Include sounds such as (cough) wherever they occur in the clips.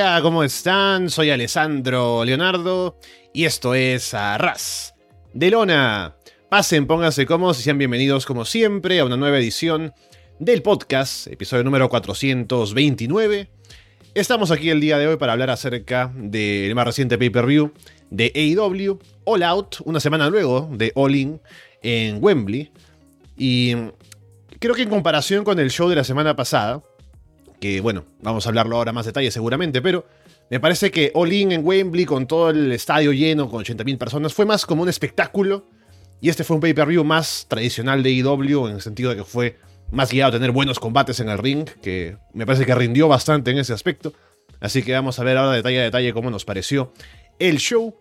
Hola, ¿cómo están? Soy Alessandro Leonardo y esto es Arras de Lona. Pasen, pónganse cómodos y sean bienvenidos como siempre a una nueva edición del podcast, episodio número 429. Estamos aquí el día de hoy para hablar acerca del más reciente pay-per-view de AEW, All Out, una semana luego de All In en Wembley. Y creo que en comparación con el show de la semana pasada, que bueno, vamos a hablarlo ahora más detalle seguramente, pero me parece que All In en Wembley con todo el estadio lleno, con 80.000 personas, fue más como un espectáculo. Y este fue un pay-per-view más tradicional de AEW, en el sentido de que fue más guiado a tener buenos combates en el ring, que me parece que rindió bastante en ese aspecto. Así que vamos a ver ahora detalle a detalle cómo nos pareció el show.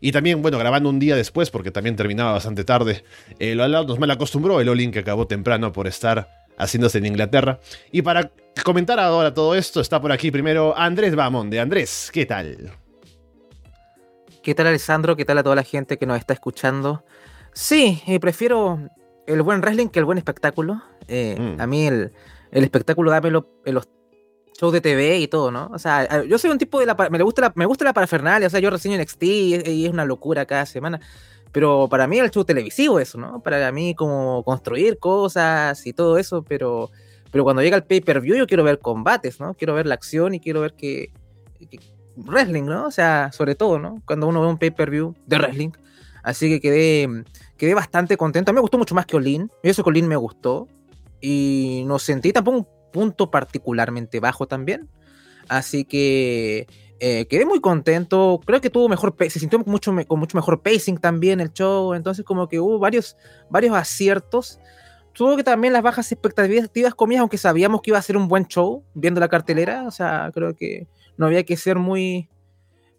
Y también, bueno, grabando un día después, porque también terminaba bastante tarde, el nos mal acostumbró el All-In que acabó temprano por estar haciéndose en Inglaterra. Y para comentar ahora todo esto, está por aquí primero Andrés Bamonde. Andrés, ¿qué tal? ¿Qué tal, Alessandro? ¿Qué tal a toda la gente que nos está escuchando? Sí, eh, prefiero el buen wrestling que el buen espectáculo. Eh, mm. A mí el, espectáculo dámelo en los shows de TV y todo, ¿no? O sea, yo soy un tipo de la... Me gusta la, me gusta la parafernalia, o sea, yo reseño NXT y, y es una locura cada semana. Pero para mí el show televisivo eso, ¿no? Para mí como construir cosas y todo eso, pero, pero cuando llega el pay-per-view yo quiero ver combates, ¿no? Quiero ver la acción y quiero ver que, wrestling, ¿no? O sea, sobre todo, ¿no? Cuando uno ve un pay-per-view de wrestling. Así que quedé, quedé bastante contento. Me gustó mucho más que Olin. Eso que Olin me gustó. Y no sentí tampoco un punto particularmente bajo también. Así que eh, quedé muy contento. Creo que tuvo mejor, se sintió mucho, con mucho mejor pacing también el show. Entonces, como que hubo varios, varios aciertos. Tuvo que también las bajas expectativas comidas, aunque sabíamos que iba a ser un buen show, viendo la cartelera. O sea, creo que no había que ser muy.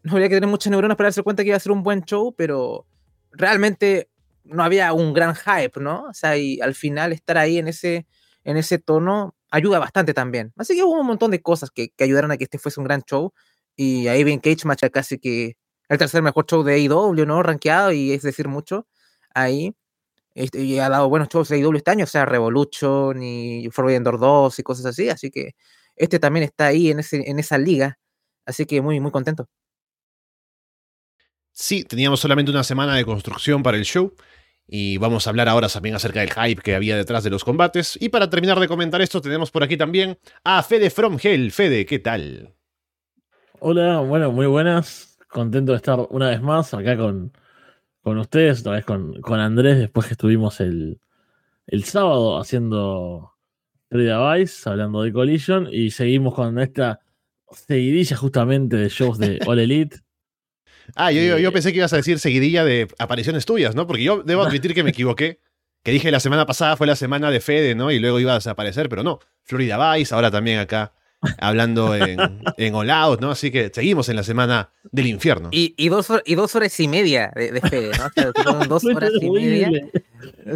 No había que tener muchas neuronas para darse cuenta que iba a ser un buen show, pero realmente no había un gran hype, ¿no? O sea, y al final estar ahí en ese, en ese tono ayuda bastante también. Así que hubo un montón de cosas que, que ayudaron a que este fuese un gran show. Y ahí bien Cage Match casi que el tercer mejor show de AEW, ¿no? Rankeado y es decir mucho ahí. Este, y ha dado buenos shows de AEW este año, o sea, Revolution y Forbidden Door 2 y cosas así. Así que este también está ahí en, ese, en esa liga. Así que muy, muy contento. Sí, teníamos solamente una semana de construcción para el show. Y vamos a hablar ahora también acerca del hype que había detrás de los combates. Y para terminar de comentar esto, tenemos por aquí también a Fede From Hell. Fede, ¿qué tal? Hola, bueno, muy buenas. Contento de estar una vez más acá con, con ustedes, otra vez con, con Andrés, después que estuvimos el, el sábado haciendo Trade Vice, hablando de Collision, y seguimos con esta seguidilla justamente de shows de (laughs) All Elite. ah, yo, yo, pensé que ibas a decir seguidilla de apariciones tuyas, ¿no? Porque yo debo (laughs) admitir que me equivoqué. Que dije la semana pasada fue la semana de Fede, ¿no? Y luego ibas a aparecer, pero no. Florida Vice, ahora también acá hablando en, en All Out, ¿no? Así que seguimos en la semana del infierno. Y, y, dos, y dos horas y media de, de Fede, ¿no? O sea, dos horas y media.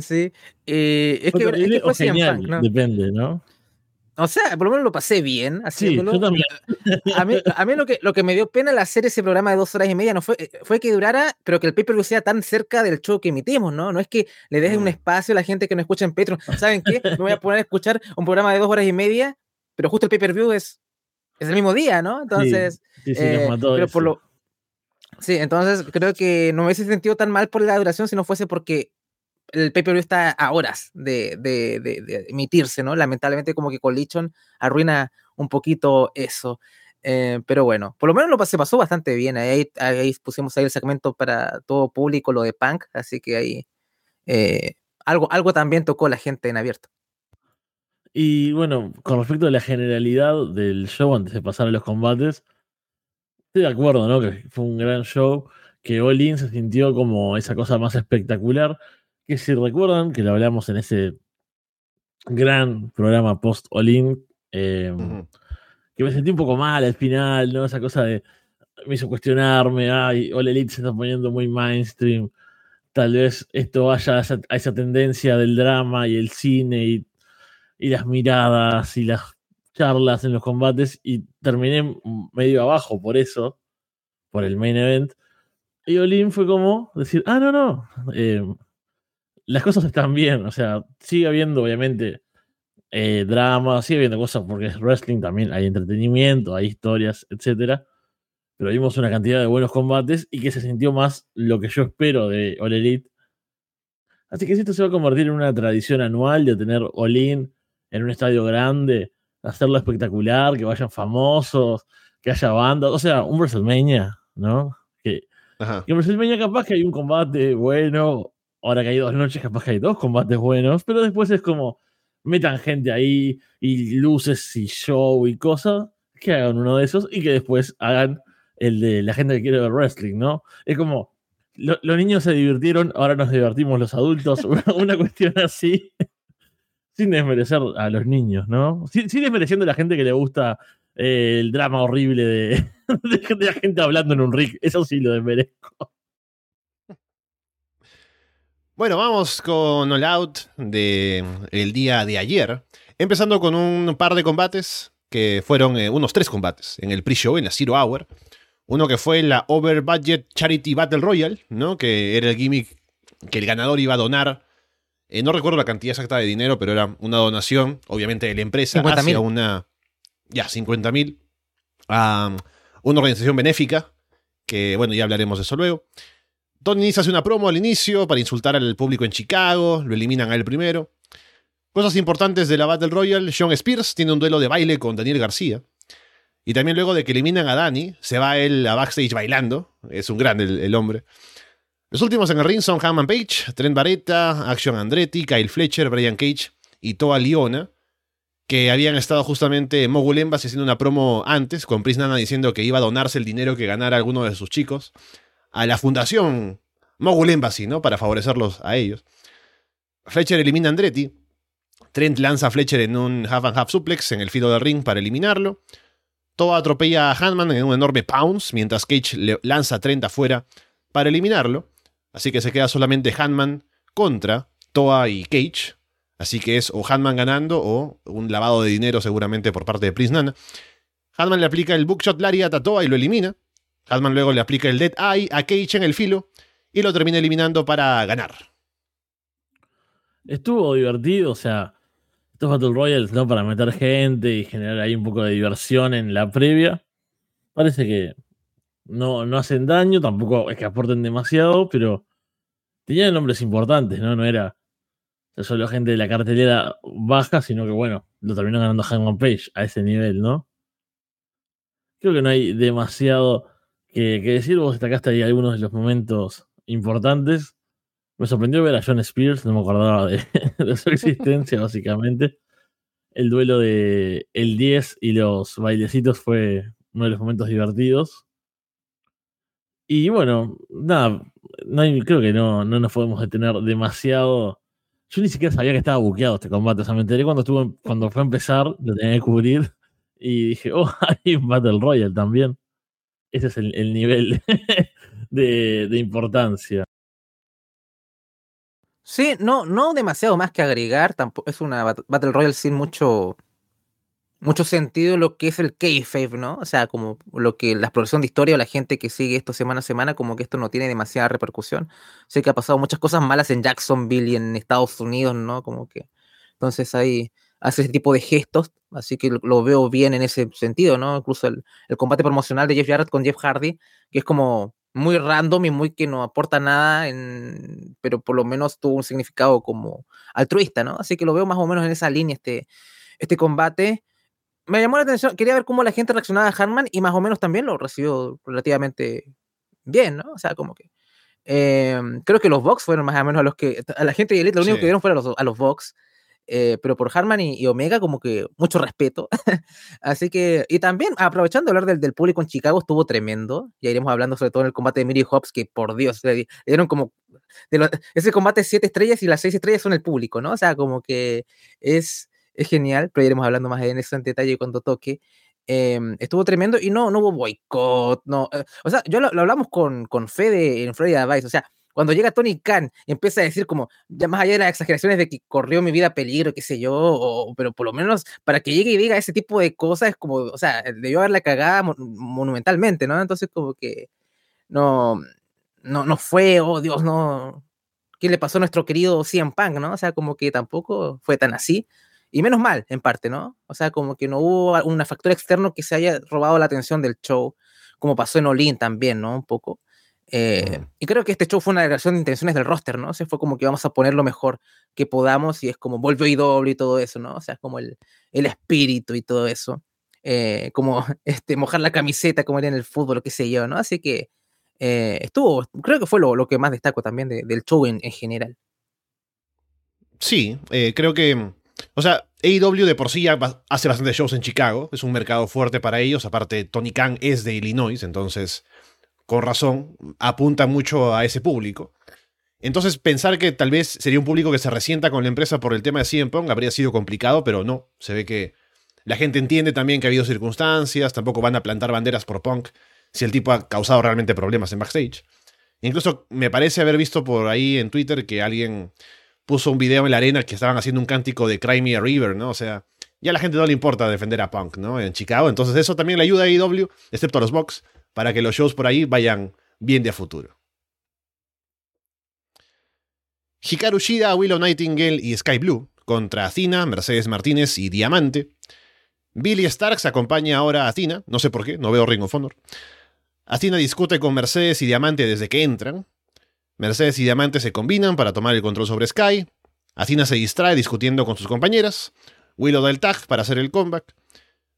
Sí. Eh, es, que, es, que, fue genial, ¿no? Depende, ¿no? O sea, por lo menos lo pasé bien. Sí, yo también. A mí, a mí lo, que, lo que me dio pena al hacer ese programa de dos horas y media no fue, fue que durara, pero que el paper sea tan cerca del show que emitimos, ¿no? No es que le dejen un espacio a la gente que no escucha en Patreon. ¿Saben qué? Me voy a poner a escuchar un programa de dos horas y media pero justo el pay-per-view es, es el mismo día, ¿no? Entonces, sí, sí, eh, pero por lo, sí, entonces creo que no me hubiese sentido tan mal por la duración si no fuese porque el pay-per-view está a horas de, de, de, emitirse, ¿no? Lamentablemente como que Collision arruina un poquito eso. Eh, pero bueno, por lo menos lo se pasó bastante bien. Ahí, ahí, pusimos ahí el segmento para todo público, lo de Punk, así que ahí eh, algo, algo también tocó la gente en abierto. Y bueno, con respecto a la generalidad del show antes de pasar a los combates, estoy de acuerdo, ¿no? Que fue un gran show, que All In se sintió como esa cosa más espectacular, que si recuerdan, que lo hablamos en ese gran programa post All In, em, que me sentí un poco mal al final, ¿no? Esa cosa de, me hizo cuestionarme, ay, All Elite se está poniendo muy mainstream, tal vez esto vaya a esa, a esa tendencia del drama y el cine y y las miradas y las charlas en los combates y terminé medio abajo por eso, por el main event. Y Olin fue como decir, ah, no, no, eh, las cosas están bien, o sea, sigue habiendo obviamente eh, drama, sigue habiendo cosas porque es wrestling, también hay entretenimiento, hay historias, etcétera. Pero vimos una cantidad de buenos combates y que se sintió más lo que yo espero de All Elite. Así que si esto se va a convertir en una tradición anual de tener All In en un estadio grande, hacerlo espectacular, que vayan famosos, que haya bandas, o sea, un WrestleMania, ¿no? Que, que en WrestleMania capaz que hay un combate bueno, ahora que hay dos noches capaz que hay dos combates buenos, pero después es como metan gente ahí y luces y show y cosas, que hagan uno de esos y que después hagan el de la gente que quiere ver wrestling, ¿no? Es como, los niños se divirtieron, ahora nos divertimos los adultos, (laughs) una cuestión así sin desmerecer a los niños, ¿no? Sin, desmereciendo a la gente que le gusta eh, el drama horrible de, (laughs) la gente hablando en un rig. Eso sí lo desmerezco. Bueno, vamos con All Out del día de ayer. Empezando con un par de combates que fueron eh, unos tres combates en el pre-show, en la Zero Hour. Uno que fue la Over Budget Charity Battle Royale, ¿no? Que era el gimmick que el ganador iba a donar eh, no recuerdo la cantidad exacta de dinero, pero era una donación, obviamente, de la empresa hacia una. Ya, 50 mil. A una organización benéfica. Que, bueno, ya hablaremos de eso luego. Tony hace una promo al inicio para insultar al público en Chicago. Lo eliminan a él primero. Cosas importantes de la Battle Royale: Sean Spears tiene un duelo de baile con Daniel García. Y también luego de que eliminan a Dani, se va él a backstage bailando. Es un grande el hombre. Los últimos en el ring son Hammond Page, Trent Barretta, Action Andretti, Kyle Fletcher, Brian Cage y Toa Liona, que habían estado justamente en Mogul Embassy haciendo una promo antes, con Pris Nana diciendo que iba a donarse el dinero que ganara alguno de sus chicos a la fundación Mogul Embassy, ¿no? Para favorecerlos a ellos. Fletcher elimina Andretti. Trent lanza a Fletcher en un half and half suplex en el filo del ring para eliminarlo. Toa atropella a Hanman en un enorme pounce, mientras Cage lanza a Trent afuera para eliminarlo. Así que se queda solamente Hanman contra Toa y Cage. Así que es o Hanman ganando o un lavado de dinero seguramente por parte de Prince Nana. Hanman le aplica el Bookshot Lariat a Toa y lo elimina. Hanman luego le aplica el Dead Eye a Cage en el filo y lo termina eliminando para ganar. Estuvo divertido, o sea, estos Battle Royals, ¿no? Para meter gente y generar ahí un poco de diversión en la previa. Parece que no, no hacen daño, tampoco es que aporten demasiado, pero tenían nombres importantes, ¿no? No era solo gente de la cartelera baja, sino que bueno, lo terminó ganando Hangman Page a ese nivel, ¿no? Creo que no hay demasiado que, decir. Vos destacaste ahí algunos de los momentos importantes. Me sorprendió ver a John Spears, no me acordaba de, (laughs) de su existencia, básicamente. El duelo de el 10 y los bailecitos fue uno de los momentos divertidos. Y bueno, nada, no creo que no, no nos podemos detener demasiado. Yo ni siquiera sabía que estaba buqueado este combate. O sea, me enteré cuando, estuvo, cuando fue a empezar, lo tenía que cubrir. Y dije, oh, (laughs) hay un Battle Royale también. Ese es el, nivel (laughs) de, de, importancia. Sí, no, no demasiado más que agregar. Tampoco, es una Battle Royale sin mucho mucho sentido lo que es el kayfabe, ¿no? O sea, como lo que la exploración de historia o la gente que sigue esto semana a semana, como que esto no tiene demasiada repercusión. Sé que ha pasado muchas cosas malas en Jacksonville y en Estados Unidos, ¿no? Como que entonces ahí hace ese tipo de gestos, así que lo, veo bien en ese sentido, ¿no? Incluso el, combate promocional de Jeff Jarrett con Jeff Hardy, que es como muy random y muy que no aporta nada, en, pero por lo menos tuvo un significado como altruista, ¿no? Así que lo veo más o menos en esa línea este, este combate me llamó la atención, quería ver cómo la gente reaccionaba a Harman y más o menos también lo recibió relativamente bien, ¿no? O sea, como que. Em, creo que los Vox fueron más o menos a los que. A la gente de Elite lo único que dieron fue a los, a los Vox. Eh, pero por Harman y, Omega, como que mucho respeto. (laughs) Así que. Y también, aprovechando hablar del, del, público en Chicago, estuvo tremendo. Ya iremos hablando sobre todo en el combate de Miri Hobbs, que por Dios, le, dieron como. De ese combate siete estrellas y las seis estrellas son el público, ¿no? O sea, como que es es genial, pero iremos hablando más en eso en detalle cuando toque. Em, estuvo tremendo y no, no hubo boicot, no. Eh, o sea, yo lo, hablamos con, con Fede en Florida Vice, o sea, cuando llega Tony Khan y empieza a decir como, ya más allá de las exageraciones de que corrió mi vida peligro, qué sé yo, o, pero por lo menos para que llegue y diga ese tipo de cosas, es como, o sea, debió haberla cagada monumentalmente, ¿no? Entonces como que no, no, no fue, oh Dios, no, ¿qué le pasó a nuestro querido CM Punk, no? O sea, como que tampoco fue tan así y menos mal, en parte, ¿no? O sea, como que no hubo una factor externo que se haya robado la atención del show, como pasó en Olin también, ¿no? Un poco. Eh, mm. Y creo que este show fue una declaración de intenciones del roster, ¿no? O sea, fue como que vamos a poner lo mejor que podamos y es como vuelve y doble y todo eso, ¿no? O sea, como el, el espíritu y todo eso. Eh, como (laughs) este, mojar la camiseta como era en el fútbol, qué sé yo, ¿no? Así que eh, estuvo, creo que fue lo, lo, que más destaco también del show en, en, general. Sí, creo que, o sea, AEW de por sí hace bastantes shows en Chicago, es un mercado fuerte para ellos, aparte Tony Khan es de Illinois, entonces con razón, apunta mucho a ese público. Entonces, pensar que tal vez sería un público que se resienta con la empresa por el tema de CM Punk habría sido complicado, pero no. Se ve que la gente entiende también que ha habido circunstancias, tampoco van a plantar banderas por Punk si el tipo ha causado realmente problemas en backstage. Incluso me parece haber visto por ahí en Twitter que alguien puso un video en la arena que estaban haciendo un cántico de Cry Me a River, ¿no? O sea, ya a la gente no le importa defender a Punk, ¿no? En Chicago. Entonces eso también le ayuda a AEW, excepto a los Bucks, para que los shows por ahí vayan bien de a futuro. Hikaru Shida, Willow Nightingale y Sky Blue contra Athena, Mercedes Martínez y Diamante. Billy Starks acompaña ahora a Athena, no sé por qué, no veo Ring of Honor. Athena discute con Mercedes y Diamante desde que entran. Mercedes y Diamante se combinan para tomar el control sobre Sky. Athena se distrae discutiendo con sus compañeras. Willow da el tag para hacer el comeback.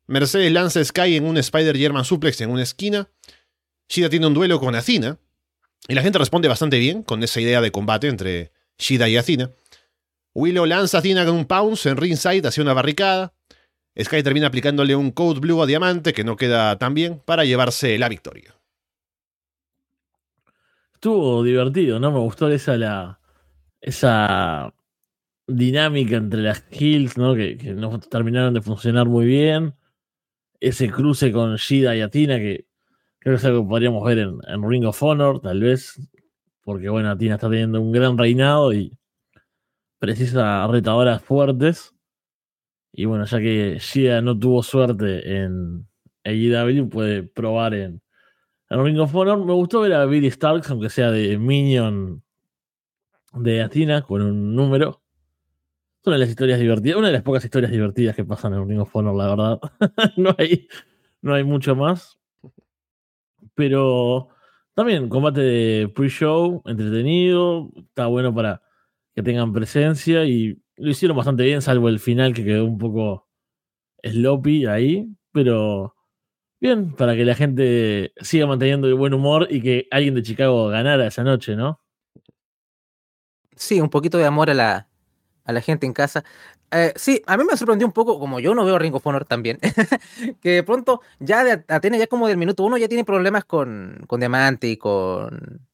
Mercedes lanza Sky en un Spider-German suplex en una esquina. Shida tiene un duelo con Athena. Y la gente responde bastante bien con esa idea de combate entre Shida y Athena. Willow lanza a Athena con un pounce en ringside hacia una barricada. Sky termina aplicándole un Code Blue a Diamante que no queda tan bien para llevarse la victoria. Estuvo divertido, ¿no? Me gustó esa la. esa dinámica entre las kills, ¿no? Que, no terminaron de funcionar muy bien ese cruce con Shida y Atina, que creo que es algo que podríamos ver en, Ring of Honor, tal vez, porque bueno, Atina está teniendo un gran reinado y precisa retadoras fuertes. Y bueno, ya que Shida no tuvo suerte en AEW, puede probar en, en Ring of Honor. Me gustó ver a Billy Starks, aunque sea de Minion de Atina, con un número una de las historias divertidas, una de las pocas historias divertidas que pasan en Ring of Honor, la verdad. (laughs) no, hay, no hay mucho más. Pero también combate de pre-show, entretenido, está bueno para que tengan presencia y lo hicieron bastante bien, salvo el final que quedó un poco sloppy ahí, pero bien, para que la gente siga manteniendo el buen humor y que alguien de Chicago ganara esa noche, ¿no? Sí, un poquito de amor a la, a la gente en casa. Eh, sí, a mí me sorprendió un poco, como yo no veo Ring of Honor también, (laughs) que de pronto ya de Atena, ya como del minuto uno, ya tiene problemas con, con Diamante y con,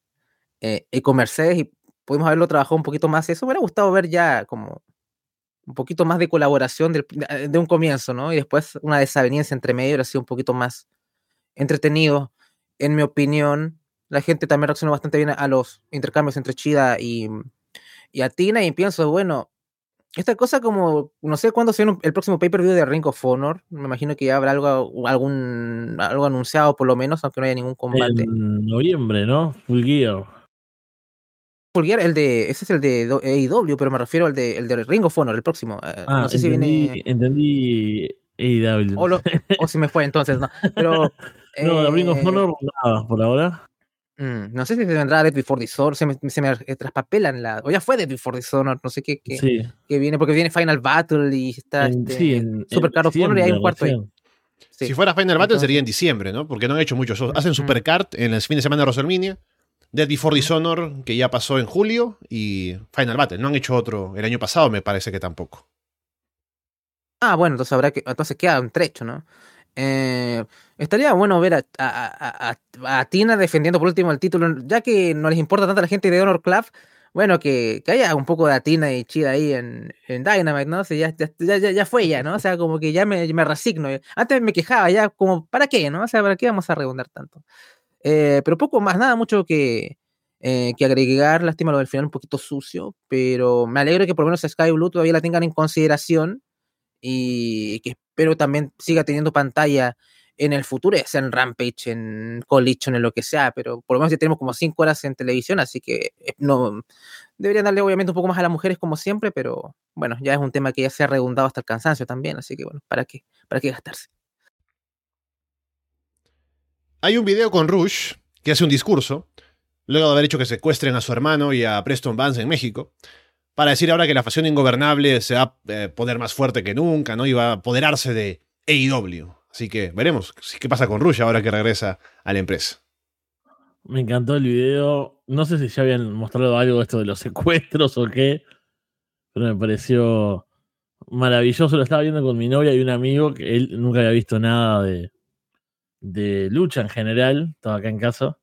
eh, y con Mercedes y pudimos haberlo trabajado un poquito más. Eso me hubiera gustado ver ya como un poquito más de colaboración de un comienzo, ¿no? Y después una desaveniencia entre medio hubiera sido un poquito más entretenido. En mi opinión, la gente también reaccionó bastante bien a, los intercambios entre Chida y, y Atina y pienso, bueno, esta cosa como, no sé cuándo sea el próximo pay-per-view de Ring of Honor. Me imagino que ya habrá algo, algún, algo anunciado por lo menos, aunque no haya ningún combate. En noviembre, ¿no? Full Gear. Full Gear, el de, ese es el de AEW, pero me refiero al de, el de Ring of Honor, el próximo. Eh, ah, no sé entendí, si viene... entendí AEW. O, si me fue entonces, ¿no? Pero... (laughs) no, de Ring of eh, Honor nada, por ahora. Mm, no sé si se vendrá Dead Before Dishonor, se me, se me traspapelan la. O ya fue Dead Before Dishonor, no sé qué, qué, viene, porque viene Final Battle y está este, sí, en, Super Card of Honor y hay un cuarto ahí. Si fuera Final Battle sería en diciembre, ¿no? Porque no han hecho mucho. Hacen Super Card en el fin de semana de WrestleMania, Dead Before Dishonor, que ya pasó en julio, y Final Battle. No han hecho otro el año pasado, me parece que tampoco. Ah, bueno, entonces habrá que. Entonces queda un trecho, ¿no? Eh, estaría bueno ver a, Tina defendiendo por último el título, ya que no les importa tanto a la gente de Honor Club. Bueno, que, haya un poco de Atina y Chida ahí en, en Dynamite, ¿no? O ya, ya, ya, fue ya, ¿no? O sea, como que ya me, me, resigno. Antes me quejaba ya, como, ¿para qué, no? O sea, ¿para qué vamos a redundar tanto? Eh, pero poco más, nada, mucho que, eh, que agregar. Lástima lo del final un poquito sucio, pero me alegro que por lo menos Sky Blue todavía la tengan en consideración y que espero también siga teniendo pantalla en el futuro, sea en Rampage, en Collision, en lo que sea, pero por lo menos ya tenemos como cinco horas en televisión, así que eh, no deberían darle obviamente un poco más a las mujeres como siempre, pero bueno, ya es un tema que ya se ha redundado hasta el cansancio también, así que bueno, ¿para qué? ¿Para qué gastarse? Hay un video con Rush que hace un discurso, luego de haber hecho que secuestren a su hermano y a Preston Vance en México, para decir ahora que la facción ingobernable se va a eh, poner más fuerte que nunca, ¿no? Y va a apoderarse de AEW. Así que veremos qué pasa con Rush ahora que regresa a la empresa. Me encantó el video. No sé si ya habían mostrado algo de esto de los secuestros o qué, pero me pareció maravilloso. Lo estaba viendo con mi novia y un amigo que él nunca había visto nada de, de lucha en general. Estaba acá en casa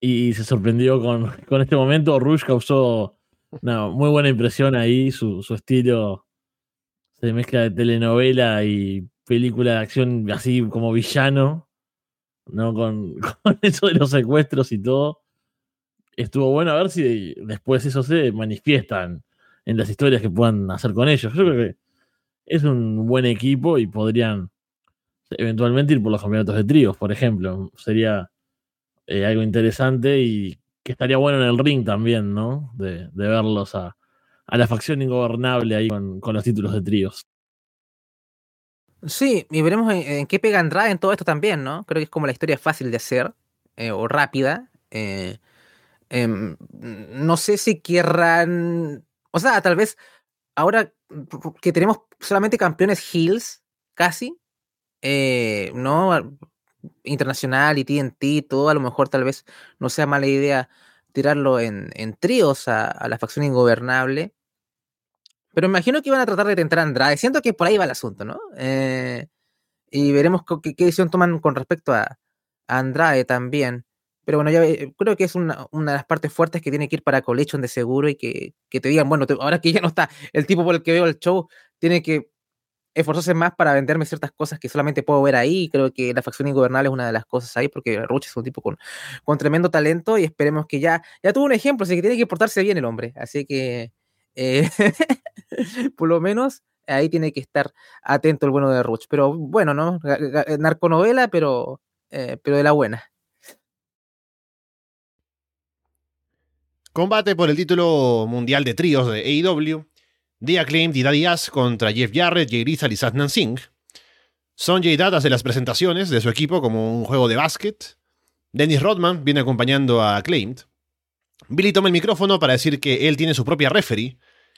y se sorprendió con, (laughs) con este momento. Rush causó una muy buena impresión ahí. Su, su estilo se mezcla de telenovela y película de acción así como villano, ¿no? (laughs) Con, eso de los secuestros y todo. Estuvo bueno a ver si después eso se manifiesta en las historias que puedan hacer con ellos. Yo creo que es un buen equipo y podrían eventualmente ir por los campeonatos de tríos, por ejemplo. Sería eh, algo interesante y que estaría bueno en el ring también, ¿no? De, verlos a, la facción ingobernable ahí con los títulos de tríos. Sí, y veremos en, qué pega Andrade en todo esto también, ¿no? Creo que es como la historia fácil de hacer eh, o rápida. Eh, em, no sé si querrán. O sea, tal vez ahora que tenemos solamente campeones Hills, casi, eh, ¿no? Internacional y TNT, todo, a lo mejor tal vez no sea mala idea tirarlo en, tríos a la facción ingobernable pero imagino que iban a tratar de tentar a Andrade. Siento que por ahí va el asunto, ¿no? Eh, y veremos qué, decisión toman con respecto a, Andrade también. Pero bueno, ya creo que es una, de las partes fuertes que tiene que ir para Collection de seguro y que, te digan, bueno, ahora que ya no está el tipo por el que veo el show, tiene que esforzarse más para venderme ciertas cosas que solamente puedo ver ahí. Creo que la facción ingobernable es una de las cosas ahí, porque Ruch es un tipo con, con tremendo talento y esperemos que ya, ya tuvo un ejemplo, así que tiene que portarse bien el hombre. Así que eh, (laughs) por lo menos ahí tiene que estar atento el bueno de Ruch. Pero bueno, ¿no? Narconovela, pero, eh, pero de la buena. Combate por el título mundial de tríos de AEW. The Acclaimed y Daddy Ass contra Jeff Jarrett, Jay Rizal y Satnam Singh. Son Jay Dad hace las presentaciones de su equipo como un juego de básquet. Dennis Rodman viene acompañando a Acclaimed. Billy toma el micrófono para decir que él tiene su propia referee,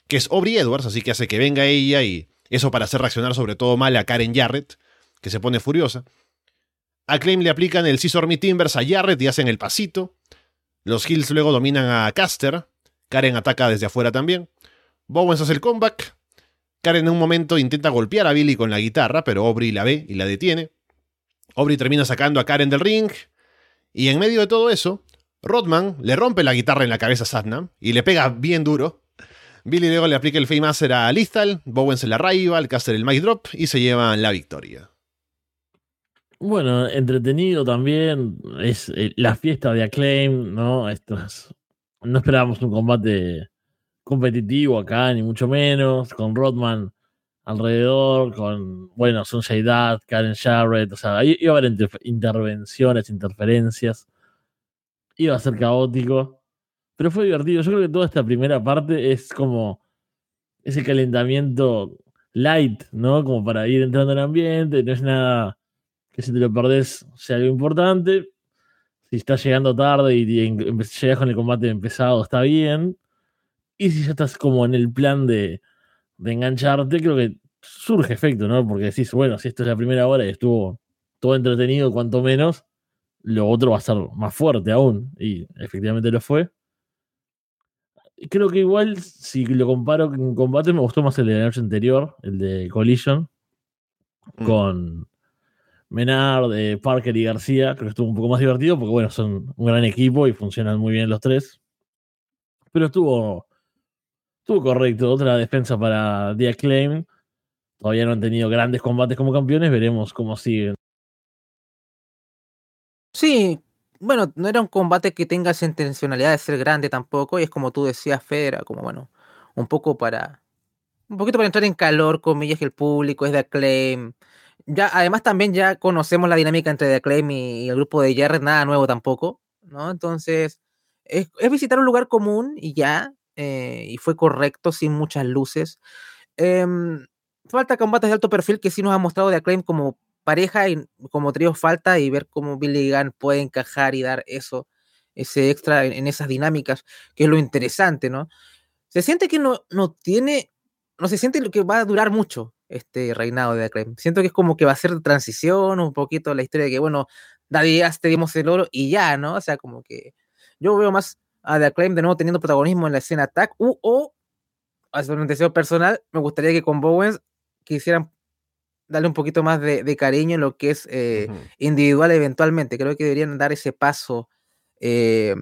que es Aubrey Edwards, así que hace que venga ella y eso para hacer reaccionar sobre todo mal a Karen Jarrett, que se pone furiosa. A Claim le aplican el Scissor Me Timbers a Jarrett y hacen el pasito. Los Hills luego dominan a Caster. Karen ataca desde afuera también. Bowens hace el comeback. Karen en un momento intenta golpear a Billy con la guitarra, pero Aubrey la ve y la detiene. Aubrey termina sacando a Karen del ring. Y en medio de todo eso, Rodman le rompe la guitarra en la cabeza a Satnam y le pega bien duro. Billy luego le aplica el Fame a Lethal, Bowen se la el Caster el Mic Drop y se llevan la victoria. Bueno, entretenido también. Es eh, la fiesta de Acclaim, ¿no? no esperábamos un combate competitivo acá, ni mucho menos, con Rodman alrededor, con, bueno, Son Dad, Karen Jarrett, o sea, iba a haber intervenciones, interferencias iba a ser caótico, pero fue divertido. Yo creo que toda esta primera parte es como ese calentamiento light, ¿no? Como para ir entrando en el ambiente, no es nada que si te lo perdés sea algo importante. Si estás llegando tarde y, llegas con el combate empezado, está bien. Y si ya estás como en el plan de, de engancharte, creo que surge efecto, ¿no? Porque decís, bueno, si esto es la primera hora y estuvo todo entretenido, cuanto menos, lo otro va a ser más fuerte aún. Y efectivamente lo fue. Creo que igual, si lo comparo con combate, me gustó más el de la noche anterior, el de Collision, mm. con Menard, de Parker y García. Creo que estuvo un poco más divertido porque, bueno, son un gran equipo y funcionan muy bien los tres. Pero estuvo, estuvo correcto. Otra defensa para The Acclaim. Todavía no han tenido grandes combates como campeones. Veremos cómo siguen Sí, bueno, no era un combate que tenga esa intencionalidad de ser grande tampoco, y es como tú decías, Federa, como bueno, un poco para. Un poquito para entrar en calor, comillas, que el público es de acclaim. ya, además también ya conocemos la dinámica entre The Acclaim y el grupo de Jared, nada nuevo tampoco, ¿no? Entonces, es, visitar un lugar común y ya, eh, y fue correcto, sin muchas luces. Em, falta combates de alto perfil que sí nos ha mostrado The Acclaim como pareja y como trío falta y ver cómo Billy Gunn puede encajar y dar eso, ese extra en, esas dinámicas, que es lo interesante, ¿no? Se siente que no, no tiene, no se siente que va a durar mucho este reinado de Acclaim. Siento que es como que va a ser transición, un poquito la historia de que, bueno, Daddy te dimos el oro y ya, ¿no? O sea, como que yo veo más a The Acclaim de nuevo teniendo protagonismo en la escena Attack u, o, a un deseo personal, me gustaría que con Bowens quisieran darle un poquito más de, cariño en lo que es eh, individual eventualmente. Creo que deberían dar ese paso eh,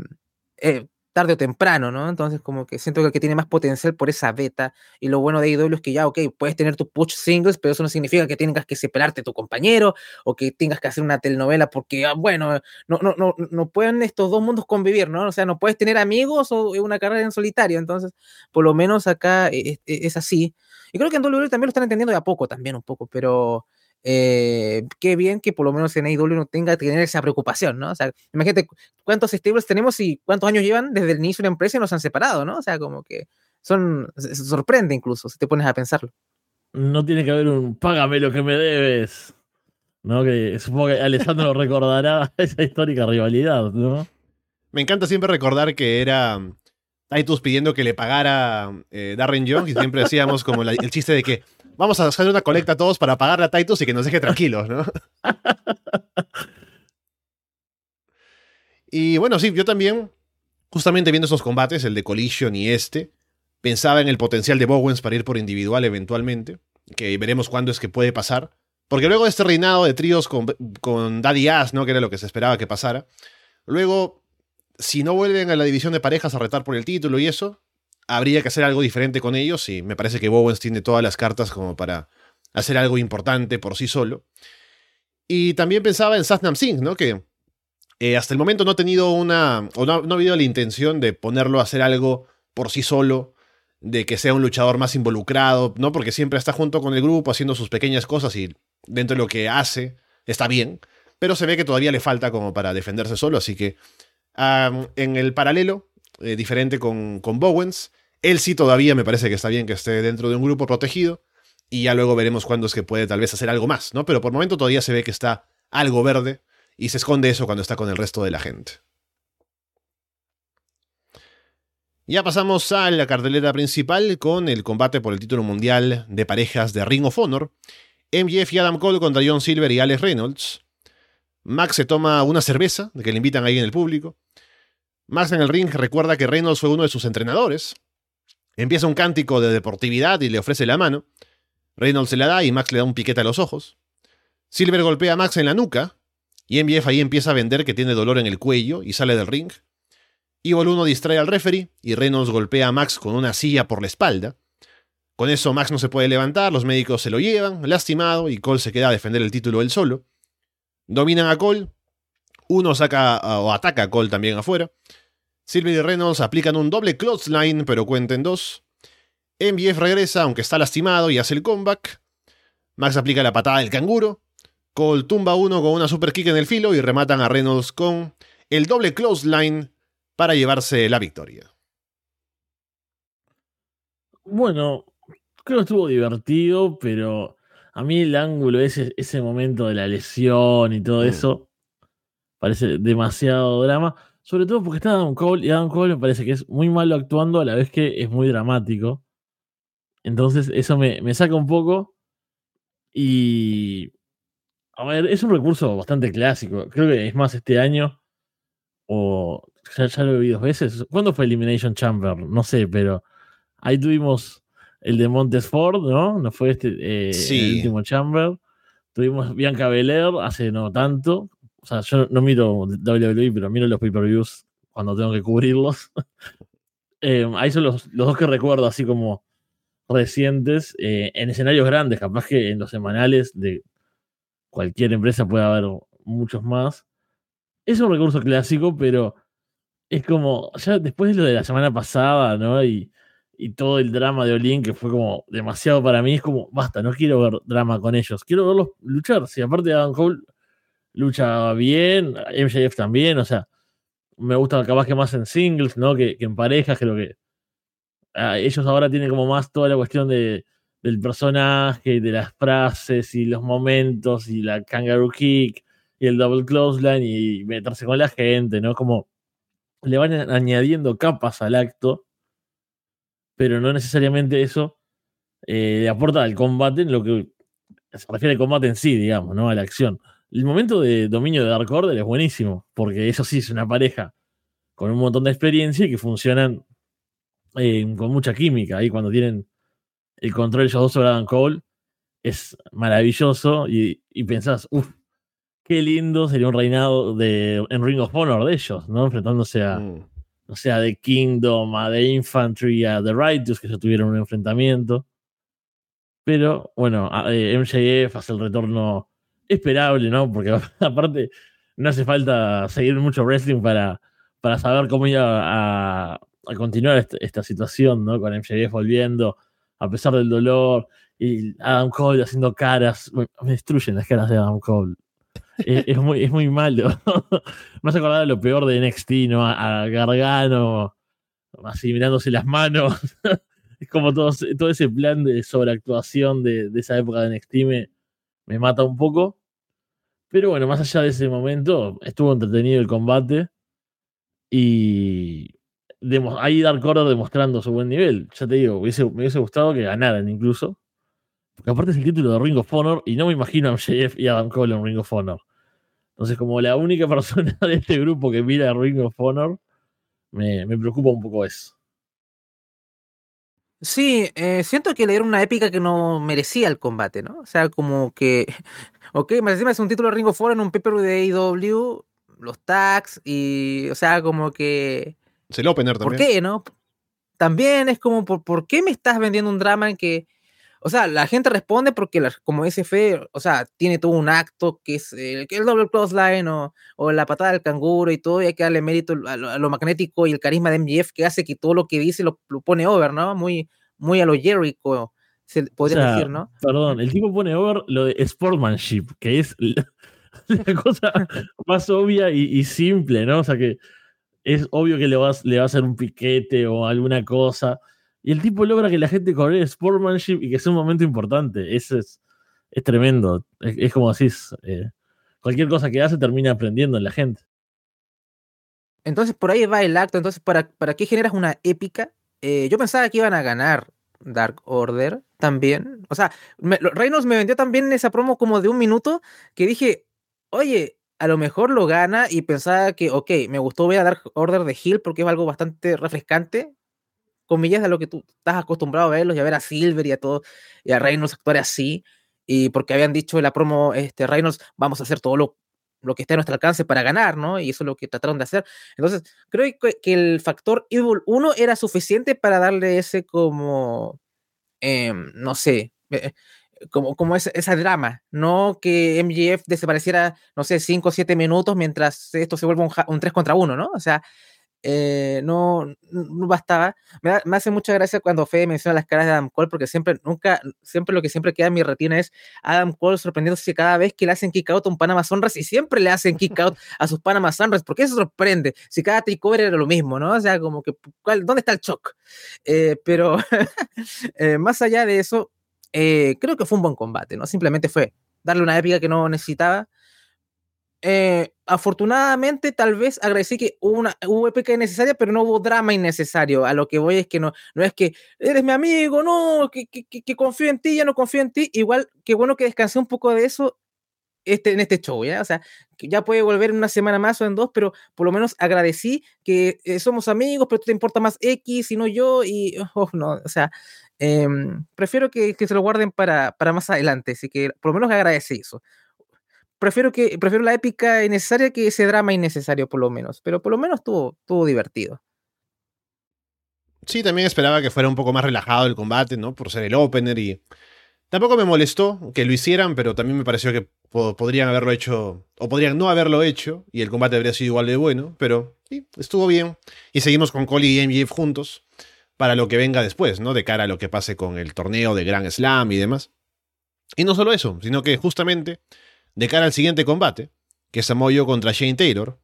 eh, tarde o temprano, ¿no? Entonces, como que siento que el que tiene más potencial por esa beta. Y lo bueno de IW es que ya, ok, puedes tener tus push singles, pero eso no significa que tengas que separarte de tu compañero o que tengas que hacer una telenovela porque, ah, bueno, no, no, no, no pueden estos dos mundos convivir, ¿no? O sea, no puedes tener amigos o una carrera en solitario. Entonces, por lo menos acá es, es así. Y creo que en WWE también lo están entendiendo de a poco, también un poco, pero eh, qué bien que por lo menos en AEW no tenga que tener esa preocupación, ¿no? O sea, imagínate cuántos stables tenemos y cuántos años llevan desde el inicio de la empresa y nos han separado, ¿no? O sea, como que son, se sorprende incluso si te pones a pensarlo. No tiene que haber un págame lo que me debes, ¿no? Que supongo que Alessandro (laughs) recordará esa histórica rivalidad, ¿no? Me encanta siempre recordar que era Titus pidiendo que le pagara eh, Darren Young y siempre decíamos como el chiste de que vamos a hacer una colecta a todos para pagarle a Titus y que nos deje tranquilos, ¿no? (laughs) y bueno, sí, yo también, justamente viendo esos combates, el de Collision y este, pensaba en el potencial de Bowens para ir por individual eventualmente, que veremos cuándo es que puede pasar. Porque luego de este reinado de tríos con, con Daddy Ass, ¿no? Que era lo que se esperaba que pasara. Luego, si no vuelven a la división de parejas a retar por el título y eso, habría que hacer algo diferente con ellos y me parece que Bowens tiene todas las cartas como para hacer algo importante por sí solo. Y también pensaba en Satnam Singh, ¿no? Que eh, hasta el momento no ha tenido una, o no, no, ha habido la intención de ponerlo a hacer algo por sí solo, de que sea un luchador más involucrado, ¿no? Porque siempre está junto con el grupo haciendo sus pequeñas cosas y dentro de lo que hace está bien, pero se ve que todavía le falta como para defenderse solo, así que en el paralelo, eh, diferente con, con Bowens. Él sí todavía me parece que está bien que esté dentro de un grupo protegido. Y ya luego veremos cuándo es que puede tal vez hacer algo más, ¿no? Pero por el momento todavía se ve que está algo verde y se esconde eso cuando está con el resto de la gente. Ya pasamos a la cartelera principal con el combate por el título mundial de parejas de Ring of Honor. MJF y Adam Cole contra John Silver y Alex Reynolds. Max se toma una cerveza, que le invitan ahí en el público. Max en el ring recuerda que Reynolds fue uno de sus entrenadores. Empieza un cántico de deportividad y le ofrece la mano. Reynolds se la da y Max le da un piquete a los ojos. Silver golpea a Max en la nuca y MJF ahí empieza a vender que tiene dolor en el cuello y sale del ring. Evil 1 distrae al referee y Reynolds golpea a Max con una silla por la espalda. Con eso Max no se puede levantar, los médicos se lo llevan, lastimado, y Cole se queda a defender el título él solo. Dominan a Cole, uno saca o ataca a Cole también afuera. Silver y Reynolds aplican un doble clothesline, pero cuenten dos. MJF regresa, aunque está lastimado, y hace el comeback. Max aplica la patada del canguro. Cole tumba uno con una super kick en el filo y rematan a Reynolds con el doble clothesline para llevarse la victoria. Bueno, creo que estuvo divertido, pero a mí el ángulo, ese, ese momento de la lesión y todo mm. eso, parece demasiado drama. Sobre todo porque está Adam Cole y Adam Cole me parece que es muy malo actuando a la vez que es muy dramático. Entonces eso me, saca un poco. Y... A ver, es un recurso bastante clásico. Creo que es más este año. O ya, lo he visto dos veces. ¿Cuándo fue Elimination Chamber? No sé, pero ahí tuvimos el de Montesford, ¿no? No fue este eh, el último Chamber. Tuvimos Bianca Belair hace no tanto, o sea, yo no miro WWE, pero miro los pay-per-views cuando tengo que cubrirlos. (laughs) eh, ahí son los, dos que recuerdo, así como recientes, eh, en escenarios grandes, capaz que en los semanales de cualquier empresa puede haber muchos más. Es un recurso clásico, pero es como, ya después de lo de la semana pasada, ¿no? Y, y todo el drama de Olin, que fue como demasiado para mí, es como, basta, no quiero ver drama con ellos, quiero verlos luchar. Si aparte Adam Cole lucha bien, MJF también, o sea, me gusta capaz que más en singles, ¿no? Que, en parejas, creo que ah, ellos ahora tienen como más toda la cuestión de, del personaje, de las frases y los momentos y la kangaroo kick y el double clothesline y meterse con la gente, ¿no? Como le van añadiendo capas al acto, pero no necesariamente eso eh, le aporta al combate en lo que se refiere al combate en sí, digamos, ¿no? A la acción. El momento de dominio de Dark Order es buenísimo, porque eso sí es una pareja con un montón de experiencia y que funcionan eh, con mucha química. Ahí cuando tienen el control ellos dos sobre Adam Cole, es maravilloso y, y pensás, uff, qué lindo sería un reinado de, en Ring of Honor de ellos, ¿no? Enfrentándose a, mm. no sé, a The Kingdom, a The Infantry, a The Righteous, que ya tuvieron un enfrentamiento. Pero, bueno, eh, MJF hace el retorno esperable, ¿no? Porque (laughs) aparte no hace falta seguir mucho wrestling para, para saber cómo iba a, a continuar esta, esta, situación, ¿no? Con MJF volviendo, a pesar del dolor, y Adam Cole haciendo caras. me destruyen las caras de Adam Cole (laughs) es, muy, es muy malo. Me has acordado de lo peor de NXT, ¿no? A, Gargano, así mirándose las manos. (laughs) es como todo, todo ese plan de sobreactuación de, de esa época de NXT me, me mata un poco. Pero bueno, más allá de ese momento, estuvo entretenido el combate. Y ahí Dark Order demostrando su buen nivel. Ya te digo, me hubiese gustado que ganaran incluso. Porque aparte es el título de Ring of Honor y no me imagino a MJF y Adam Cole en Ring of Honor. Entonces, como la única (laughs) persona de este grupo que mira Ring of Honor, me, preocupa un poco eso. Sí, eh, siento que le dieron una épica que no merecía el combate, ¿no? O sea, como que. (laughs) Ok, me encima es un título de Ring of Honor en un paper de AEW, los tags, y. O sea, como que. Se lo opener también. ¿Por qué, no? También es como, ¿por, ¿por qué me estás vendiendo un drama en que o sea, la gente responde porque, como ese fe, o sea, tiene todo un acto que es el, el double crossline o, o, la patada del canguro y todo, y hay que darle mérito a lo, magnético y el carisma de MJF que hace que todo lo que dice lo, pone over, ¿no? Muy, muy a lo Jericho, se podría decir, ¿no? Perdón, el tipo pone over lo de sportsmanship, que es (laughs) la, cosa más obvia y, simple, ¿no? O sea, que es obvio que le va, le va a hacer un piquete o alguna cosa y el tipo logra que la gente corre sportsmanship y que sea un momento importante. Eso es, es tremendo. Es, como así, eh, cualquier cosa que hace termina aprendiendo en la gente. Entonces por ahí va el acto. Entonces, ¿para, para qué generas una épica? Eh, yo pensaba que iban a ganar Dark Order también. O sea, Reynolds me vendió también esa promo como de un minuto que dije, oye, a lo mejor lo gana y pensaba que, ok, me gustó ver a Dark Order de Hill porque es algo bastante refrescante comillas, de lo que tú estás acostumbrado a verlos y a ver a Silver y a todo, y a Reynolds actuar así, y porque habían dicho en la promo, este, Reynolds, vamos a hacer todo lo, lo que esté a nuestro alcance para ganar, ¿no? Y eso es lo que trataron de hacer. Entonces, creo que, el factor Evil 1 era suficiente para darle ese como, em, no sé, eh, como, como esa, esa, drama, no que MGF desapareciera, no sé, 5 o 7 minutos mientras esto se vuelve un, un 3 contra 1, ¿no? O sea, eh, no, no bastaba. Me, me, hace mucha gracia cuando Fede menciona las caras de Adam Cole, porque siempre, nunca, siempre lo que siempre queda en mi retina es Adam Cole sorprendiéndose cada vez que le hacen kick out a un Panama Sunrise y siempre le hacen kick out a sus Panama Sunrise. ¿Por qué se sorprende? Si cada takeover era lo mismo, ¿no? O sea, como que, ¿dónde está el shock? Eh, pero (laughs) eh, más allá de eso, creo que fue un buen combate, ¿no? Simplemente fue darle una épica que no necesitaba eh, afortunadamente, tal vez agradecí que hubo una hubo épica innecesaria, pero no hubo drama innecesario. A lo que voy es que no, no es que eres mi amigo, no, que, que, confío en ti, ya no confío en ti. Igual, que bueno que descansé un poco de eso este, en este show, ¿ya? O sea, ya puede volver en una semana más o en dos, pero por lo menos agradecí que eh, somos amigos, pero tú te importa más X y no yo, y oh, no, o sea, em, prefiero que, que, se lo guarden para, para más adelante, así que por lo menos agradecí eso prefiero, que, prefiero la épica innecesaria que ese drama innecesario, por lo menos. Pero por lo menos estuvo, estuvo divertido. Sí, también esperaba que fuera un poco más relajado el combate, ¿no? Por ser el opener y... Tampoco me molestó que lo hicieran, pero también me pareció que podrían haberlo hecho, o podrían no haberlo hecho, y el combate habría sido igual de bueno, pero sí, estuvo bien. Y seguimos con Cole y MJF juntos. para lo que venga después, ¿no? De cara a lo que pase con el torneo de Grand Slam y demás. Y no solo eso, sino que justamente de cara al siguiente combate, que es Samoa Joe contra Shane Taylor,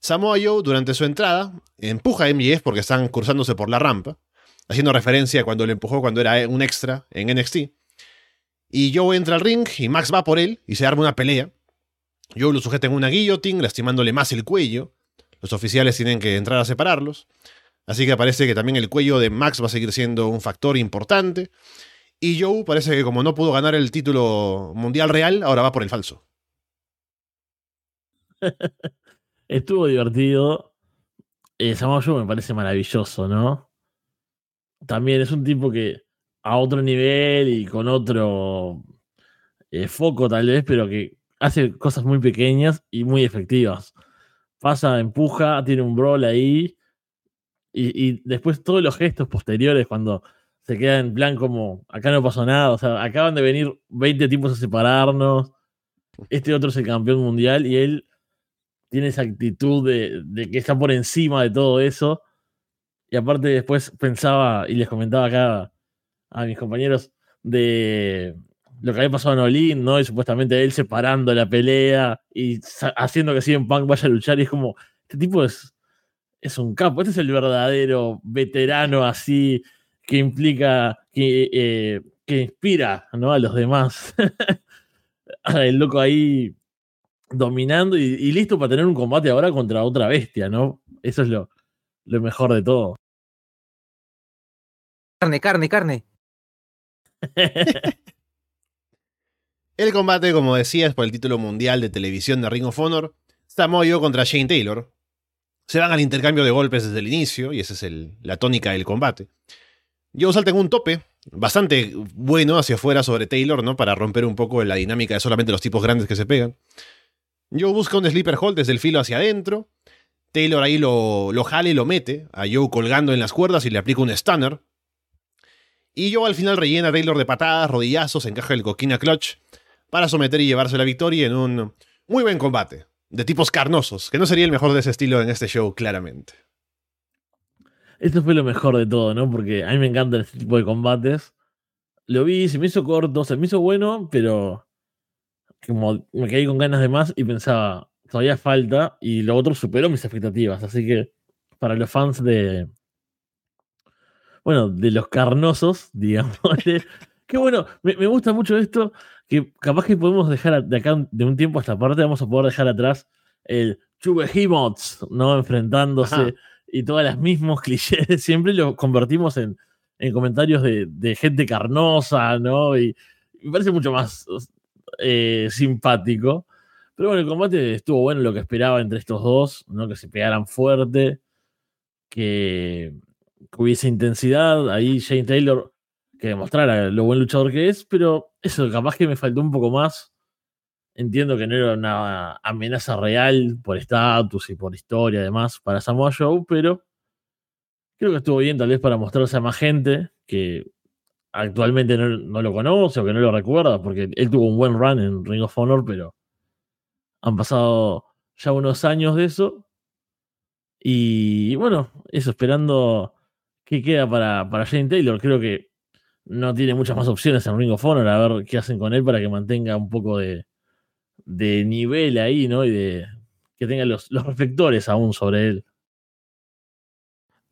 Samoa Joe durante su entrada empuja a MJF porque están cruzándose por la rampa, haciendo referencia a cuando le empujó cuando era un extra en NXT. Y Joe entra al ring y Max va por él y se arma una pelea. Joe lo sujeta en una guillotine, lastimándole más el cuello. Los oficiales tienen que entrar a separarlos. Así que parece que también el cuello de Max va a seguir siendo un factor importante. Y Joe parece que como no pudo ganar el título mundial real, ahora va por el falso. (laughs) Estuvo divertido. Eh, Samoa Joe me parece maravilloso, ¿no? También es un tipo que a otro nivel y con otro eh, foco tal vez, pero que hace cosas muy pequeñas y muy efectivas. Pasa, empuja, tiene un brawl ahí y, después todos los gestos posteriores cuando se queda en plan como, acá no pasó nada, o sea, acaban de venir 20 tipos a separarnos, este otro es el campeón mundial y él tiene esa actitud de, que está por encima de todo eso. Y aparte después pensaba y les comentaba acá a mis compañeros de lo que había pasado en Olin, ¿no? Y supuestamente él separando la pelea y haciendo que CM Punk vaya a luchar. Y es como, este tipo es, es un capo. Este es el verdadero veterano así que implica, que, eh, que inspira ¿no? a los demás. (laughs) el loco ahí dominando y, listo para tener un combate ahora contra otra bestia, ¿no? Eso es lo, lo mejor de todo. Carne, carne, carne. (laughs) el combate, como decías, por el título mundial de televisión de Ring of Honor, Samoa contra Shane Taylor, se van al intercambio de golpes desde el inicio, y esa es la tónica del combate. Yo salta en un tope bastante bueno hacia afuera sobre Taylor, ¿no? Para romper un poco la dinámica de solamente los tipos grandes que se pegan. Joe busca un sleeper hold desde el filo hacia adentro. Taylor ahí lo, lo jale y lo mete, a Joe colgando en las cuerdas y le aplica un stunner. Y Joe al final rellena a Taylor de patadas, rodillazos, encaja el coquina clutch para someter y llevarse la victoria en un muy buen combate de tipos carnosos, que no sería el mejor de ese estilo en este show, claramente. Esto fue lo mejor de todo, ¿no? Porque a mí me encantan este tipo de combates. Lo vi, se me hizo corto, se me hizo bueno, pero como me quedé con ganas de más y pensaba, todavía falta, y lo otro superó mis expectativas. Así que para los fans de. Bueno, de los carnosos, (laughs) digamos. Qué bueno, me, me gusta mucho esto que capaz que podemos dejar de acá de un tiempo a esta parte, vamos a poder dejar atrás el Chubehimots, ¿no? Enfrentándose y todas las mismos (laughs) clichés, siempre lo convertimos en, en comentarios de, de, gente carnosa, ¿no? Y, me parece mucho más eh, simpático. Pero bueno, el combate estuvo bueno lo que esperaba entre estos dos, ¿no? Que se pegaran fuerte, que, que hubiese intensidad. Ahí Shane Taylor que demostrara lo buen luchador que es, pero eso capaz que me faltó un poco más. Entiendo que no era una amenaza real por estatus y por historia además para Samoa Joe, pero creo que estuvo bien tal vez para mostrarse a más gente que actualmente no, lo conoce o que no lo recuerda, porque él tuvo un buen run en Ring of Honor, pero han pasado ya unos años de eso. Y bueno, eso, esperando qué queda para, para Shane Taylor. Creo que no tiene muchas más opciones en Ring of Honor, a ver qué hacen con él para que mantenga un poco de, de nivel ahí, ¿no? Y de que tenga los, los, reflectores aún sobre él.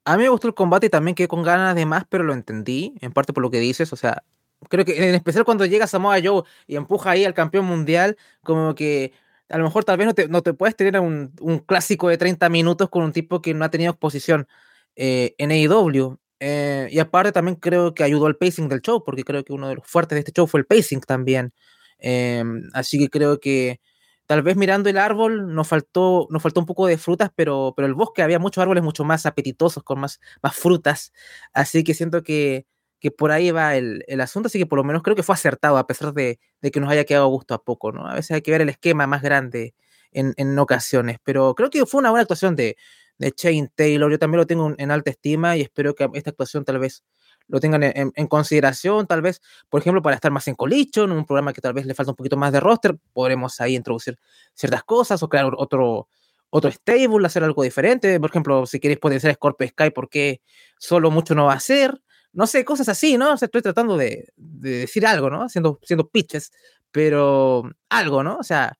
A mí me gustó el combate y también quedé con ganas de más, pero lo entendí, en parte por lo que dices, o sea, creo que en especial cuando llega Samoa Joe y empuja ahí al campeón mundial, como que a lo mejor tal vez no te, no te puedes tener un, un, clásico de 30 minutos con un tipo que no ha tenido exposición eh, en AEW. Eh, y aparte también creo que ayudó al pacing del show, porque creo que uno de los fuertes de este show fue el pacing también. Em, así que creo que tal vez mirando el árbol nos faltó, nos faltó un poco de frutas, pero, pero el bosque había muchos árboles mucho más apetitosos, con más, más frutas. Así que siento que, que por ahí va el, el, asunto, así que por lo menos creo que fue acertado, a pesar de, de, que nos haya quedado gusto a poco, ¿no? A veces hay que ver el esquema más grande en, en ocasiones, pero creo que fue una buena actuación de, de Shane Taylor. Yo también lo tengo en alta estima y espero que esta actuación tal vez lo tengan en, consideración, tal vez, por ejemplo, para estar más en Collision, un programa que tal vez le falta un poquito más de roster, podremos ahí introducir ciertas cosas o crear otro, otro stable, hacer algo diferente. Por ejemplo, si queréis potenciar Scorpio Sky, ¿por qué solo mucho no va a ser? No sé, cosas así, ¿no? O sea, estoy tratando de, decir algo, ¿no? Haciendo, haciendo pitches, pero algo, ¿no? O sea,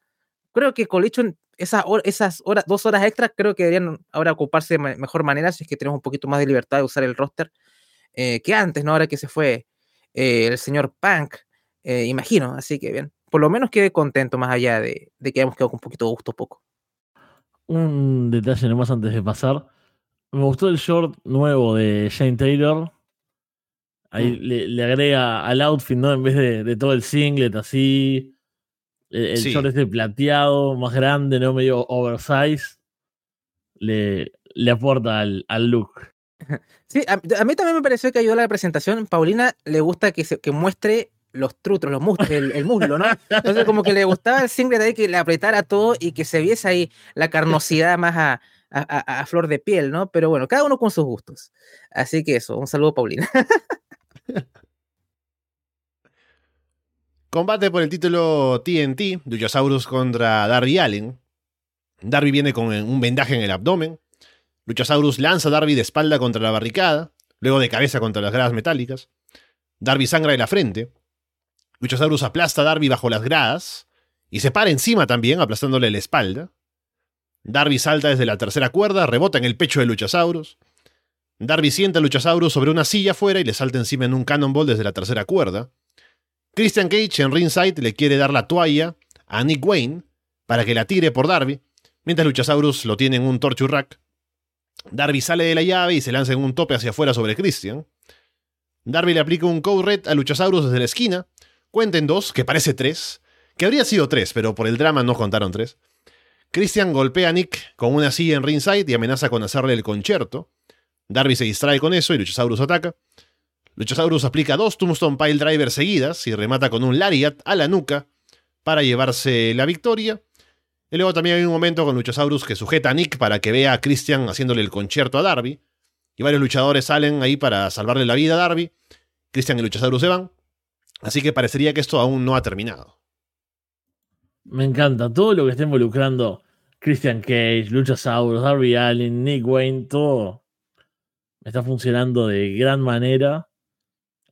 creo que Collision, esas, esas horas, dos horas extras, creo que deberían ahora ocuparse de mejor manera si es que tenemos un poquito más de libertad de usar el roster eh, que antes, ¿no? Ahora que se fue eh, el señor Punk, eh, imagino. Así que bien, por lo menos quedé contento más allá de, de que hayamos quedado con un poquito de gusto poco. Un detalle nomás antes de pasar. Me gustó el short nuevo de Shane Taylor. Ahí mm. le, agrega al outfit, ¿no? En vez de, todo el singlet así. El, short este plateado, más grande, ¿no? Medio oversize. Le, le aporta al, al look. Sí, a, mí también me pareció que ayudó a la presentación. Paulina le gusta que, se, que muestre los trutros, los muslos, el, muslo, ¿no? Entonces como que le gustaba el single ahí que le apretara todo y que se viese ahí la carnosidad más a, a, flor de piel, ¿no? Pero bueno, cada uno con sus gustos. Así que eso, un saludo Paulina. (laughs) Combate por el título TNT, Luchasaurus contra Darby Allen. Darby viene con un vendaje en el abdomen. Luchasaurus lanza a Darby de espalda contra la barricada, luego de cabeza contra las gradas metálicas. Darby sangra en la frente. Luchasaurus aplasta a Darby bajo las gradas y se para encima también, aplastándole la espalda. Darby salta desde la tercera cuerda, rebota en el pecho de Luchasaurus. Darby sienta a Luchasaurus sobre una silla afuera y le salta encima en un cannonball desde la tercera cuerda. Christian Cage en ringside le quiere dar la toalla a Nick Wayne para que la tire por Darby, mientras Luchasaurus lo tiene en un torture. Darby sale de la llave y se lanza en un tope hacia afuera sobre Christian. Darby le aplica un code red a Luchasaurus desde la esquina, Cuenten dos, que parece tres, que habría sido tres, pero por el drama no contaron tres. Christian golpea a Nick con una silla en ringside y amenaza con hacerle el concierto. Darby se distrae con eso y Luchasaurus ataca. Luchasaurus aplica dos Tombstone Pile Driver seguidas y remata con un Lariat a la nuca para llevarse la victoria. Y luego también hay un momento con Luchasaurus que sujeta a Nick para que vea a Christian haciéndole el concierto a Darby. Y varios luchadores salen ahí para salvarle la vida a Darby. Christian y Luchasaurus se van. Así que parecería que esto aún no ha terminado. Me encanta todo lo que está involucrando Christian Cage, Luchasaurus, Darby Allin, Nick Wayne, todo está funcionando de gran manera.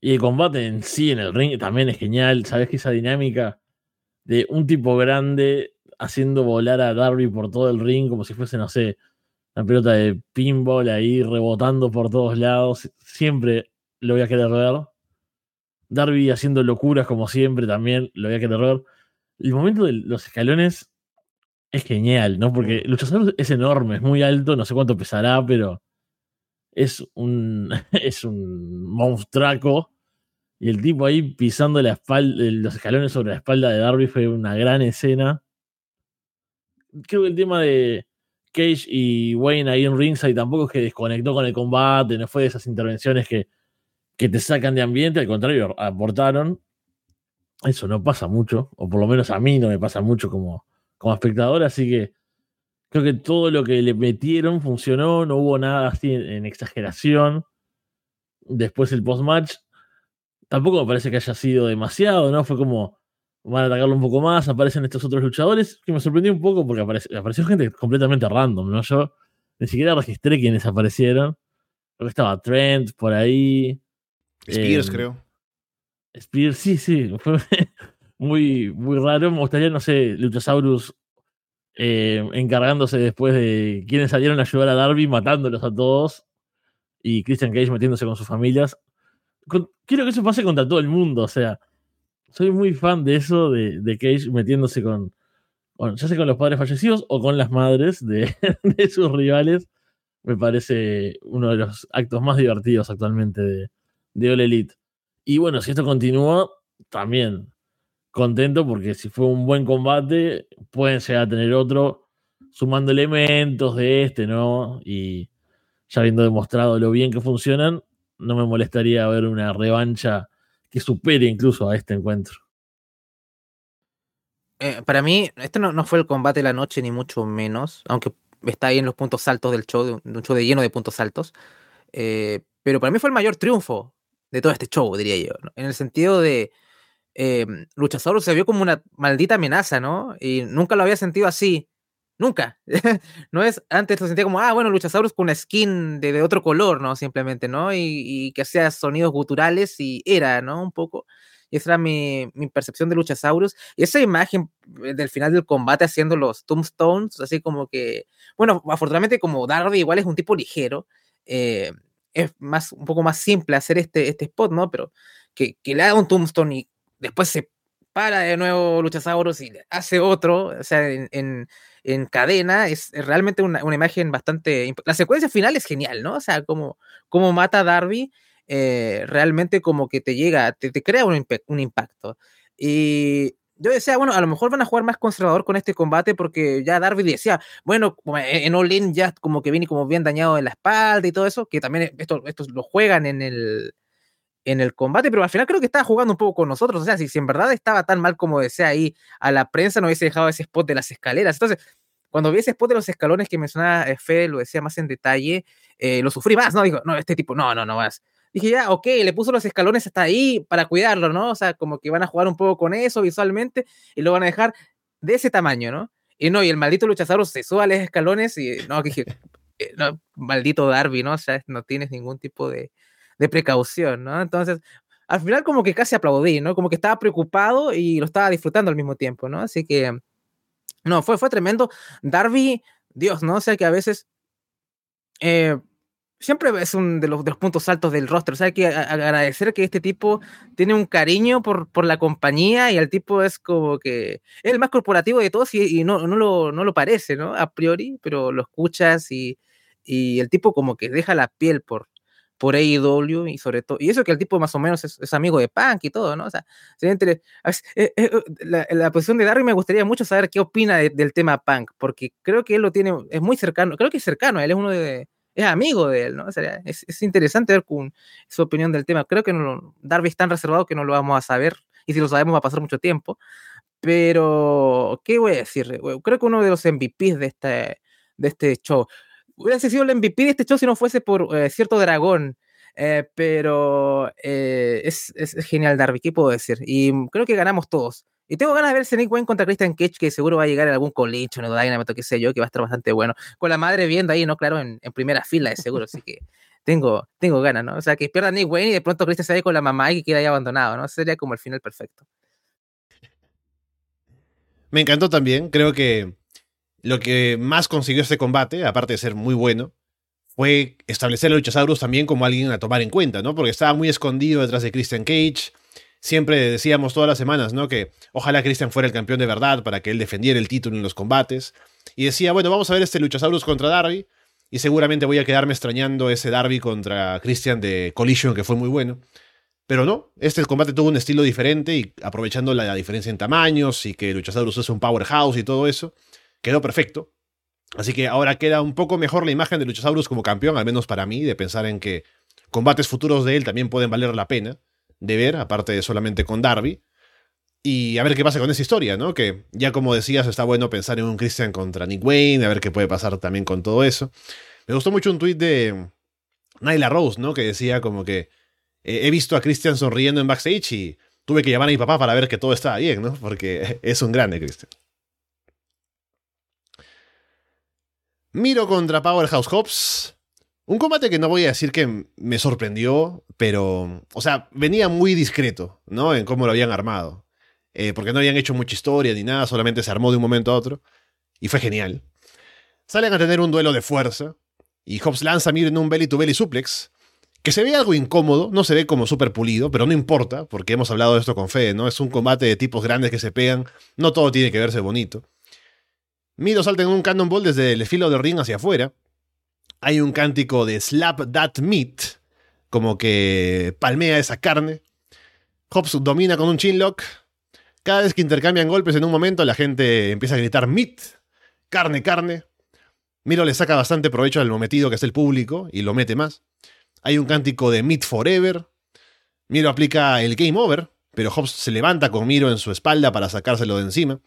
Y el combate en sí, en el ring, también es genial. Sabes que esa dinámica de un tipo grande haciendo volar a Darby por todo el ring, como si fuese, no sé, una pelota de pinball ahí rebotando por todos lados. Siempre lo voy a querer ver. Darby haciendo locuras como siempre también, lo voy a querer ver. El momento de los escalones es genial, ¿no? Porque Luchasaurus es enorme, es muy alto, no sé cuánto pesará, pero es un, (laughs) es un. Y el tipo ahí pisando la los escalones sobre la espalda de Darby fue una gran escena. Creo que el tema de Cage y Wayne ahí en ringside tampoco es que desconectó con el combate, no fue de esas intervenciones que que te sacan de ambiente, al contrario, aportaron. Eso no pasa mucho, o por lo menos a mí no me pasa mucho como, como espectador, así que creo que todo lo que le metieron funcionó, no hubo nada así en, exageración. Después el post-match, tampoco me parece que haya sido demasiado, ¿no? Fue como, van a atacarlo un poco más, aparecen estos otros luchadores, que me sorprendió un poco porque apareció gente completamente random, ¿no? Yo ni siquiera registré quiénes aparecieron. Creo que estaba Trent por ahí, Spears, em, creo. Spears, sí, sí. Fue (laughs) muy, muy raro. Me gustaría, no sé, Luchasaurus eh, encargándose después de quienes salieron a ayudar a Darby, matándolos a todos. Y Christian Cage metiéndose con sus familias. quiero que eso pase contra todo el mundo. O sea, soy muy fan de eso, de, Cage metiéndose con, ya sea con los padres fallecidos o con las madres de, (laughs) de sus rivales. Me parece uno de los actos más divertidos actualmente de, de All Elite. Y bueno, si esto continúa, también contento porque si fue un buen combate, pueden llegar a tener otro sumando elementos de este, ¿no? Y ya habiendo demostrado lo bien que funcionan, no me molestaría ver una revancha que supere incluso a este encuentro. Eh, para mí, este no, fue el combate de la noche, ni mucho menos, aunque está ahí en los puntos altos del show, de un show de lleno de puntos altos. Eh, pero para mí fue el mayor triunfo de todo este show, diría yo. En el sentido de. Eh, se vio como una maldita amenaza, ¿no? Y nunca lo había sentido así Nunca. (laughs) no es, antes lo sentía como, ah, bueno, Luchasaurus con una skin de, otro color, ¿no? Simplemente, ¿no? Y, que hacía sonidos guturales y era, ¿no? Un poco. Y esa era mi, percepción de Luchasaurus. Y esa imagen eh, del final del combate haciendo los tombstones, así como que, bueno, afortunadamente como Darby igual es un tipo ligero, eh, es más, un poco más simple hacer este, este spot, ¿no? Pero que, que le haga un tombstone y después se para de nuevo Luchasaurus y hace otro, o sea, en, en, cadena, es, realmente una, una, imagen bastante... La secuencia final es genial, ¿no? O sea, como, como mata a Darby, eh, realmente como que te llega, te, te crea un, un, impacto. Y yo decía, bueno, a lo mejor van a jugar más conservador con este combate porque ya Darby decía, bueno, en All In ya como que viene como bien dañado en la espalda y todo eso, que también esto, esto lo juegan en el en el combate, pero al final creo que estaba jugando un poco con nosotros. O sea, si, en verdad estaba tan mal como decía ahí a la prensa, no hubiese dejado ese spot de las escaleras. Entonces, cuando vi ese spot de los escalones que mencionaba eh, Fede, lo decía más en detalle, eh, lo sufrí más, ¿no? Digo, no, este tipo, no, no, no más. Dije, ya, ok, le puso los escalones hasta ahí para cuidarlo, ¿no? O sea, como que van a jugar un poco con eso visualmente y lo van a dejar de ese tamaño, ¿no? Y no, y el maldito luchador se sube a los escalones y no, dije, eh, no, maldito Darby, ¿no? O sea, no tienes ningún tipo de, de precaución, ¿no? Entonces, al final como que casi aplaudí, ¿no? Como que estaba preocupado y lo estaba disfrutando al mismo tiempo, ¿no? Así que, no, fue, fue tremendo. Darby, Dios, ¿no? O sea que a veces... Eh, siempre es un de los, de los, puntos altos del rostro. O sea, hay que agradecer que este tipo tiene un cariño por, por la compañía y el tipo es como que es el más corporativo de todos y, no, no, lo, no lo parece, ¿no? A priori, pero lo escuchas y, y el tipo como que deja la piel por, por AEW y sobre todo, y eso que el tipo más o menos es, amigo de Punk y todo, ¿no? O sea, entre, eh, eh, la, posición de Darby me gustaría mucho saber qué opina del tema Punk, porque creo que él lo tiene, es muy cercano, creo que es cercano, él es uno de, es amigo de él, ¿no? O sea, es, es, interesante ver con su opinión del tema. Creo que no, Darby es tan reservado que no lo vamos a saber, y si lo sabemos va a pasar mucho tiempo. Pero, ¿qué voy a decir? Creo que uno de los MVPs de este, de este show, hubiese sido el MVP de este show si no fuese por eh, cierto dragón. Eh, pero eh, es, es, genial Darby, ¿qué puedo decir? Y creo que ganamos todos. Y tengo ganas de ver Nick Wayne contra Christian Cage, que seguro va a llegar en algún coliche, no Dynamite, qué sé yo, que va a estar bastante bueno. Con la madre viendo ahí, ¿no? Claro, en, primera fila, de seguro, así que tengo, tengo ganas, ¿no? O sea, que pierda Nick Wayne y de pronto Christian se con la mamá y que quede ahí abandonado, ¿no? Sería como el final perfecto. Me encantó también, creo que lo que más consiguió este combate, aparte de ser muy bueno, fue establecer a Luchasaurus también como alguien a tomar en cuenta, ¿no? Porque estaba muy escondido detrás de Christian Cage. Siempre decíamos todas las semanas, ¿no? Que ojalá Christian fuera el campeón de verdad para que él defendiera el título en los combates. Y decía, bueno, vamos a ver este Luchasaurus contra Darby. Y seguramente voy a quedarme extrañando ese Darby contra Christian de Collision, que fue muy bueno. Pero no, este combate tuvo un estilo diferente y aprovechando la diferencia en tamaños y que Luchasaurus es un powerhouse y todo eso, quedó perfecto. Así que ahora queda un poco mejor la imagen de Luchasaurus como campeón, al menos para mí, de pensar en que combates futuros de él también pueden valer la pena de ver, aparte de solamente con Darby. Y a ver qué pasa con esa historia, ¿no? Que ya como decías, está bueno pensar en un Christian contra Nick Wayne, a ver qué puede pasar también con todo eso. Me gustó mucho un tuit de Nyla Rose, ¿no? Que decía como que eh, he visto a Christian sonriendo en backstage y tuve que llamar a mi papá para ver que todo estaba bien, ¿no? Porque (laughs) es un grande Christian. Miro contra Powerhouse Hobbs. Un combate que no voy a decir que me sorprendió, pero, o sea, venía muy discreto, ¿no? En cómo lo habían armado. Eh, porque no habían hecho mucha historia ni nada, solamente se armó de un momento a otro. Y fue genial. Salen a tener un duelo de fuerza. Y Hobbs lanza a Miro en un belly to belly suplex. Que se ve algo incómodo, no se ve como súper pulido, pero no importa, porque hemos hablado de esto con Fede, ¿no? Es un combate de tipos grandes que se pegan, no todo tiene que verse bonito. Mido salta en un cannonball desde el filo del ring hacia afuera. Hay un cántico de Slap That Meat, como que palmea esa carne. Hobbs domina con un chinlock. Cada vez que intercambian golpes en un momento, la gente empieza a gritar meat, carne, carne. Miro le saca bastante provecho al metido que es el público y lo mete más. Hay un cántico de Meat Forever. Miro aplica el Game Over, pero Hobbs se levanta con Miro en su espalda para sacárselo de encima.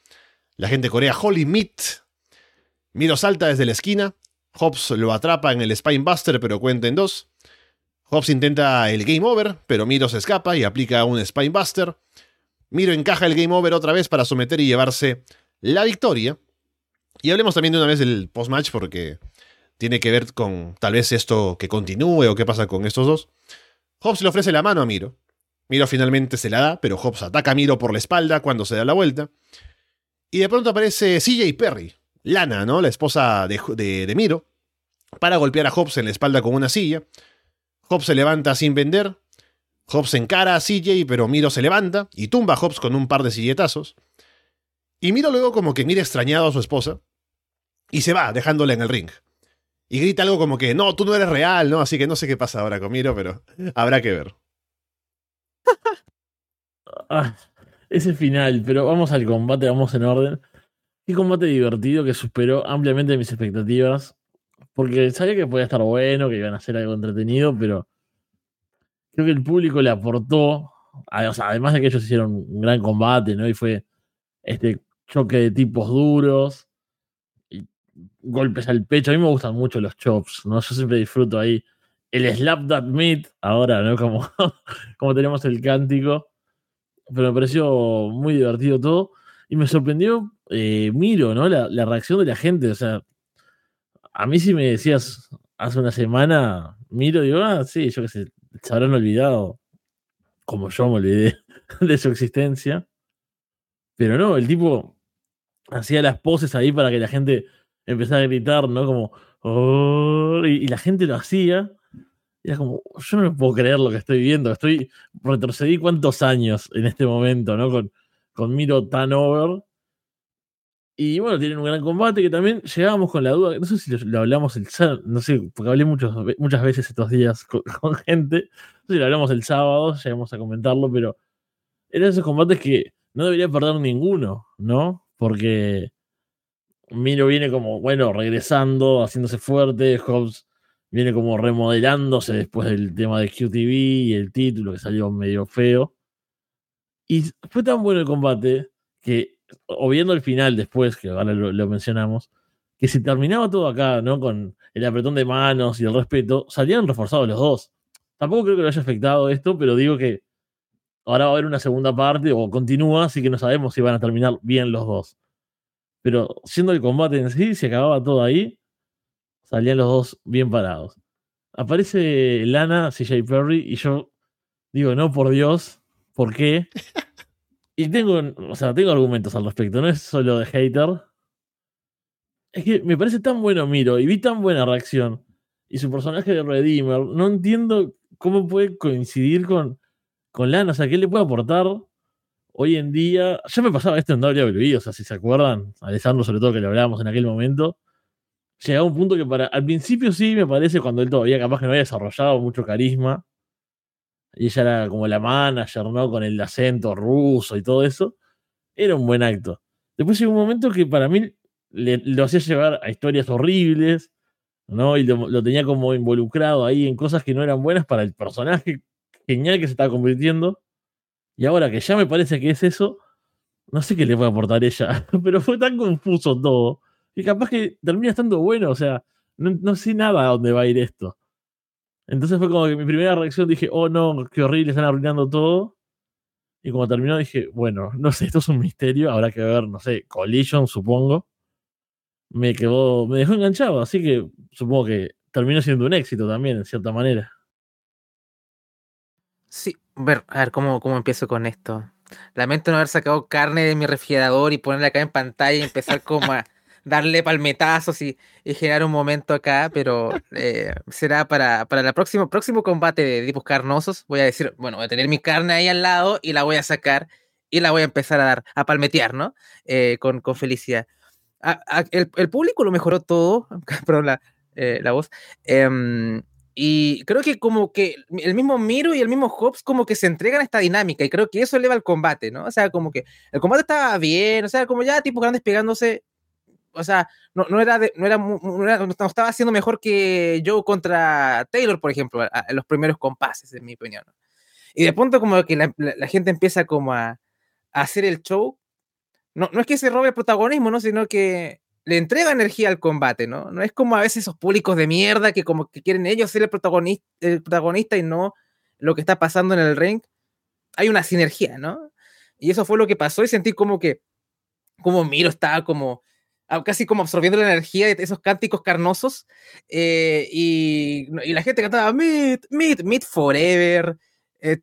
La gente corea Holy Meat. Miro salta desde la esquina. Hobbs lo atrapa en el Spinebuster, pero cuenta en dos. Hobbs intenta el Game Over, pero Miro se escapa y aplica un Spinebuster. Miro encaja el Game Over otra vez para someter y llevarse la victoria. Y hablemos también de una vez del post-match porque tiene que ver con tal vez esto que continúe o qué pasa con estos dos. Hobbs le ofrece la mano a Miro. Miro finalmente se la da, pero Hobbs ataca a Miro por la espalda cuando se da la vuelta. Y de pronto aparece CJ Perry, Lana, ¿no? La esposa de, de, Miro, para golpear a Hobbs en la espalda con una silla. Hobbs se levanta sin vender. Hobbs encara a CJ, pero Miro se levanta y tumba a Hobbs con un par de silletazos. Y Miro luego como que mira extrañado a su esposa y se va, dejándola en el ring. Y grita algo como que, no, tú no eres real, ¿no? Así que no sé qué pasa ahora con Miro, pero habrá que ver. (laughs) Ese final, pero vamos al combate, vamos en orden. Qué combate divertido que superó ampliamente mis expectativas. Porque sabía que podía estar bueno, que iban a ser algo entretenido, pero creo que el público le aportó. además de que ellos hicieron un gran combate, ¿no? Y fue este choque de tipos duros, y golpes al pecho. A mí me gustan mucho los chops, ¿no? Yo siempre disfruto ahí el slap that meat, ahora, ¿no? Como, (laughs) como tenemos el cántico pero me pareció muy divertido todo. Y me sorprendió, eh, Miro, ¿no? La, reacción de la gente. O sea, a mí si me decías hace una semana, Miro, digo, ah, sí, yo qué sé, se habrán olvidado, como yo me olvidé (laughs) de su existencia. Pero no, el tipo hacía las poses ahí para que la gente empezara a gritar, ¿no? Como, oh", y la gente lo hacía. Era como, yo no puedo creer lo que estoy viendo. Estoy, retrocedí cuántos años en este momento, ¿no? Con, con Miro tan over. Y bueno, tienen un gran combate que también llegábamos con la duda, no sé si lo, hablamos el sábado, no sé, porque hablé muchos, muchas veces estos días (laughs) con, gente, no sé si lo hablamos el sábado, llegamos a comentarlo, pero eran esos combates que no debería perder ninguno, ¿no? Porque Miro viene como, bueno, regresando, haciéndose fuerte, Hobbs viene como remodelándose después del tema de QTV y el título que salió medio feo. Y fue tan bueno el combate que, o viendo el final después, que ahora lo, mencionamos, que si terminaba todo acá, ¿no? Con el apretón de manos y el respeto, salían reforzados los dos. Tampoco creo que lo haya afectado esto, pero digo que ahora va a haber una segunda parte o continúa, así que no sabemos si van a terminar bien los dos. Pero siendo el combate en sí, se acababa todo ahí, Salían los dos bien parados. Aparece Lana, CJ Perry, y yo digo, no, por Dios, ¿por qué? Y tengo, o sea, tengo argumentos al respecto, no es solo de hater. Es que me parece tan bueno Miro y vi tan buena reacción. Y su personaje de Redeemer, no entiendo cómo puede coincidir con, con Lana. O sea, ¿qué le puede aportar hoy en día? Ya me pasaba esto en WWE, o sea, si se acuerdan, Alessandro, sobre todo que lo hablábamos en aquel momento llega a un punto que para. Al principio sí me parece cuando él todavía capaz que no había desarrollado mucho carisma. Y ella era como la manager, ¿no? Con el acento ruso y todo eso. Era un buen acto. Después llegó un momento que para mí lo hacía llevar a historias horribles, ¿no? Y lo, tenía como involucrado ahí en cosas que no eran buenas para el personaje genial que se estaba convirtiendo. Y ahora que ya me parece que es eso, no sé qué le puede aportar ella, (laughs) pero fue tan confuso todo y capaz que termina estando bueno, o sea, no, sé nada a dónde va a ir esto. Entonces fue como que mi primera reacción dije, oh no, qué horrible, están arruinando todo. Y como terminó dije, bueno, no sé, esto es un misterio, habrá que ver, no sé, Collision supongo. Me quedó, me dejó enganchado, así que supongo que terminó siendo un éxito también, en cierta manera. Sí, ver, a ver cómo, cómo empiezo con esto. Lamento no haber sacado carne de mi refrigerador y ponerla acá en pantalla y empezar como a (laughs) darle palmetazos y, generar un momento acá, pero (laughs) eh, será para, para el próximo, próximo combate de tipos carnosos. Voy a decir, bueno, voy a tener mi carne ahí al lado y la voy a sacar y la voy a empezar a dar, a palmetear, ¿no? Eh, con, con felicidad. el, público lo mejoró todo, (laughs) perdón la, eh, la voz. Em, y creo que como que el mismo Miro y el mismo Hobbs como que se entregan a esta dinámica y creo que eso eleva el combate, ¿no? O sea, como que el combate estaba bien, o sea, como ya tipos grandes pegándose o sea, no, no, era, no, era, no, estaba haciendo mejor que Joe contra Taylor, por ejemplo, en los primeros compases, en mi opinión. Y de pronto como que la, gente empieza como a, hacer el show. No, no es que se robe el protagonismo, ¿no? Sino que le entrega energía al combate, ¿no? No es como a veces esos públicos de mierda que como que quieren ellos ser el protagonista, el protagonista y no lo que está pasando en el ring. Hay una sinergia, ¿no? Y eso fue lo que pasó y sentí como que, como Miro estaba como casi como absorbiendo la energía de esos cánticos carnosos. Eh, y, la gente cantaba Meet, Meet, Meet Forever. Eh,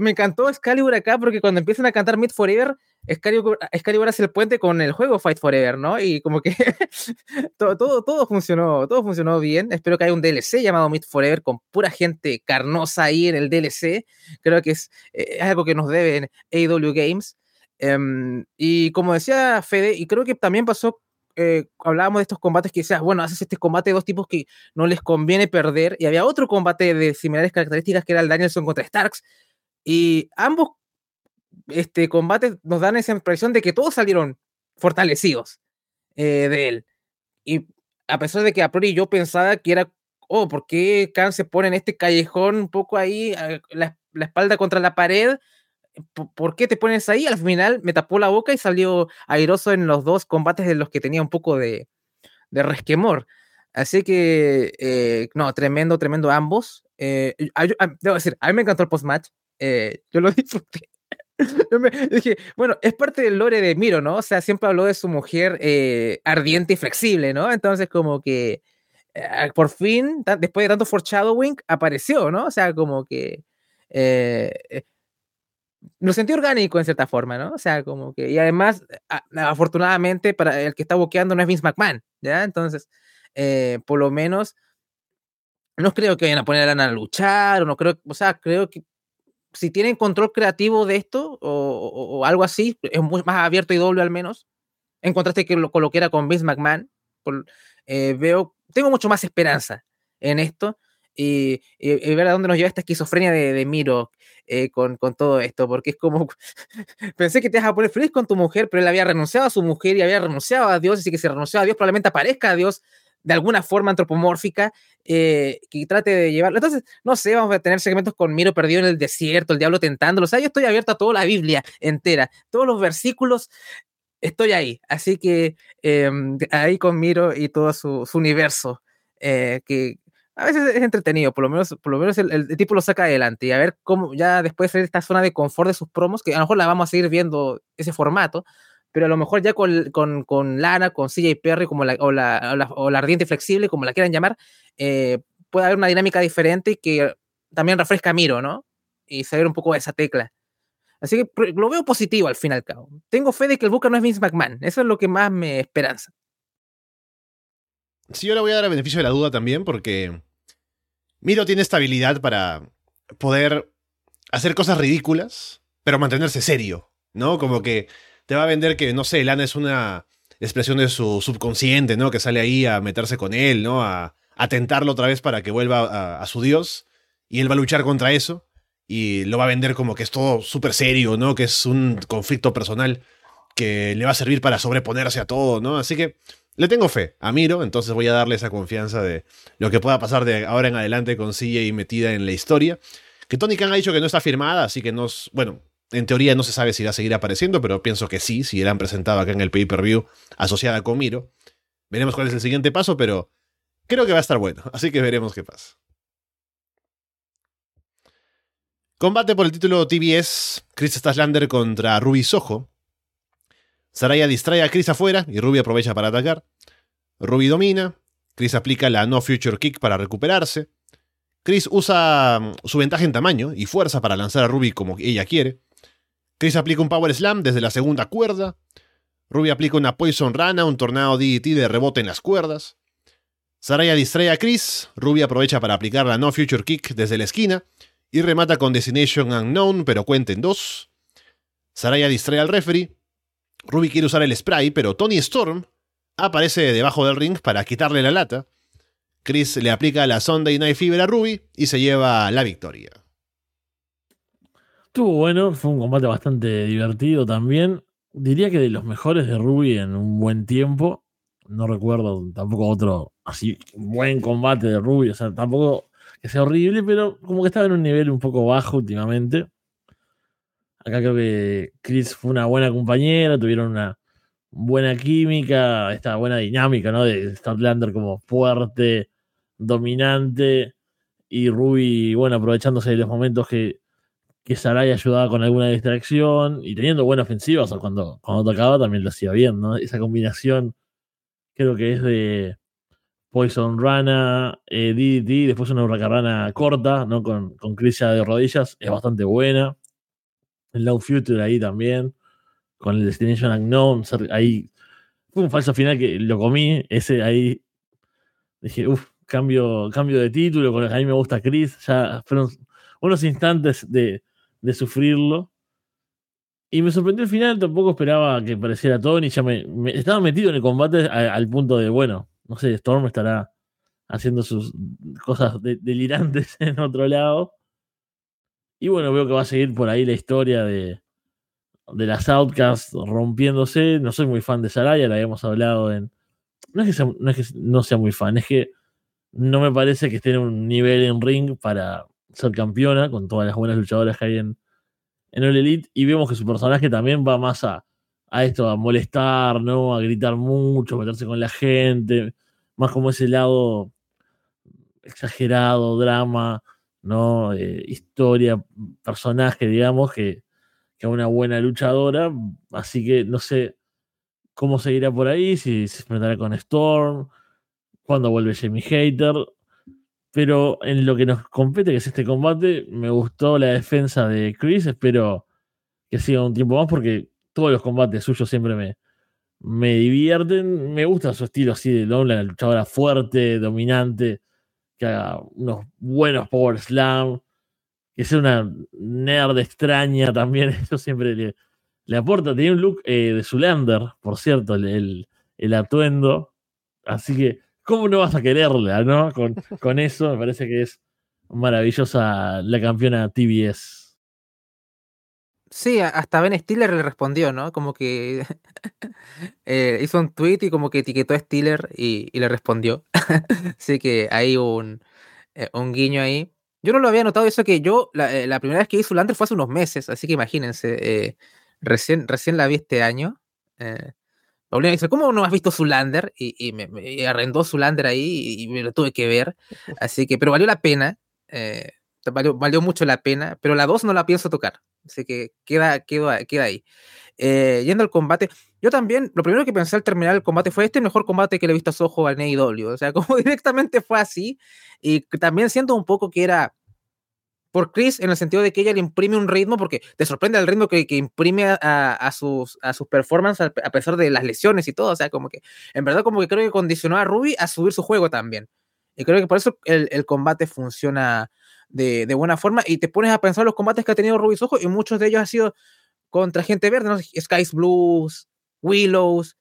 me encantó Excalibur acá porque cuando empiezan a cantar Meet Forever, Excalibur, Excalibur hace el puente con el juego Fight Forever, ¿no? Y como que (laughs) todo, todo, todo, funcionó, todo funcionó bien. Espero que haya un DLC llamado Meet Forever con pura gente carnosa ahí en el DLC. Creo que es, es algo que nos deben AW Games. Em, y como decía Fede, y creo que también pasó, eh, hablábamos de estos combates que decías, bueno, haces este combate de dos tipos que no les conviene perder, y había otro combate de similares características que era el Danielson contra Starks, y ambos este, combates nos dan esa impresión de que todos salieron fortalecidos eh, de él. Y a pesar de que a priori yo pensaba que era, oh, ¿por qué Khan se pone en este callejón un poco ahí, la, la espalda contra la pared? ¿Por qué te pones ahí? Al final me tapó la boca y salió airoso en los dos combates de los que tenía un poco de, de resquemor. Así que, eh, no, tremendo, tremendo ambos. Eh, debo decir, a mí me encantó el post-match. Eh, yo lo (laughs) disfruté. yo me bueno, es parte del lore de Miro, ¿no? O sea, siempre habló de su mujer ardiente y flexible, ¿no? Entonces, como que por fin, después de tanto foreshadowing, apareció, ¿no? O sea, como que lo sentí orgánico en cierta forma, ¿no? O sea, como que, y además, afortunadamente, para el que está boqueando no es Vince McMahon, ¿ya? Entonces, eh, por lo menos, no creo que vayan a poner a Lana a luchar, o no creo, o sea, creo que si tienen control creativo de esto, o, algo así, es muy más abierto y doble al menos, en contraste que lo, con con Vince McMahon, eh, veo, tengo mucho más esperanza en esto, y, ver a dónde nos lleva esta esquizofrenia de, Miro eh, con, con, todo esto, porque es como, (laughs) pensé que te ibas a poner feliz con tu mujer, pero él había renunciado a su mujer y había renunciado a Dios, y que se renunció a Dios probablemente aparezca a Dios de alguna forma antropomórfica eh, que trate de llevarlo. Entonces, no sé, vamos a tener segmentos con Miro perdido en el desierto, el diablo tentándolo. O sea, yo estoy abierto a toda la Biblia entera, todos los versículos, estoy ahí. Así que em, ahí con Miro y todo su, su universo, eh, que, a veces es entretenido, por lo menos, por lo menos el, tipo lo saca adelante y a ver cómo ya después de esta zona de confort de sus promos, que a lo mejor la vamos a seguir viendo ese formato, pero a lo mejor ya con, con, con Lana, con CJ Perry como la, o, la, o, la, ardiente flexible, como la quieran llamar, eh, puede haber una dinámica diferente que también refresca Miro, ¿no? Y saber un poco de esa tecla. Así que lo veo positivo al fin y al cabo. Tengo fe de que el Booker no es Vince McMahon. Eso es lo que más me esperanza. Sí, yo le voy a dar el beneficio de la duda también porque Miro tiene esta habilidad para poder hacer cosas ridículas, pero mantenerse serio, ¿no? Como que te va a vender que, no sé, Lana es una expresión de su subconsciente, ¿no? Que sale ahí a meterse con él, ¿no? A, a tentarlo otra vez para que vuelva a, su dios. Y él va a luchar contra eso. Y lo va a vender como que es todo súper serio, ¿no? Que es un conflicto personal que le va a servir para sobreponerse a todo, ¿no? Así que le tengo fe a Miro, entonces voy a darle esa confianza de lo que pueda pasar de ahora en adelante con CJ metida en la historia. Que Tony Khan ha dicho que no está firmada, así que no. Bueno, en teoría no se sabe si va a seguir apareciendo, pero pienso que sí, si la han presentado acá en el pay-per-view asociada con Miro. Veremos cuál es el siguiente paso, pero creo que va a estar bueno, (laughs) así que veremos qué pasa. Combate por el título TBS, Chris Statlander contra Ruby Soho. Saraya distrae a Chris afuera y Ruby aprovecha para atacar. Ruby domina. Chris aplica la No Future Kick para recuperarse. Chris usa mm, su ventaja en tamaño y fuerza para lanzar a Ruby como ella quiere. Chris aplica un Power Slam desde la segunda cuerda. Ruby aplica una Poison Rana, un tornado DDT de rebote en las cuerdas. Saraya distrae a Chris. Ruby aprovecha para aplicar la No Future Kick desde la esquina. Y remata con Destination Unknown, pero cuenta en dos. Saraya distrae al referee. Ruby quiere usar el spray, pero Tony Storm aparece debajo del ring para quitarle la lata. Chris le aplica la Sunday Night Fever a Ruby y se lleva la victoria. Estuvo bueno, fue un combate bastante divertido también. Diría que de los mejores de Ruby en un buen tiempo. No recuerdo tampoco otro así buen combate de Ruby. O sea, tampoco que sea horrible, pero como que estaba en un nivel un poco bajo últimamente. Acá creo que Chris fue una buena compañera, tuvieron una buena química, esta buena dinámica, ¿no? De Statlander como fuerte, dominante, y Ruby, bueno, aprovechándose de los momentos que, que Sarai ayudaba con alguna distracción y teniendo buena ofensiva, o cuando, cuando tocaba también lo hacía bien, ¿no? Esa combinación creo que es de Poison Rana, eh, DDT, después una hurracarrana corta, ¿no? Con, con Chris de rodillas, es bastante buena. El Low Future ahí también, con el Destination Unknown, ahí fue un falso final que lo comí, ese ahí dije, uff, cambio, cambio de título, con el, a mí me gusta Chris, ya fueron unos instantes de, de sufrirlo. Y me sorprendió el final, tampoco esperaba que pareciera Tony, ya me, estaba metido en el combate al punto de, bueno, no sé, Storm estará haciendo sus cosas delirantes (laughs) en otro lado. Y bueno, veo que va a seguir por ahí la historia de, de las Outcasts rompiéndose. No soy muy fan de Saraya, la habíamos hablado en. No es, que no es que no sea muy fan, es que no me parece que esté en un nivel en ring para ser campeona con todas las buenas luchadoras que hay en, en el Elite. Y vemos que su personaje también va más a, a esto, a molestar, ¿no? A gritar mucho, a meterse con la gente. Más como ese lado exagerado, drama, ¿no? Eh, historia, personaje, digamos, que, que una buena luchadora. Así que no sé cómo seguirá por ahí, si, se enfrentará con Storm, cuándo vuelve Jamie Hater. Pero en lo que nos compete, que es este combate, me gustó la defensa de Chris. Espero que siga un tiempo más porque todos los combates suyos siempre me, me divierten. Me gusta su estilo así de doble, la luchadora fuerte, dominante, que haga unos buenos power slam, sea una nerd extraña también. (laughs) Eso siempre le, aporta. Tenía un look eh, de Zulander, por cierto, el, el, atuendo. Así que, ¿cómo no vas a quererla, no? Con, con eso, me parece que es maravillosa la campeona TBS. Sí, hasta Ben Stiller le respondió, ¿no? Como que (laughs) eh, hizo un tweet y como que etiquetó a Stiller y, le respondió. (laughs) Así que hay un, eh, un guiño ahí. Yo no lo había notado eso que yo, la, eh, primera vez que vi Zulander fue hace unos meses, así que imagínense, recién, recién la vi este año. Paulina dice, ¿cómo no has visto Zulander? Y, y me, me, arrendó Zulander ahí y, me lo tuve que ver. Así que, pero valió la pena. Valió, valió, mucho la pena, pero la 2 no la pienso tocar. Así que queda, queda, queda ahí. Eh, yendo al combate, yo también, lo primero que pensé al terminar el combate fue este mejor combate que le he visto a su ojo al AEW. O sea, (laughs) como directamente fue así. Y también siento un poco que era por Chris en el sentido de que ella le imprime un ritmo, porque te sorprende el ritmo que, que imprime a, a, sus, a sus performances a pesar de las lesiones y todo. O sea, como que en verdad como que creo que condicionó a Ruby a subir su juego también. Y creo que por eso el, el combate funciona de, de, buena forma y te pones a pensar los combates que ha tenido Ruby Soho y muchos de ellos han sido contra gente verde, ¿no? Skies Blues, Willows.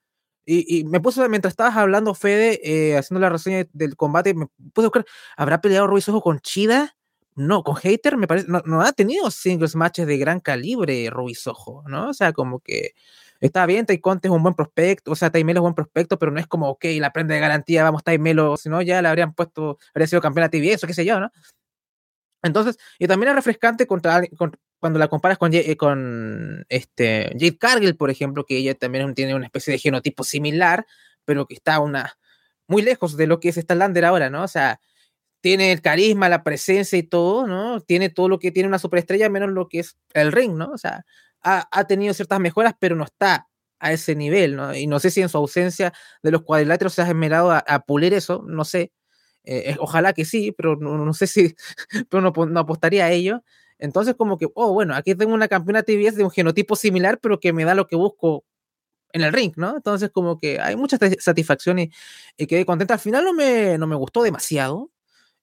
Y, y, me puse, mientras estabas hablando, Fede, eh, haciendo la reseña del combate, me puse a buscar, ¿habrá peleado Ruby Soho con Chida? No, con Hater, me parece, no, no, ha tenido singles matches de gran calibre Ruby Soho, ¿no? O sea, como que está bien, Conte es un buen prospecto, o sea, Taimelo es un buen prospecto, pero no es como, ok, la prenda de garantía, vamos, Taimelo, si no, ya le habrían puesto, habría sido campeón a TV, eso, qué sé yo, ¿no? Entonces, y también es refrescante contra, cuando la comparas con, eh, con este, Jade Cargill, por ejemplo, que ella también tiene una especie de genotipo similar, pero que está una, muy lejos de lo que es Lander ahora, ¿no? O sea, tiene el carisma, la presencia y todo, ¿no? Tiene todo lo que tiene una superestrella, menos lo que es el ring, ¿no? O sea, ha, ha tenido ciertas mejoras, pero no está a ese nivel, ¿no? Y no sé si en su ausencia de los cuadriláteros se ha esmerado a, a pulir eso, no sé, eh, ojalá que sí, pero no, sé si, (laughs) pero no, no, apostaría a ello. Entonces, como que, oh, bueno, aquí tengo una campeona TBS de un genotipo similar, pero que me da lo que busco en el ring, ¿no? Entonces, como que hay mucha satisfacción y, y quedé contenta. Al final no me, no me gustó demasiado,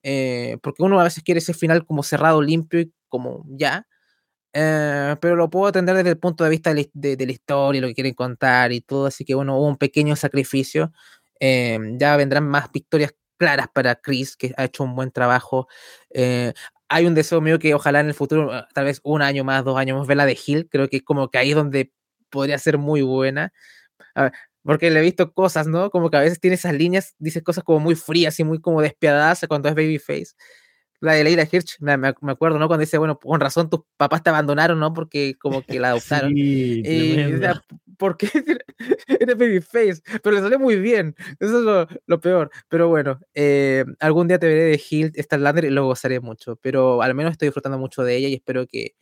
eh, porque uno a veces quiere ese final como cerrado, limpio y como ya. Eh, pero lo puedo atender desde el punto de vista de, de, la historia, lo que quieren contar y todo. Así que, bueno, hubo un pequeño sacrificio. ya vendrán más victorias claras para Chris, que ha hecho un buen trabajo. Eh, hay un deseo mío que ojalá en el futuro, ah, tal vez un año más, dos años más, la de Hill. Creo que es como que ahí es donde podría ser muy buena. porque le he visto cosas, ¿no? Como que a veces tiene esas líneas, dice cosas como muy frías y muy como despiadadas cuando es Babyface la de Leila Hirsch, me, me, acuerdo, ¿no? Cuando dice, bueno, con razón tus papás te abandonaron, ¿no? Porque como que la adoptaron. (laughs) Sí, y, o sea, ¿por qué (laughs) eres babyface? Pero le salió muy bien, eso es lo, lo peor. Pero bueno, eh, algún día te veré de Hill, Starlander y lo gozaré mucho, pero al menos estoy disfrutando mucho de ella y espero que,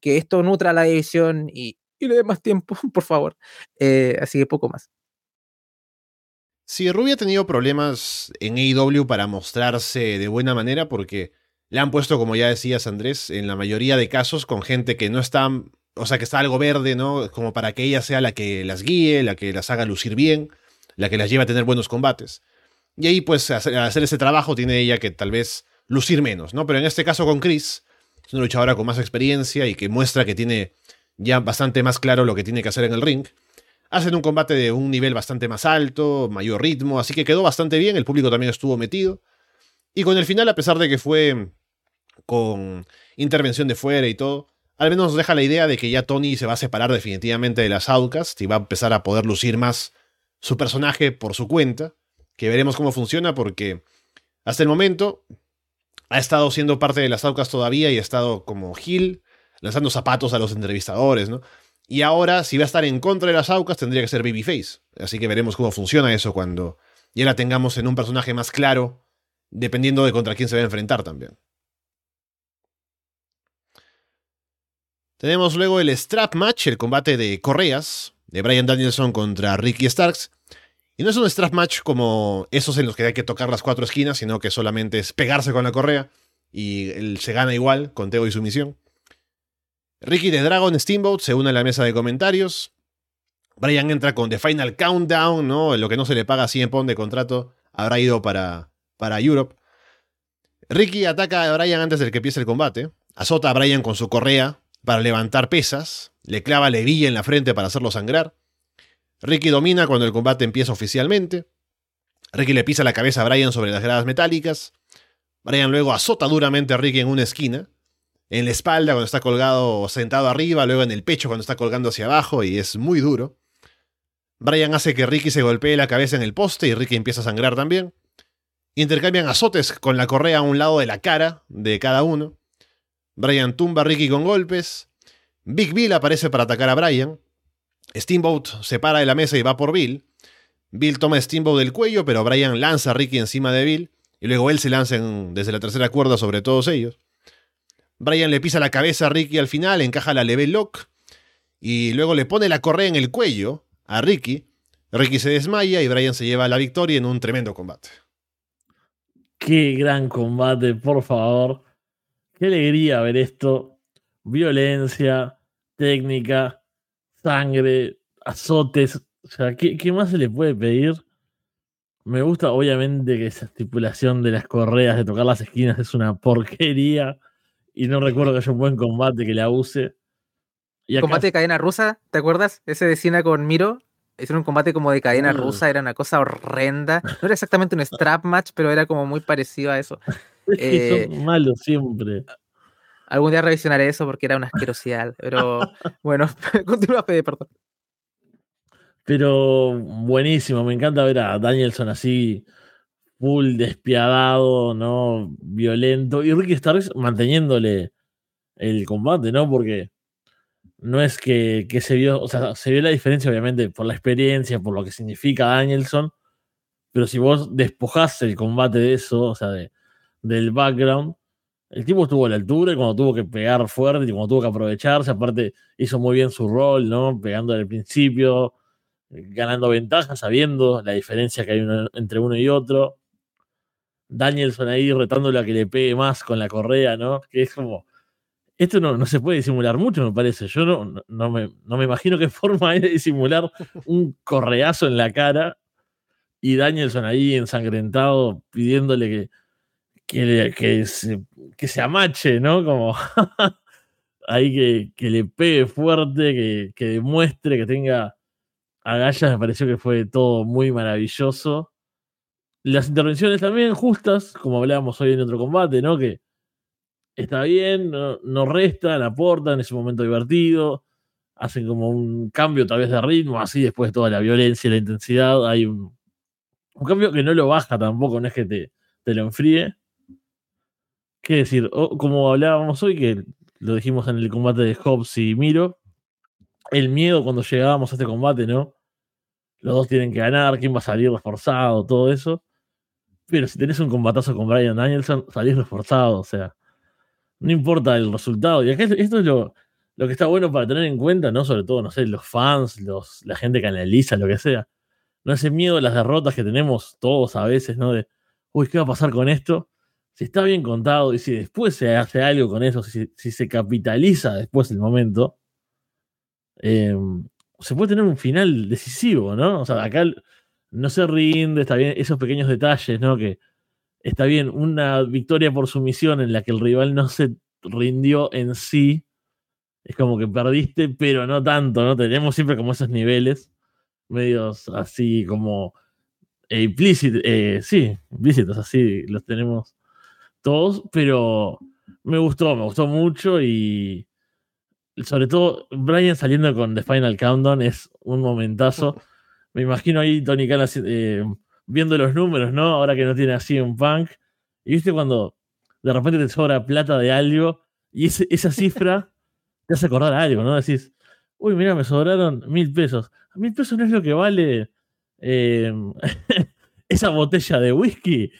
que esto nutra la división y, y le dé más tiempo, (laughs) por favor. Eh, así que poco más. Sí, Ruby ha tenido problemas en AEW para mostrarse de buena manera porque le han puesto, como ya decías Andrés, en la mayoría de casos con gente que no está, o sea, que está algo verde, ¿no? Como para que ella sea la que las guíe, la que las haga lucir bien, la que las lleve a tener buenos combates. Y ahí, pues, al hacer ese trabajo tiene ella que tal vez lucir menos, ¿no? Pero en este caso con Chris, es una luchadora con más experiencia y que muestra que tiene ya bastante más claro lo que tiene que hacer en el ring. Hacen un combate de un nivel bastante más alto, mayor ritmo, así que quedó bastante bien, el público también estuvo metido. Y con el final, a pesar de que fue con intervención de fuera y todo, al menos nos deja la idea de que ya Tony se va a separar definitivamente de las Outcasts y va a empezar a poder lucir más su personaje por su cuenta, que veremos cómo funciona porque hasta el momento ha estado siendo parte de las Outcasts todavía y ha estado como Gil, lanzando zapatos a los entrevistadores, ¿no? Y ahora, si va a estar en contra de las Aucas, tendría que ser Babyface. Así que veremos cómo funciona eso cuando ya la tengamos en un personaje más claro, dependiendo de contra quién se va a enfrentar también. Tenemos luego el Strap Match, el combate de correas, de Brian Danielson contra Ricky Starks. Y no es un strap match como esos en los que hay que tocar las cuatro esquinas, sino que solamente es pegarse con la correa y él se gana igual con Teo y su misión. Ricky de Dragon Steamboat se une a la mesa de comentarios. Brian entra con The Final Countdown, ¿no? Lo que no se le paga a 100 Pond de contrato habrá ido para, para Europe. Ricky ataca a Brian antes de que empiece el combate. Azota a Brian con su correa para levantar pesas. Le clava levilla en la frente para hacerlo sangrar. Ricky domina cuando el combate empieza oficialmente. Ricky le pisa la cabeza a Brian sobre las gradas metálicas. Brian luego azota duramente a Ricky en una esquina en la espalda cuando está colgado sentado arriba, luego en el pecho cuando está colgando hacia abajo y es muy duro. Brian hace que Ricky se golpee la cabeza en el poste y Ricky empieza a sangrar también. Intercambian azotes con la correa a un lado de la cara de cada uno. Brian tumba a Ricky con golpes. Big Bill aparece para atacar a Brian. Steamboat se para de la mesa y va por Bill. Bill toma a Steamboat del cuello, pero Brian lanza a Ricky encima de Bill y luego él se lanza desde la tercera cuerda sobre todos ellos. Brian le pisa la cabeza a Ricky al final, encaja la level lock y luego le pone la correa en el cuello a Ricky. Ricky se desmaya y Brian se lleva la victoria en un tremendo combate. Qué gran combate, por favor. Qué alegría ver esto. Violencia, técnica, sangre, azotes. O sea, ¿qué, ¿qué, más se le puede pedir? Me gusta, obviamente, que esa estipulación de las correas, de tocar las esquinas, es una porquería y no recuerdo que haya un buen combate que la use. Y Combate de cadena rusa, ¿te acuerdas? Ese de Cina con Miro. Era un combate como de cadena mm. rusa, era una cosa horrenda. No era exactamente un strap match, pero era como muy parecido a eso. (laughs) Es que son eh, malos siempre. Algún día revisionaré eso porque era una asquerosidad. Pero (laughs) bueno, (laughs) continúa, Fede, perdón. Pero buenísimo, me encanta ver a Danielson así full despiadado, ¿no? Violento. Y Ricky Starks manteniéndole el combate, ¿no? Porque no es que, se vio, o sea, se vio la diferencia, obviamente, por la experiencia, por lo que significa Danielson. Pero si vos despojás el combate de eso, o sea, de, del background, el tipo estuvo a la altura y cuando tuvo que pegar fuerte y cuando tuvo que aprovecharse, aparte hizo muy bien su rol, ¿no? Pegando al principio, ganando ventajas, sabiendo la diferencia que hay entre uno y otro. Danielson ahí retándole a que le pegue más con la correa, ¿no? Que es como. Esto no, no se puede disimular mucho, me parece. Yo no, no, me, no me imagino qué (laughs) forma hay de disimular un correazo en la cara y Danielson ahí ensangrentado pidiéndole que, que, que, se, que se amache, ¿no? Como (laughs) ahí que, que, le pegue fuerte, que, que demuestre que tenga agallas. Me pareció que fue todo muy maravilloso. Las intervenciones también justas, como hablábamos hoy en otro combate, ¿no? Que está bien, no, no restan, aportan, en ese momento divertido, hacen como un cambio tal vez de ritmo, así después de toda la violencia y la intensidad, hay un, un cambio que no lo baja tampoco, no es que te, te lo enfríe. ¿Qué decir? como hablábamos hoy, que lo dijimos en el combate de Hobbs y Miro, el miedo cuando llegábamos a este combate, ¿no? Los dos tienen que ganar, quién va a salir reforzado, todo eso. Pero si tenés un combatazo con Brian Danielson, salís reforzado, o sea, no importa el resultado. Y acá esto es lo, que está bueno para tener en cuenta, ¿no? Sobre todo, no sé, los fans, los, la gente que analiza, lo que sea. No ese miedo a las derrotas que tenemos todos a veces, ¿no? De, uy, ¿qué va a pasar con esto? Si está bien contado y si después se hace algo con eso, si, se capitaliza después el momento, em, se puede tener un final decisivo, ¿no? O sea, acá no se rinde, está bien, esos pequeños detalles, ¿no? Que está bien, una victoria por sumisión en la que el rival no se rindió en sí, es como que perdiste, pero no tanto, ¿no? Tenemos siempre como esos niveles medios así como eh, implícitos, eh, sí, implícitos, así los tenemos todos, pero me gustó, me gustó mucho y sobre todo Brian saliendo con The Final Countdown es un momentazo. Me imagino ahí Tony Khan eh, viendo los números, ¿no? Ahora que no tiene así un punk. Y viste cuando de repente te sobra plata de algo y esa cifra (laughs) te hace acordar algo, ¿no? Decís, uy, mira, me sobraron mil pesos. Mil pesos no es lo que vale eh, (laughs) esa botella de whisky.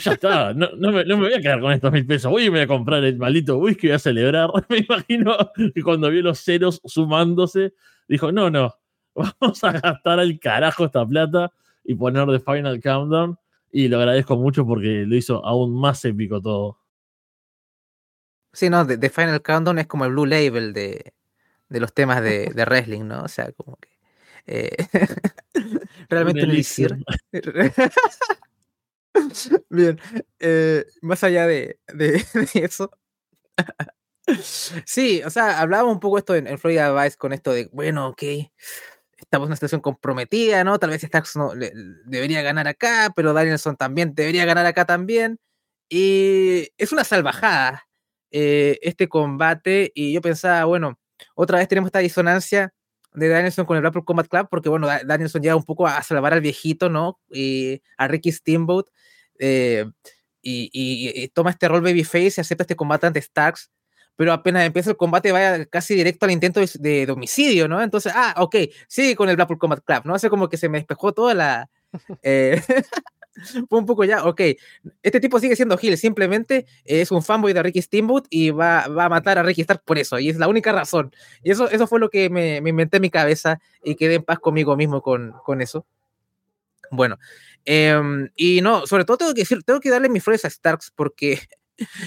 Ya está, no, me, voy a quedar con estos mil pesos. Voy y me voy a comprar el maldito whisky y voy a celebrar. (laughs) Me imagino que cuando vio los ceros sumándose, dijo, no, no, vamos a gastar al carajo esta plata y poner The Final Countdown. Y lo agradezco mucho porque lo hizo aún más épico todo. Sí, no, The, Final Countdown es como el Blue Label de, los temas de, de, wrestling, ¿no? O sea, como que. Eh, (laughs) realmente no decir. (laughs) (laughs) Bien, eh, más allá de, de, (laughs) eso. sí, o sea, hablábamos un poco esto en, Florida Vice con esto de, bueno, ok, estamos en una situación comprometida, ¿no? Tal vez Starks no, debería ganar acá, pero Danielson también debería ganar acá también. Y es una salvajada eh, este combate. Y yo pensaba, bueno, otra vez tenemos esta disonancia de Danielson con el Blackpool Combat Club, porque bueno, Danielson llega un poco a salvar al viejito, ¿no? Y a Ricky Steamboat. Eh, y, toma este rol babyface y acepta este combate ante Starks pero apenas empieza el combate vaya casi directo al intento de, homicidio, ¿no? Entonces, ah, ok, sí, con el Blackpool Combat Club, ¿no? Hace como que se me despejó toda la... (laughs) Eh, (laughs) (laughs) fue un poco ya, ok, este tipo sigue siendo Gil, simplemente es un fanboy de Ricky Steamboat y va, va, a matar a Ricky Stark por eso, y es la única razón. Y eso, eso fue lo que me, me inventé en mi cabeza y quedé en paz conmigo mismo con, con eso. Bueno, em, y no, sobre todo tengo que decir, tengo que darle mis flores a Starks porque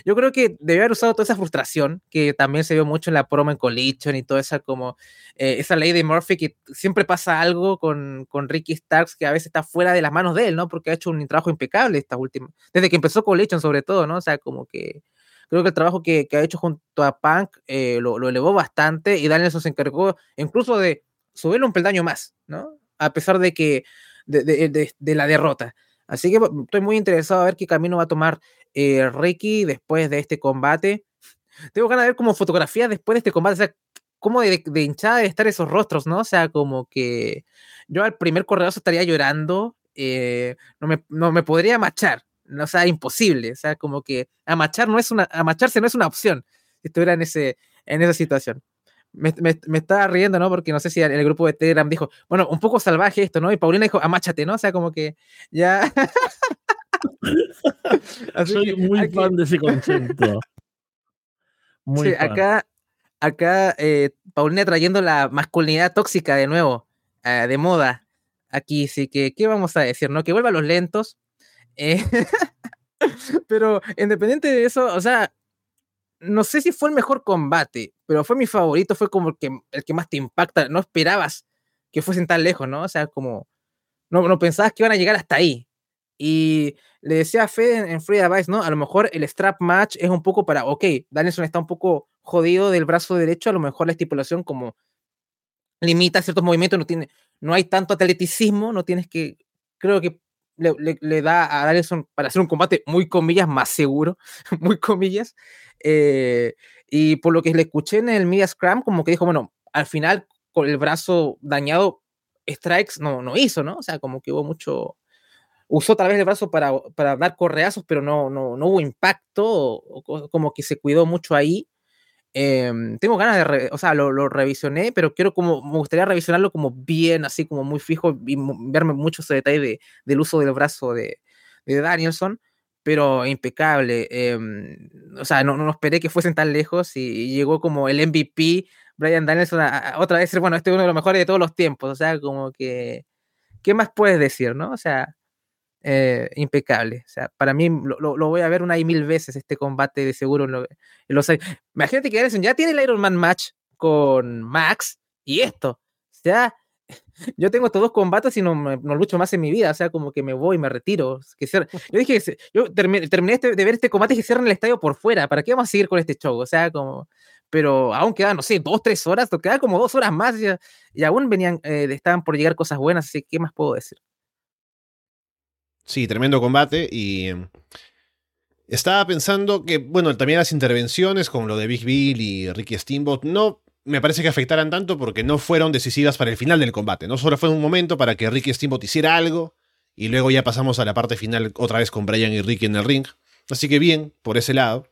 yo creo que debe haber usado toda esa frustración que también se vio mucho en la promo en Collision y toda esa como eh, esa ley de Murphy que siempre pasa algo con, con, Ricky Starks que a veces está fuera de las manos de él, ¿no? Porque ha hecho un trabajo impecable esta última, desde que empezó Collision sobre todo, ¿no? O sea, como que creo que el trabajo que, ha hecho junto a Punk eh, lo, elevó bastante y Danielson se encargó incluso de subirle un peldaño más, ¿no? A pesar de que de, de la derrota. Así que estoy muy interesado a ver qué camino va a tomar eh, Ricky después de este combate. Tengo ganas de ver como fotografía después de este combate, o sea, como de, hinchada de estar esos rostros, ¿no? O sea, como que yo al primer corredazo estaría llorando, eh, no, me, no me podría machar, o sea, imposible, o sea, como que amachar no es una, amacharse no es una opción si estuviera en, ese, en esa situación. Me, me, estaba riendo, ¿no? Porque no sé si el, el grupo de Telegram dijo, bueno, un poco salvaje esto, ¿no? Y Paulina dijo, amáchate, ¿no? O sea, como que ya. (laughs) (laughs) Soy muy fan de ese concepto. (laughs) Muy sí, acá, acá eh, Paulina trayendo la masculinidad tóxica de nuevo, eh, de moda. Aquí sí que, ¿qué vamos a decir? ¿No? Que vuelva a los lentos. Eh, (laughs) pero independiente de eso, o sea, no sé si fue el mejor combate, pero fue mi favorito, fue como el que, el que más te impacta. No esperabas que fuesen tan lejos, ¿no? O sea, como no, no pensabas que iban a llegar hasta ahí. Y le decía a Fede en, Free Advice, ¿no? A lo mejor el strap match es un poco para, ok, Danielson está un poco jodido del brazo derecho, a lo mejor la estipulación como limita ciertos movimientos, no, tiene, no hay tanto atleticismo, no tienes que, creo que le, da a Danielson para hacer un combate muy comillas más seguro, (laughs) muy comillas. Eh, y por lo que le escuché en el Media Scrum, como que dijo, bueno, al final con el brazo dañado, strikes no, no hizo, ¿no? O sea, como que hubo mucho, usó tal vez el brazo para, para dar correazos, pero no, no, no hubo impacto, como que se cuidó mucho ahí. Em, tengo ganas de, o sea, lo, lo, revisioné, pero quiero como, me gustaría revisionarlo como bien, así como muy fijo y verme mucho ese detalle de, del uso del brazo de, de Danielson, pero impecable. Em, o sea, no, no, esperé que fuesen tan lejos y, llegó como el MVP Brian Danielson otra vez, bueno, este es uno de los mejores de todos los tiempos, o sea, como que, ¿qué más puedes decir, no? O sea, eh, impecable. O sea, para mí lo, voy a ver una y mil veces este combate de seguro en, los Imagínate que Danielson ya tiene el Iron Man match con Max y esto. O sea, (laughs) yo tengo estos dos combates y no, no, lucho más en mi vida, o sea, como que me voy, me retiro. Que yo dije, yo terminé, este, de ver este combate y que cierren el estadio por fuera, ¿para qué vamos a seguir con este show? O sea, como, pero aún quedan, no sé, dos, tres horas, quedan como dos horas más y, aún venían, eh, estaban por llegar cosas buenas, así que, ¿qué más puedo decir? Sí, tremendo combate y... Em, estaba pensando que, bueno, también las intervenciones, como lo de Big Bill y Ricky Steamboat, no me parece que afectaran tanto porque no fueron decisivas para el final del combate. No solo fue un momento para que Ricky Steamboat hiciera algo y luego ya pasamos a la parte final otra vez con Brian y Ricky en el ring. Así que bien, por ese lado.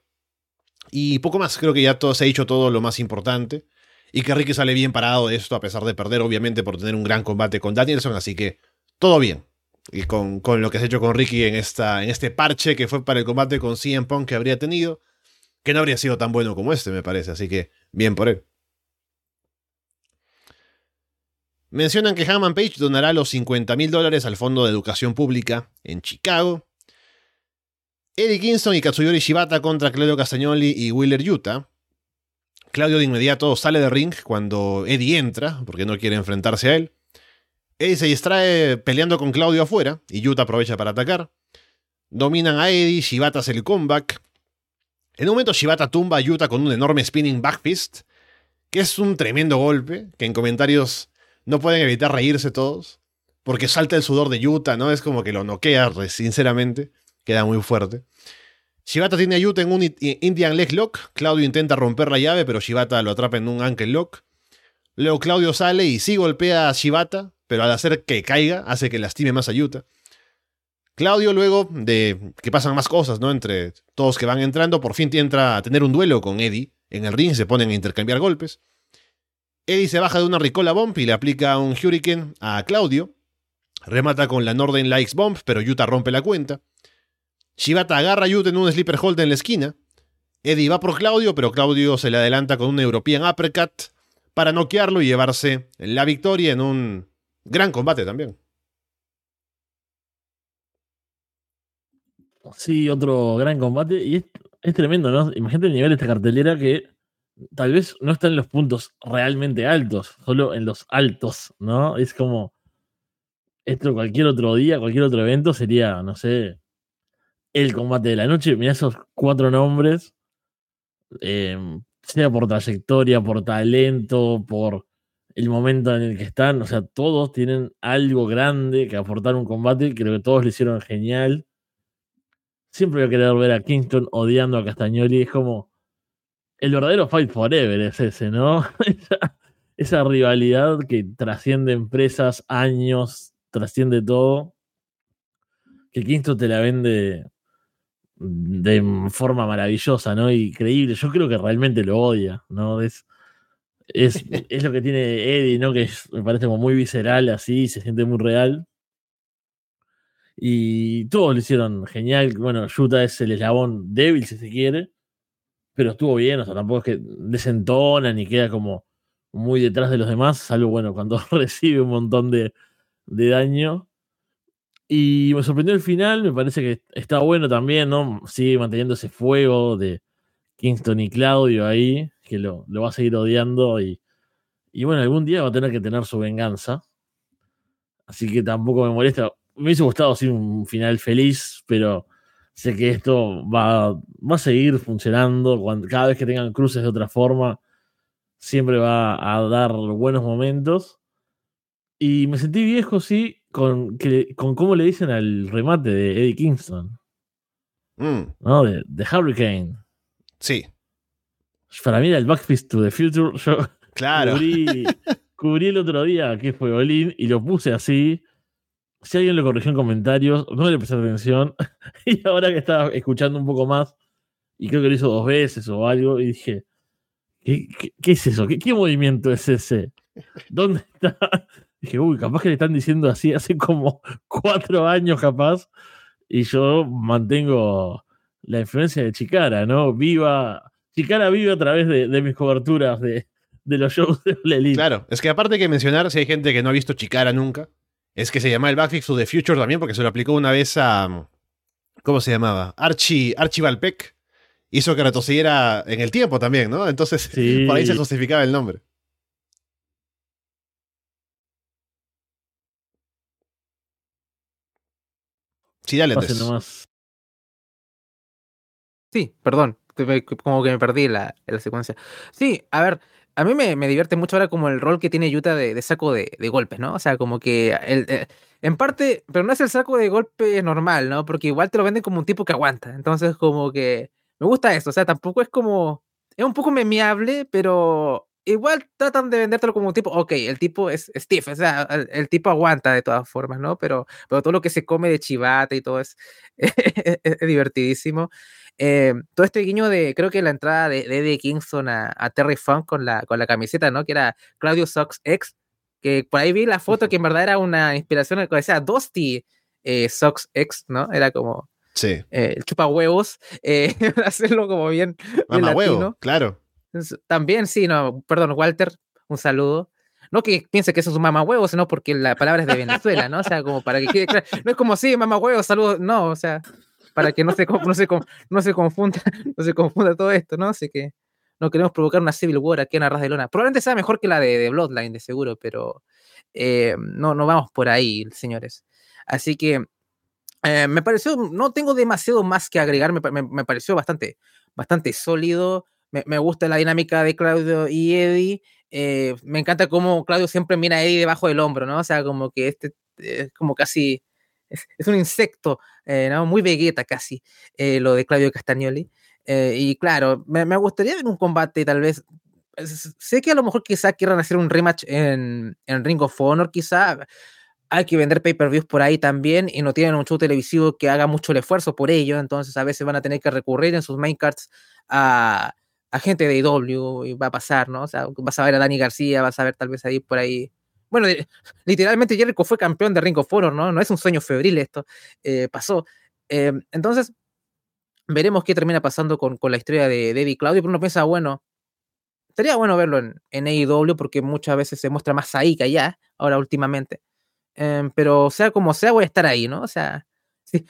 Y poco más, creo que ya todo, se ha dicho todo lo más importante. Y que Ricky sale bien parado de esto, a pesar de perder, obviamente, por tener un gran combate con Danielson. Así que todo bien. Y con, con lo que se ha hecho con Ricky en, esta, en este parche que fue para el combate con CM Punk que habría tenido. Que no habría sido tan bueno como este, me parece. Así que bien por él. Mencionan que Hammond Page donará los 50 mil dólares al Fondo de Educación Pública en Chicago. Eddie Kingston y Katsuyori Shibata contra Claudio Castagnoli y Wheeler Yuta. Claudio de inmediato sale de ring cuando Eddie entra, porque no quiere enfrentarse a él. Eddie se distrae peleando con Claudio afuera, y Yuta aprovecha para atacar. Dominan a Eddie, Shibata hace el comeback. En un momento Shibata tumba a Yuta con un enorme spinning backfist, que es un tremendo golpe, que en comentarios no pueden evitar reírse todos, porque salta el sudor de Yuta, ¿no? Es como que lo noquea, sinceramente, queda muy fuerte. Shibata tiene a Yuta en un Indian Leg Lock, Claudio intenta romper la llave, pero Shibata lo atrapa en un Ankle Lock. Luego Claudio sale y sí golpea a Shibata, pero al hacer que caiga hace que lastime más a Yuta. Claudio luego de que pasan más cosas, ¿no? Entre todos que van entrando, por fin entra a tener un duelo con Eddie en el ring, se ponen a intercambiar golpes. Eddie se baja de una Ricola Bomb y le aplica un Hurricane a Claudio. Remata con la Northern Likes Bomb, pero Yuta rompe la cuenta. Shibata agarra a Yuta en un Sleeper Hold en la esquina. Eddie va por Claudio, pero Claudio se le adelanta con un European Uppercut para noquearlo y llevarse la victoria en un gran combate también. Sí, otro gran combate. Y es, tremendo, ¿no? Imagínate el nivel de esta cartelera que tal vez no está en los puntos realmente altos, solo en los altos, ¿no? Es como, esto cualquier otro día, cualquier otro evento sería, no sé, el combate de la noche. Mira esos cuatro nombres, em, sea por trayectoria, por talento, por el momento en el que están, o sea, todos tienen algo grande que aportar un combate, creo que todos lo hicieron genial. Siempre voy a querer ver a Kingston odiando a Castagnoli, es como el verdadero Fight Forever es ese, ¿no? (laughs) esa, rivalidad que trasciende empresas, años, trasciende todo. Que Kingston te la vende de forma maravillosa, ¿no? Increíble. Yo creo que realmente lo odia, ¿no? Es, es, lo que tiene Eddie, ¿no? Que me parece como muy visceral así, se siente muy real. Y todos lo hicieron genial. Bueno, Yuta es el eslabón débil, si se quiere pero estuvo bien, o sea, tampoco es que desentona ni queda como muy detrás de los demás, salvo, bueno, cuando (laughs) recibe un montón de, daño. Y me sorprendió el final, me parece que está bueno también, ¿no? Sigue manteniendo ese fuego de Kingston y Claudio ahí, que lo, va a seguir odiando y, y bueno, algún día va a tener que tener su venganza. Así que tampoco me molesta. Me hubiese gustado sí, un final feliz, pero Sé que esto va, va a seguir funcionando. Cuando, cada vez que tengan cruces de otra forma, siempre va a dar buenos momentos. Y me sentí viejo, sí, con, que, con cómo le dicen al remate de Eddie Kingston. Mm. ¿No? De, Hurricane. Sí. Para mí era el Backfist to the Future. Yo claro. cubrí, cubrí el otro día que fue Olin y lo puse así si alguien lo corrigió en comentarios, no le presté atención. (laughs) y ahora que estaba escuchando un poco más, y creo que lo hizo dos veces o algo, y dije, ¿qué, es eso? ¿Qué, movimiento es ese? ¿Dónde está? (laughs) Dije, uy, capaz que le están diciendo así hace como cuatro años, capaz. Y yo mantengo la influencia de Chicara, ¿no? Viva, Chicara vive a través de, mis coberturas de, de los shows de All Elite. Claro, es que aparte que mencionar, si hay gente que no ha visto Chikara nunca, es que se llama el Backfix to the Future también, porque se lo aplicó una vez a. ¿Cómo se llamaba? Archie, Archie Valpec. Hizo que retrocediera en el tiempo también, ¿no? Entonces, (laughs) por ahí se justificaba el nombre. Sí, dale, Sí, perdón, como que me perdí la, la secuencia. Sí, a ver, a mí me, divierte mucho ahora como el rol que tiene Yuta de, saco de, golpes, ¿no? O sea, como que el, eh, en parte, pero no es el saco de golpes normal, ¿no? Porque igual te lo venden como un tipo que aguanta. Entonces, como que me gusta eso. O sea, tampoco es como. Es un poco memeable, pero igual tratan de vendértelo como un tipo. Ok, el tipo es Steve, o sea, el, tipo aguanta de todas formas, ¿no? Pero, pero todo lo que se come de chivate y todo es, (laughs) es divertidísimo. Eh, todo este guiño de, creo que la entrada de, Eddie Kingston a, Terry Funk con la, con la camiseta, ¿no? Que era Claudio Sox X, que por ahí vi la foto que en verdad era una inspiración, que decía Dusty eh, Sox X, ¿no? Era como sí. eh, chupa huevos, eh, hacerlo como bien. Mamá huevo, claro. También, sí, no, perdón, Walter, un saludo. No que piense que eso es un mamá huevo, sino porque la palabra es de Venezuela, ¿no? O sea, como para que quede claro. No es como, sí, mamá huevo, saludos. No, o sea, para que no se, no se, no se, confunda, (laughs) no se confunda todo esto, ¿no? Así que no queremos provocar una Civil War aquí en Arras de Lona. Probablemente sea mejor que la de, Bloodline, de seguro, pero eh, no, no vamos por ahí, señores. Así que eh, me pareció, no tengo demasiado más que agregar, me, me, pareció bastante, bastante sólido. Me, me, gusta la dinámica de Claudio y Eddie. Eh, me encanta cómo Claudio siempre mira a Eddie debajo del hombro, ¿no? O sea, como que este es como casi es, un insecto, eh, ¿no? muy Vegeta casi, eh, lo de Claudio Castagnoli. Eh, y claro, me, gustaría ver un combate tal vez. Sé que a lo mejor quizá quieran hacer un rematch en, en Ring of Honor, quizá hay que vender pay-per-views por ahí también y no tienen un show televisivo que haga mucho el esfuerzo por ello, entonces a veces van a tener que recurrir en sus main cards a, a gente de IW y va a pasar, ¿no? O sea, vas a ver a Dani García, vas a ver tal vez ahí por ahí bueno, literalmente Jericho fue campeón de Ring of Honor, ¿no? No es un sueño febril esto, eh, pasó. Eh, entonces, veremos qué termina pasando con, la historia de, Eddie Claudio, pero uno piensa, bueno, estaría bueno verlo en, en AEW porque muchas veces se muestra más ahí que allá, ahora últimamente. Eh, pero sea como sea, voy a estar ahí, ¿no? O sea,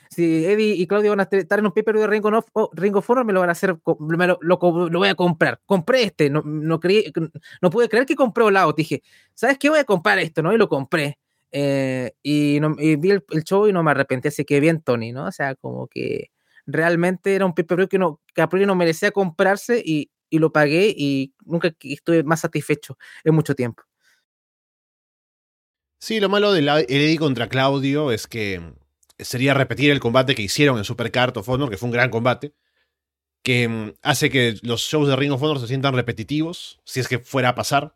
si, Eddie y Claudio van a estar en un paper de Ring of, Ring of me lo van a hacer, lo, lo, voy a comprar. Compré este, no, no, creí, no pude creer que compré Olao. Dije, ¿sabes qué? Voy a comprar esto, ¿no? Y lo compré. Eh, y, vi el, show y no me arrepentí, así que bien, Tony, ¿no? O sea, como que realmente era un paper que, no, que a priori no merecía comprarse y, y lo pagué y nunca estuve más satisfecho en mucho tiempo. Sí, lo malo de Eddie contra Claudio es que sería repetir el combate que hicieron en Supercard of Honor, que fue un gran combate, que mm, hace que los shows de Ring of Honor se sientan repetitivos, si es que fuera a pasar,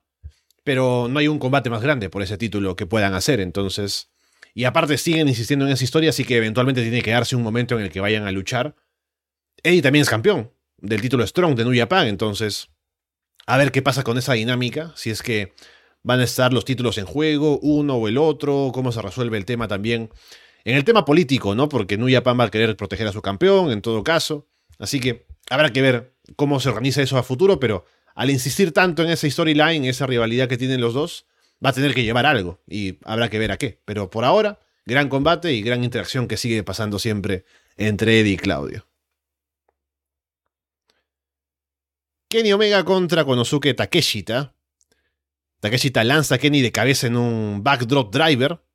pero no hay un combate más grande por ese título que puedan hacer, entonces... Y aparte siguen insistiendo en esa historia, así que eventualmente tiene que darse un momento en el que vayan a luchar. Eddie también es campeón del título Strong de New Japan, entonces... A ver qué pasa con esa dinámica, si es que van a estar los títulos en juego, uno o el otro, cómo se resuelve el tema también en el tema político, ¿no? Porque New Japan va a querer proteger a su campeón, en todo caso. Así que habrá que ver cómo se organiza eso a futuro, pero al insistir tanto en esa storyline, esa rivalidad que tienen los dos, va a tener que llevar algo y habrá que ver a qué. Pero por ahora, gran combate y gran interacción que sigue pasando siempre entre Eddie y Claudio. Kenny Omega contra Konosuke Takeshita. Takeshita lanza a Kenny de cabeza en un backdrop driver.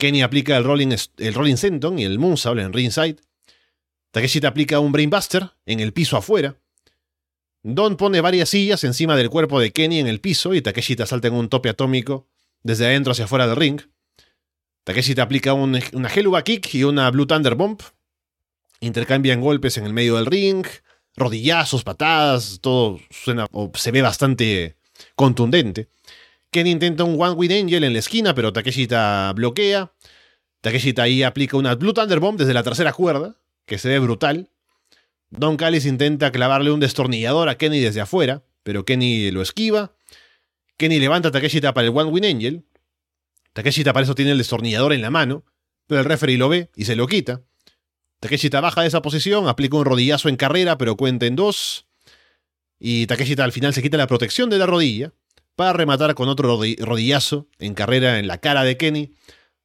Kenny aplica el Rolling, el Senton y el Moonsault en ringside. Takeshita aplica un Brainbuster en el piso afuera. Don pone varias sillas encima del cuerpo de Kenny en el piso y Takeshita salta en un tope atómico desde adentro hacia afuera del ring. Takeshita aplica una Helluva Kick y una Blue Thunder Bomb. Intercambian golpes en el medio del ring, rodillazos, patadas, todo suena o se ve bastante contundente. Kenny intenta un One With Angel en la esquina, pero Takeshita bloquea. Takeshita ahí aplica una Blue Thunder Bomb desde la tercera cuerda, que se ve brutal. Don Callis intenta clavarle un destornillador a Kenny desde afuera, pero Kenny lo esquiva. Kenny levanta a Takeshita para el One Win Angel. Takeshita para eso tiene el destornillador en la mano, pero el referee lo ve y se lo quita. Takeshita baja de esa posición, aplica un rodillazo en carrera, pero cuenta en dos. Y Takeshita al final se quita la protección de la rodilla para rematar con otro rodillazo en carrera en la cara de Kenny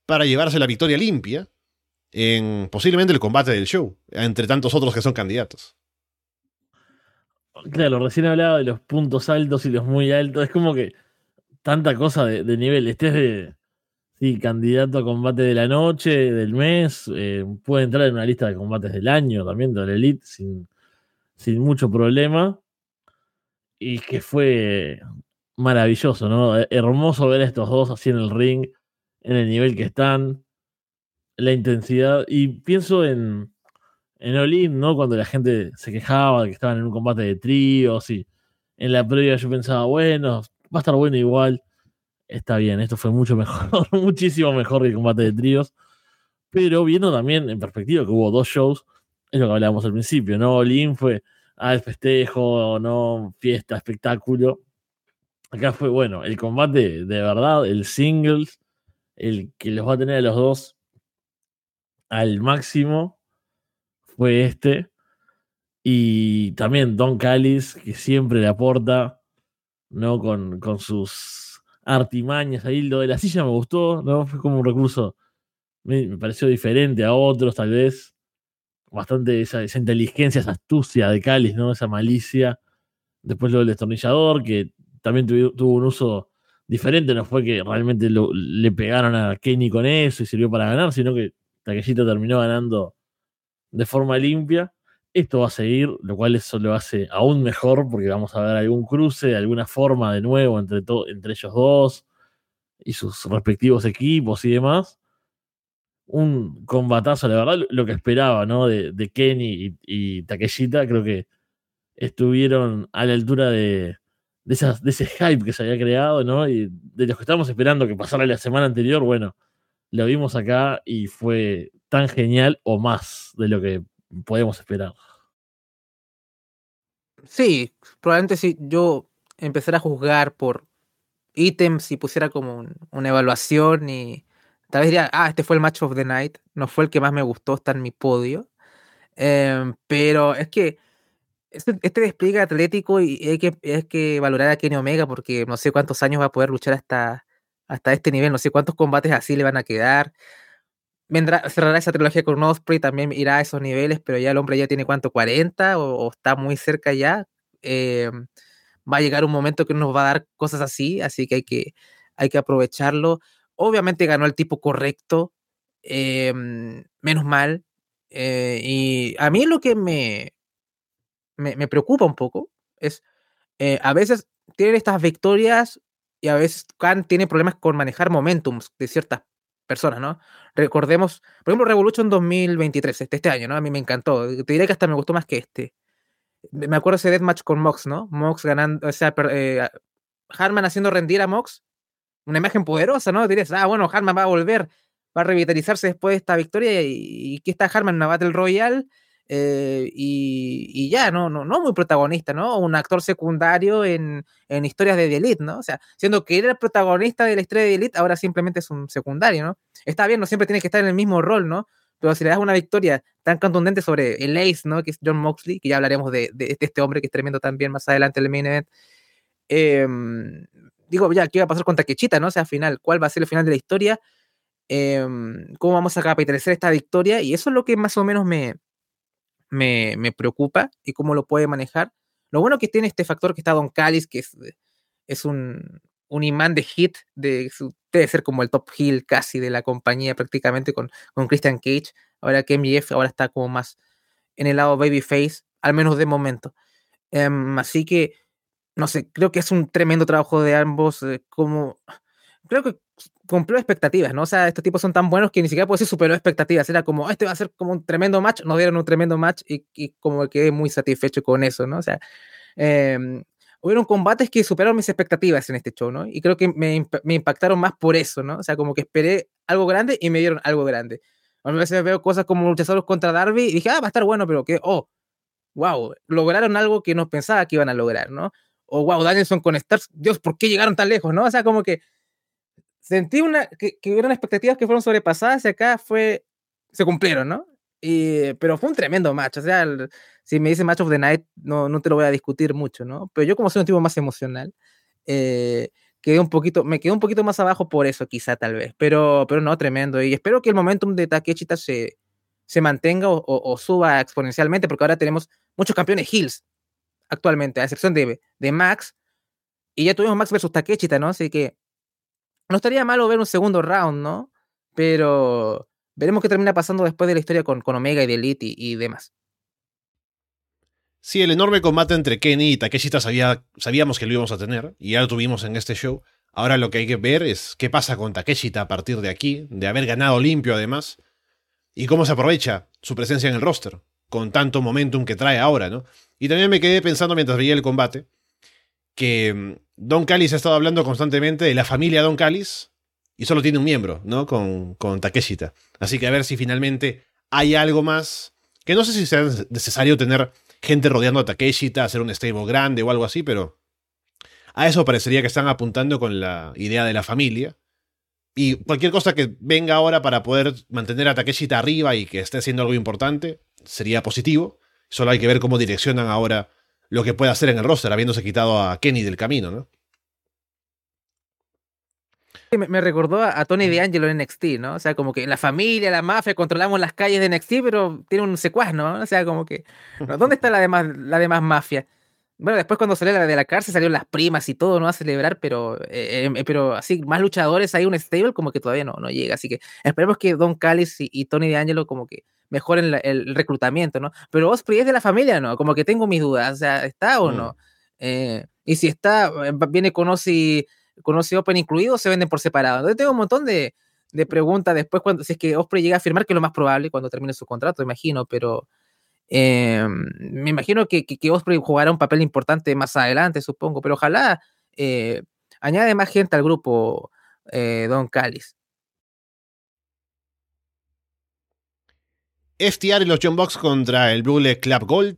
para llevarse la victoria limpia en posiblemente el combate del show, entre tantos otros que son candidatos. Claro, recién hablaba de los puntos altos y los muy altos. Es como que tanta cosa de, nivel. Estés de sí, candidato a combate de la noche, del mes, eh, puede entrar en una lista de combates del año también de la Elite sin, sin mucho problema. Y que fue maravilloso, ¿no? Hermoso ver a estos dos así en el ring, en el nivel que están, la intensidad. Y pienso en, en Olin, ¿no? Cuando la gente se quejaba de que estaban en un combate de tríos y en la previa yo pensaba, bueno, va a estar bueno igual. Está bien, esto fue mucho mejor, (laughs) muchísimo mejor que el combate de tríos. Pero viendo también en perspectiva que hubo dos shows, es lo que hablábamos al principio, ¿no? Olin fue al festejo, ¿no? Fiesta, espectáculo. Acá fue, bueno, el combate de verdad, el singles, el que los va a tener a los dos al máximo fue este. Y también Don Callis, que siempre le aporta, ¿no? Con, con sus artimañas ahí. Lo de la silla me gustó, ¿no? Fue como un recurso, me, pareció diferente a otros, tal vez. Bastante esa, inteligencia, esa astucia de Callis, ¿no? Esa malicia. Después lo del destornillador, que también tuvo, un uso diferente. No fue que realmente le pegaron a Kenny con eso y sirvió para ganar, sino que Taquellito terminó ganando de forma limpia. Esto va a seguir, lo cual eso lo hace aún mejor porque vamos a ver algún cruce alguna forma de nuevo entre, entre ellos dos y sus respectivos equipos y demás. Un combatazo, la verdad, lo que esperaba, ¿no? De, Kenny y, y creo que estuvieron a la altura de, de, ese hype que se había creado, ¿no? Y de los que estábamos esperando que pasara la semana anterior, bueno, lo vimos acá y fue tan genial o más de lo que podemos esperar. Sí, probablemente si yo empezara a juzgar por ítems y pusiera como una evaluación y tal vez diría, ah, este fue el match of the night, no fue el que más me gustó, está en mi podio. Em, pero es que este, este, despliegue atlético y hay que, hay que valorar a Kenny Omega porque no sé cuántos años va a poder luchar hasta, hasta este nivel, no sé cuántos combates así le van a quedar vendrá, cerrará esa trilogía con Osprey, también irá a esos niveles, pero ya el hombre ya tiene cuánto, 40 o, está muy cerca ya. Eh, va a llegar un momento que nos va a dar cosas así, así que hay que, hay que aprovecharlo. Obviamente ganó el tipo correcto, eh, menos mal. Eh, y a mí lo que me, me, preocupa un poco es, a veces tienen estas victorias y a veces Khan tiene problemas con manejar momentums de ciertas personas, ¿no? Recordemos, por ejemplo, Revolution 2023, este, este año, ¿no? A mí me encantó. Te diré que hasta me gustó más que este. Me acuerdo ese deathmatch con Mox, ¿no? Mox ganando, o sea, eh, Harman haciendo rendir a Mox. Una imagen poderosa, ¿no? Dirías, ah, bueno, Harman va a volver, va a revitalizarse después de esta victoria y, y que está Harman en una Battle Royale eh, y, ya, ¿no? No, no muy protagonista, ¿no? Un actor secundario en, en historias de The Elite, ¿no? O sea, siendo que era el protagonista de la historia de The Elite, ahora simplemente es un secundario, ¿no? Está bien, no siempre tiene que estar en el mismo rol, ¿no? Pero si le das una victoria tan contundente sobre el Ace, ¿no? Que es John Moxley, que ya hablaremos de, de este hombre que es tremendo también más adelante en el main event. Em, digo, ya, ¿qué va a pasar con Takechita, no? O sea, al final, ¿cuál va a ser el final de la historia? Em, ¿Cómo vamos a capitalizar esta victoria? Y eso es lo que más o menos me, me, preocupa y cómo lo puede manejar. Lo bueno que tiene este factor que está Don Callis, que es, es un, imán de hit, de, debe ser como el top heel casi de la compañía prácticamente con, con Christian Cage. Ahora que MJF ahora está como más en el lado babyface, al menos de momento. Em, así que, no sé, creo que es un tremendo trabajo de ambos. Como creo que cumplió expectativas, ¿no? O sea, estos tipos son tan buenos que ni siquiera puede ser superó expectativas. Era como, este va a ser como un tremendo match, nos dieron un tremendo match y, y como quedé muy satisfecho con eso, ¿no? O sea, eh, hubieron combates que superaron mis expectativas en este show, ¿no? Y creo que me, me, impactaron más por eso, ¿no? O sea, como que esperé algo grande y me dieron algo grande. A veces veo cosas como luchadores contra Darby y dije, ah, va a estar bueno, pero que, oh, wow, lograron algo que no pensaba que iban a lograr, ¿no? O wow, Danielson con Stars, Dios, ¿por qué llegaron tan lejos, no? O sea, como que sentí una, que, que hubieron expectativas que fueron sobrepasadas y acá fue, se cumplieron, ¿no? Y, pero fue un tremendo match, o sea, si me dice Match of the Night, no, no te lo voy a discutir mucho, ¿no? Pero yo como soy un tipo más emocional, eh, quedé un poquito, me quedé un poquito más abajo por eso, quizá tal vez. Pero, pero no, tremendo. Y espero que el momentum de Takechita se, se mantenga o, suba exponencialmente, porque ahora tenemos muchos campeones Hills actualmente, a excepción de, de Max. Y ya tuvimos Max versus Takechita, ¿no? Así que no estaría malo ver un segundo round, ¿no? Pero veremos qué termina pasando después de la historia con, Omega y de Elite y, demás. Sí, el enorme combate entre Kenny y Takeshita sabía, sabíamos que lo íbamos a tener, y ya lo tuvimos en este show. Ahora lo que hay que ver es qué pasa con Takeshita a partir de aquí, de haber ganado limpio además, y cómo se aprovecha su presencia en el roster, con tanto momentum que trae ahora, ¿no? Y también me quedé pensando mientras veía el combate, que mm, Don Callis ha estado hablando constantemente de la familia Don Callis, y solo tiene un miembro, ¿no? Con, con Takeshita. Así que a ver si finalmente hay algo más. Que no sé si sea necesario tener gente rodeando a Takeshita, hacer un stable grande o algo así, pero a eso parecería que están apuntando con la idea de la familia. Y cualquier cosa que venga ahora para poder mantener a Takeshita arriba y que esté haciendo algo importante, sería positivo. Solo hay que ver cómo direccionan ahora lo que puede hacer en el roster, habiéndose quitado a Kenny del camino, ¿no? Me, recordó a, Tony D'Angelo en NXT, ¿no? O sea, como que en la familia, la mafia, controlamos las calles de NXT, pero tiene un secuaz, ¿no? O sea, como que. ¿Dónde está la demás, la demás mafia? Bueno, después cuando salió de la cárcel salieron las primas y todo, ¿no? A celebrar, pero, eh, eh, pero así, más luchadores, hay un stable como que todavía no, no llega. Así que esperemos que Don Callis y, y Tony D'Angelo como que mejoren el reclutamiento, ¿no? Pero Osprey es de la familia, ¿no? Como que tengo mis dudas, o sea, ¿está o mm. no? Eh, y si está, viene con Ozzy con Osprey Open incluido, se venden por separado. Entonces tengo un montón de, de preguntas después, cuando, si es que Osprey llega a firmar, que es lo más probable cuando termine su contrato, imagino, pero eh, me imagino que, que, Osprey jugará un papel importante más adelante, supongo, pero ojalá eh, añade más gente al grupo eh, Don Callis. FTR y los John Box contra el Blue Club Gold.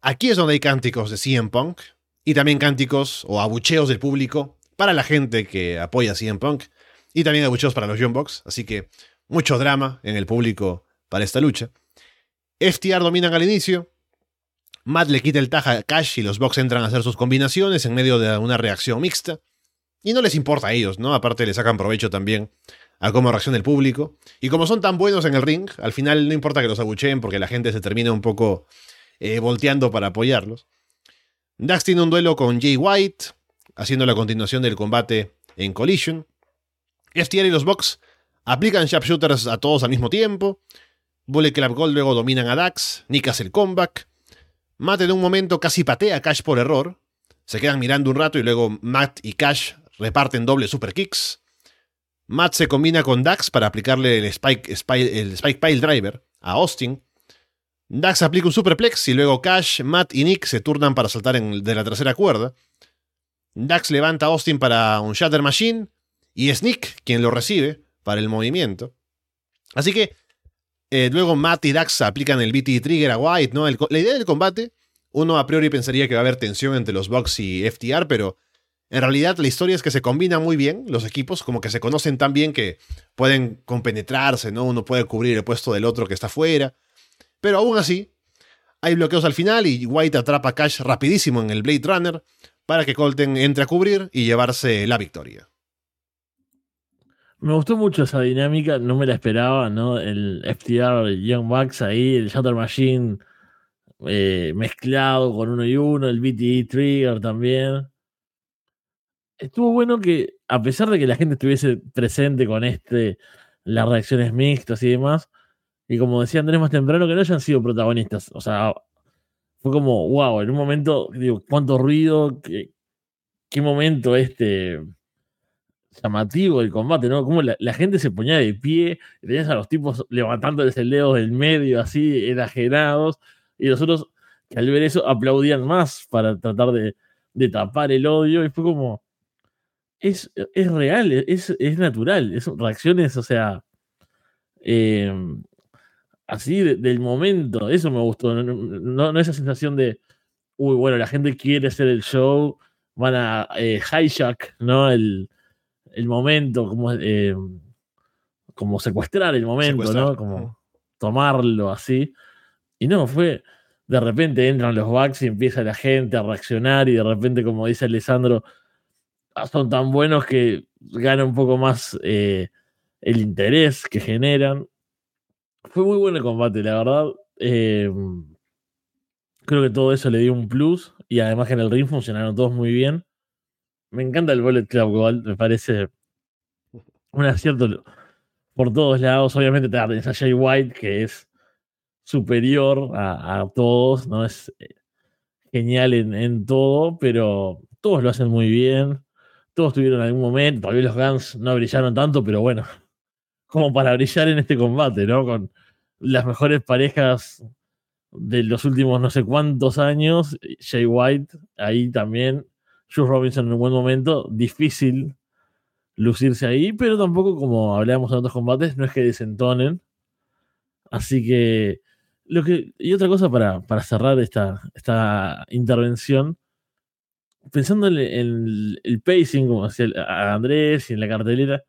Aquí es donde hay cánticos de CM Punk y también cánticos o abucheos del público para la gente que apoya a CM Punk y también abucheos para los John Box. Así que mucho drama en el público para esta lucha. FTR dominan al inicio. Matt le quita el taja a Cash y los Bucks entran a hacer sus combinaciones en medio de una reacción mixta. Y no les importa a ellos, ¿no? Aparte le sacan provecho también a cómo reacciona el público. Y como son tan buenos en el ring, al final no importa que los abucheen porque la gente se termina un poco eh, volteando para apoyarlos. Dax tiene un duelo con Jay White, haciendo la continuación del combate en Collision. FTR y los Bucks aplican sharpshooters a todos al mismo tiempo. Bullet Club Gold luego dominan a Dax, Nick hace el comeback. Matt en un momento casi patea a Cash por error. Se quedan mirando un rato y luego Matt y Cash reparten doble super kicks. Matt se combina con Dax para aplicarle el Spike, el Spike Pile Driver a Austin. Dax aplica un superplex y luego Cash, Matt y Nick se turnan para saltar de la tercera cuerda. Dax levanta a Austin para un Shatter Machine y es Nick quien lo recibe para el movimiento. Así que eh, luego Matt y Dax aplican el BT Trigger a White, ¿no? la idea del combate, uno a priori pensaría que va a haber tensión entre los Bucks y FTR, pero en realidad la historia es que se combinan muy bien los equipos, como que se conocen tan bien que pueden compenetrarse, ¿no? Uno puede cubrir el puesto del otro que está fuera. Pero aún así, hay bloqueos al final y White atrapa a Cash rapidísimo en el Blade Runner para que Colton entre a cubrir y llevarse la victoria. Me gustó mucho esa dinámica, no me la esperaba, ¿no? El FTR, Young Bucks ahí, el Shutter Machine eh, mezclado con uno y uno, el BTE Trigger también. Estuvo bueno que, a pesar de que la gente estuviese presente con este, las reacciones mixtas y demás, y como decía Andrés más temprano, que no hayan sido protagonistas. O sea, fue como, wow, en un momento, digo, cuánto ruido, qué, qué momento este llamativo el combate, ¿no? Como la, gente se ponía de pie, tenías a los tipos levantándoles el dedo del medio, así, enajenados, y los otros que al ver eso aplaudían más para tratar de, tapar el odio, y fue como, es, es real, es, es natural, es reacciones, o sea, em, así del momento, eso me gustó, no, esa sensación de, uy, bueno, la gente quiere hacer el show, van a eh, hijack, ¿no? El, el momento, como, eh, como secuestrar el momento, ¿no? Como tomarlo así. Y no, fue, de repente entran los bugs y empieza la gente a reaccionar y de repente, como dice Alessandro, son tan buenos que gana un poco más eh, el interés que generan. Fue muy bueno el combate, la verdad. Eh, creo que todo eso le dio un plus y además que en el ring funcionaron todos muy bien. Me encanta el Bullet Club me parece un acierto por todos lados. Obviamente te a Jay White, que es superior a, todos, ¿no? Es eh, genial en, en, todo, pero todos lo hacen muy bien. Todos tuvieron algún momento, todavía los Guns no brillaron tanto, pero bueno, (laughs) como para brillar en este combate, ¿no? Con las mejores parejas de los últimos no sé cuántos años. Jay White, ahí también. Jules Robinson en un buen momento. Difícil lucirse ahí, pero tampoco, como hablábamos en otros combates, no es que desentonen. Así que. Lo que, y otra cosa para, para cerrar esta, esta intervención, pensando en, el pacing, como decía Andrés y en la cartelera,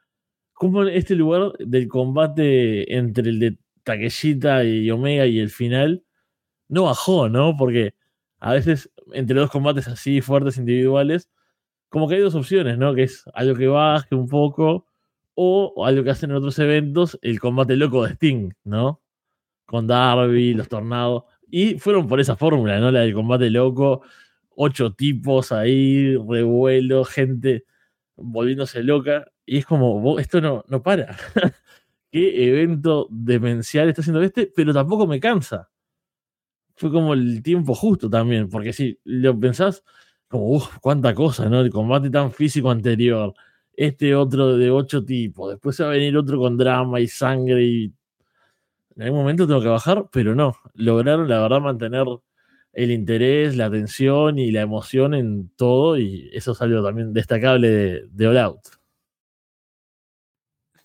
como este lugar del combate entre el de Takeshita y Omega y el final no bajó, ¿no? Porque a veces entre dos combates así fuertes individuales, como que hay dos opciones, ¿no? Que es algo que baje un poco o algo que hacen en otros eventos, el combate loco de Sting, ¿no? Con Darby, los tornados. Y fueron por esa fórmula, ¿no? La del combate loco, ocho tipos ahí, revuelo, gente volviéndose loca. Y es como, esto no, no para. (laughs) ¿Qué evento demencial está haciendo este? Pero tampoco me cansa fue como el tiempo justo también, porque si lo pensás, como, uff, cuánta cosa, ¿no? El combate tan físico anterior, este otro de ocho tipos, después va a venir otro con drama y sangre y en algún momento tengo que bajar, pero no, lograron la verdad mantener el interés, la atención y la emoción en todo y eso es algo también destacable de, de All Out.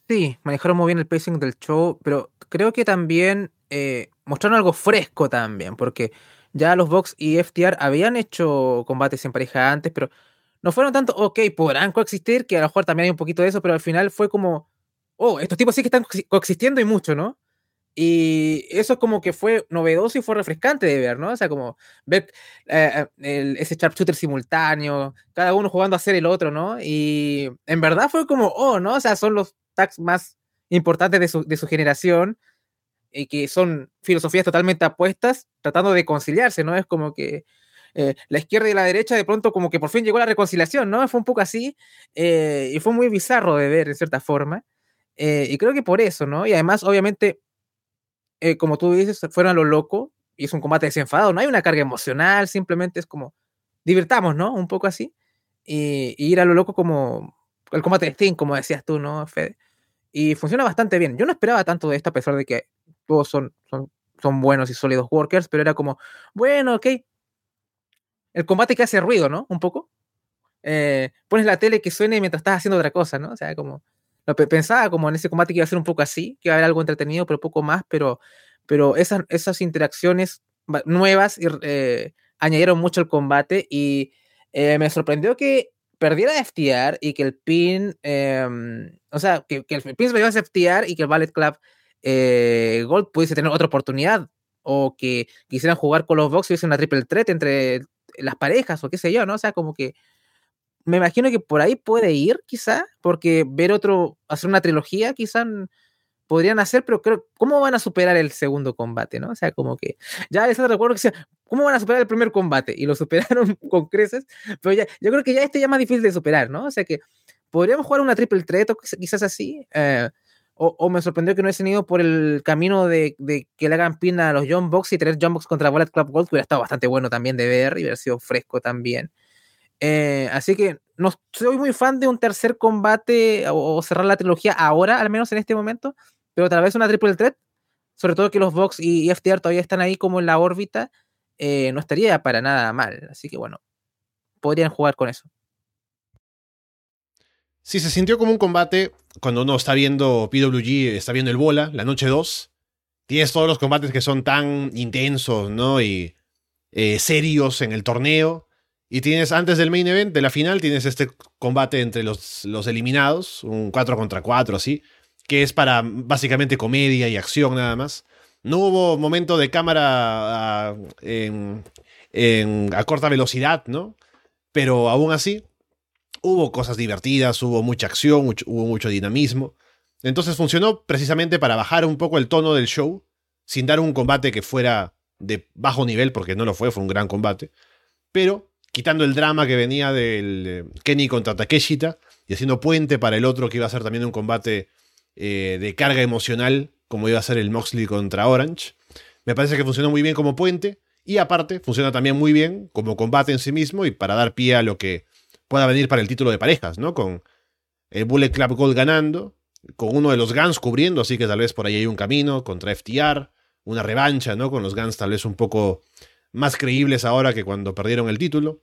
Sí, manejaron muy bien el pacing del show, pero creo que también eh, mostraron algo fresco también, porque ya los Vox y FTR habían hecho combates en pareja antes, pero no fueron tanto, ok, podrán coexistir, que a lo mejor también hay un poquito de eso, pero al final fue como, oh, estos tipos sí que están coexistiendo y mucho, ¿no? Y eso como que fue novedoso y fue refrescante de ver, ¿no? O sea, como ver eh, eh, ese sharpshooter simultáneo, cada uno jugando a ser el otro, ¿no? Y en verdad fue como, oh, ¿no? O sea, son los tags más importantes de su, de su generación y que son filosofías totalmente apuestas, tratando de conciliarse, ¿no? Es como que eh, la izquierda y la derecha de pronto como que por fin llegó la reconciliación, ¿no? Fue un poco así eh, y fue muy bizarro de ver en cierta forma. Eh, y creo que por eso, ¿no? Y además, obviamente, como tú dices, fueron a lo loco y es un combate desenfadado, no hay una carga emocional, simplemente es como divirtamos, ¿no? Un poco así. Y, ir a lo loco como el combate de Sting, como decías tú, ¿no, Fede? Y funciona bastante bien. Yo no esperaba tanto de esto a pesar de que todos son, son, son buenos y sólidos workers, pero era como, bueno, ok. El combate que hace ruido, ¿no? Un poco. Eh, pones la tele que suene mientras estás haciendo otra cosa, ¿no? O sea, como. Lo pensaba como en ese combate que iba a ser un poco así, que iba a haber algo entretenido, pero poco más, pero, pero esas, esas interacciones nuevas eh, añadieron mucho al combate y eh, me sorprendió que perdiera FTR y que el pin, em, o sea, que, el pin se iba a FTR y que el Ballet Club eh, Gold pudiese tener otra oportunidad o que quisieran jugar con los Bucks y hubiese una triple threat entre las parejas o qué sé yo, ¿no? O sea, como que me imagino que por ahí puede ir, quizá, porque ver otro, hacer una trilogía, quizá podrían hacer, pero creo, ¿cómo van a superar el segundo combate, no? O sea, como que, ya les recuerdo que sea, ¿cómo van a superar el primer combate? Y lo (laughs) superaron con creces, pero ya, yo creo que ya este ya es más difícil de superar, ¿no? O sea que podríamos jugar una triple threat o quizás así, eh, o, me sorprendió que no hubiesen ido por el camino de, que le hagan pin a los John Box y tener John Box contra Bullet Club Gold, que hubiera estado bastante bueno también de ver y hubiera sido fresco también. Eh, así que no soy muy fan de un tercer combate o, cerrar la trilogía ahora, al menos en este momento, pero tal vez una triple threat, sobre todo que los Box y, FTR todavía están ahí como en la órbita, eh, no estaría para nada mal. Así que bueno, podrían jugar con eso. Sí, se sintió como un combate cuando uno está viendo PWG, está viendo el bola, la noche 2. Tienes todos los combates que son tan intensos, ¿no? Y eh, serios en el torneo. Y tienes, antes del main event, de la final, tienes este combate entre los, los eliminados, un 4 contra 4, así, que es para básicamente comedia y acción nada más. No hubo momento de cámara a, en, a corta velocidad, ¿no? Pero aún así, Hubo cosas divertidas, hubo mucha acción, hubo mucho dinamismo. Entonces funcionó precisamente para bajar un poco el tono del show, sin dar un combate que fuera de bajo nivel, porque no lo fue, fue un gran combate, pero quitando el drama que venía del eh, Kenny contra Takeshita y haciendo puente para el otro que iba a ser también un combate eh, de carga emocional, como iba a ser el Moxley contra Orange. Me parece que funcionó muy bien como puente y aparte funciona también muy bien como combate en sí mismo y para dar pie a lo que pueda venir para el título de parejas, ¿no? Con el Bullet Club Gold ganando, con uno de los Guns cubriendo, así que tal vez por ahí hay un camino contra FTR, una revancha, ¿no? Con los Guns tal vez un poco más creíbles ahora que cuando perdieron el título.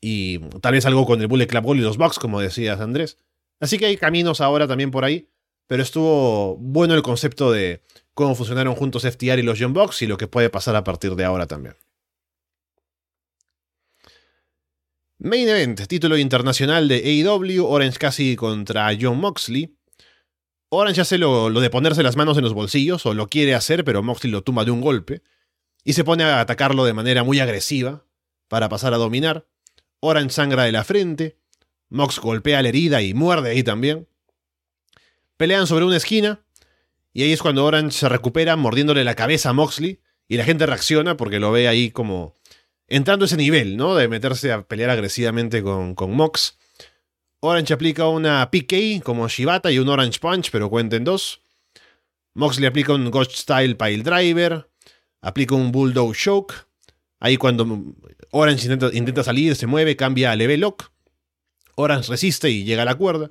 Y tal vez algo con el Bullet Club Gold y los Bucks, como decías Andrés. Así que hay caminos ahora también por ahí, pero estuvo bueno el concepto de cómo funcionaron juntos FTR y los Young Bucks y lo que puede pasar a partir de ahora también. Main Event, título internacional de AEW, Orange Cassidy contra John Moxley. Orange hace lo, lo, de ponerse las manos en los bolsillos, o lo quiere hacer, pero Moxley lo tumba de un golpe, y se pone a atacarlo de manera muy agresiva, para pasar a dominar. Orange sangra de la frente, Mox golpea la herida y muerde ahí también. Pelean sobre una esquina, y ahí es cuando Orange se recupera mordiéndole la cabeza a Moxley, y la gente reacciona porque lo ve ahí como entrando a ese nivel, ¿no? De meterse a pelear agresivamente con, con Mox. Orange aplica una PK como Shibata y un Orange Punch, pero cuenten dos. Mox le aplica un Ghost Style Pile Driver. Aplica un Bulldog Choke. Ahí cuando Orange intenta, intenta, salir, se mueve, cambia a Level Lock. Orange resiste y llega a la cuerda.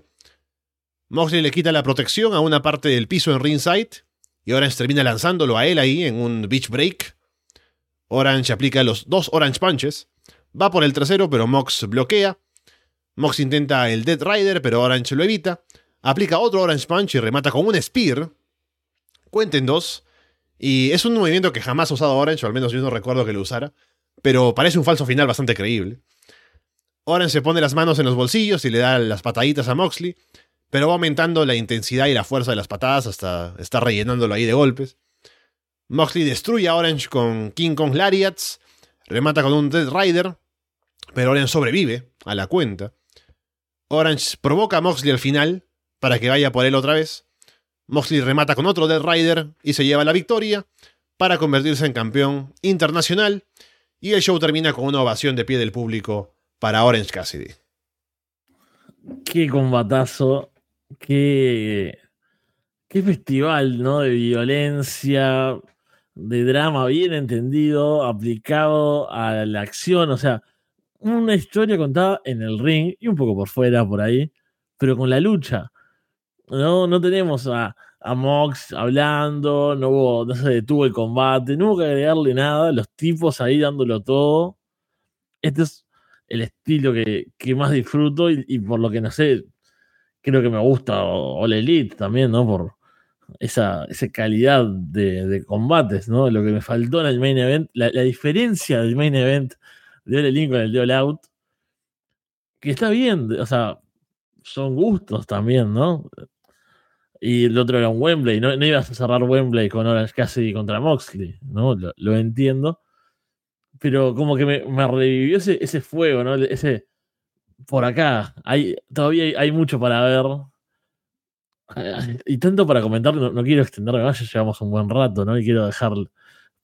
Moxley le quita la protección a una parte del piso en ringside. Y Orange termina lanzándolo a él ahí en un Beach Break. Orange aplica los dos Orange Punches. Va por el tercero, pero Mox bloquea. Mox intenta el Dead Rider, pero Orange lo evita. Aplica otro Orange Punch y remata con un Spear. Cuenten dos. Y es un movimiento que jamás ha usado Orange, o al menos yo no recuerdo que lo usara. Pero parece un falso final bastante creíble. Orange se pone las manos en los bolsillos y le da las pataditas a Moxley. Pero va aumentando la intensidad y la fuerza de las patadas hasta estar rellenándolo ahí de golpes. Moxley destruye a Orange con King Kong Lariats, remata con un Dead Rider, pero Orange sobrevive a la cuenta. Orange provoca a Moxley al final para que vaya por él otra vez. Moxley remata con otro Dead Rider y se lleva la victoria para convertirse en campeón internacional. Y el show termina con una ovación de pie del público para Orange Cassidy. Qué combatazo, qué, qué festival, ¿no? De violencia, de drama bien entendido, aplicado a la acción, o sea, una historia contada en el ring y un poco por fuera, por ahí, pero con la lucha. No, no tenemos a, a Mox hablando, no, hubo, no se detuvo el combate, no hubo que agregarle nada, los tipos ahí dándolo todo. Este es el estilo que, más disfruto y, por lo que no sé, creo que me gusta All Elite también, ¿no? Por, esa, calidad de, combates, ¿no? Lo que me faltó en el main event, la, diferencia del main event de Ole Link con el de All Out, que está bien, o sea, son gustos también, ¿no? Y el otro era un Wembley, no, no ibas a cerrar Wembley con Orange Cassidy contra Moxley, ¿no? Lo, entiendo. Pero como que me, revivió ese, ese, fuego, ¿no? Ese, por acá, hay, todavía hay mucho para ver y tanto para comentar, no, quiero extenderme más, ya llevamos un buen rato, ¿no? Y quiero dejar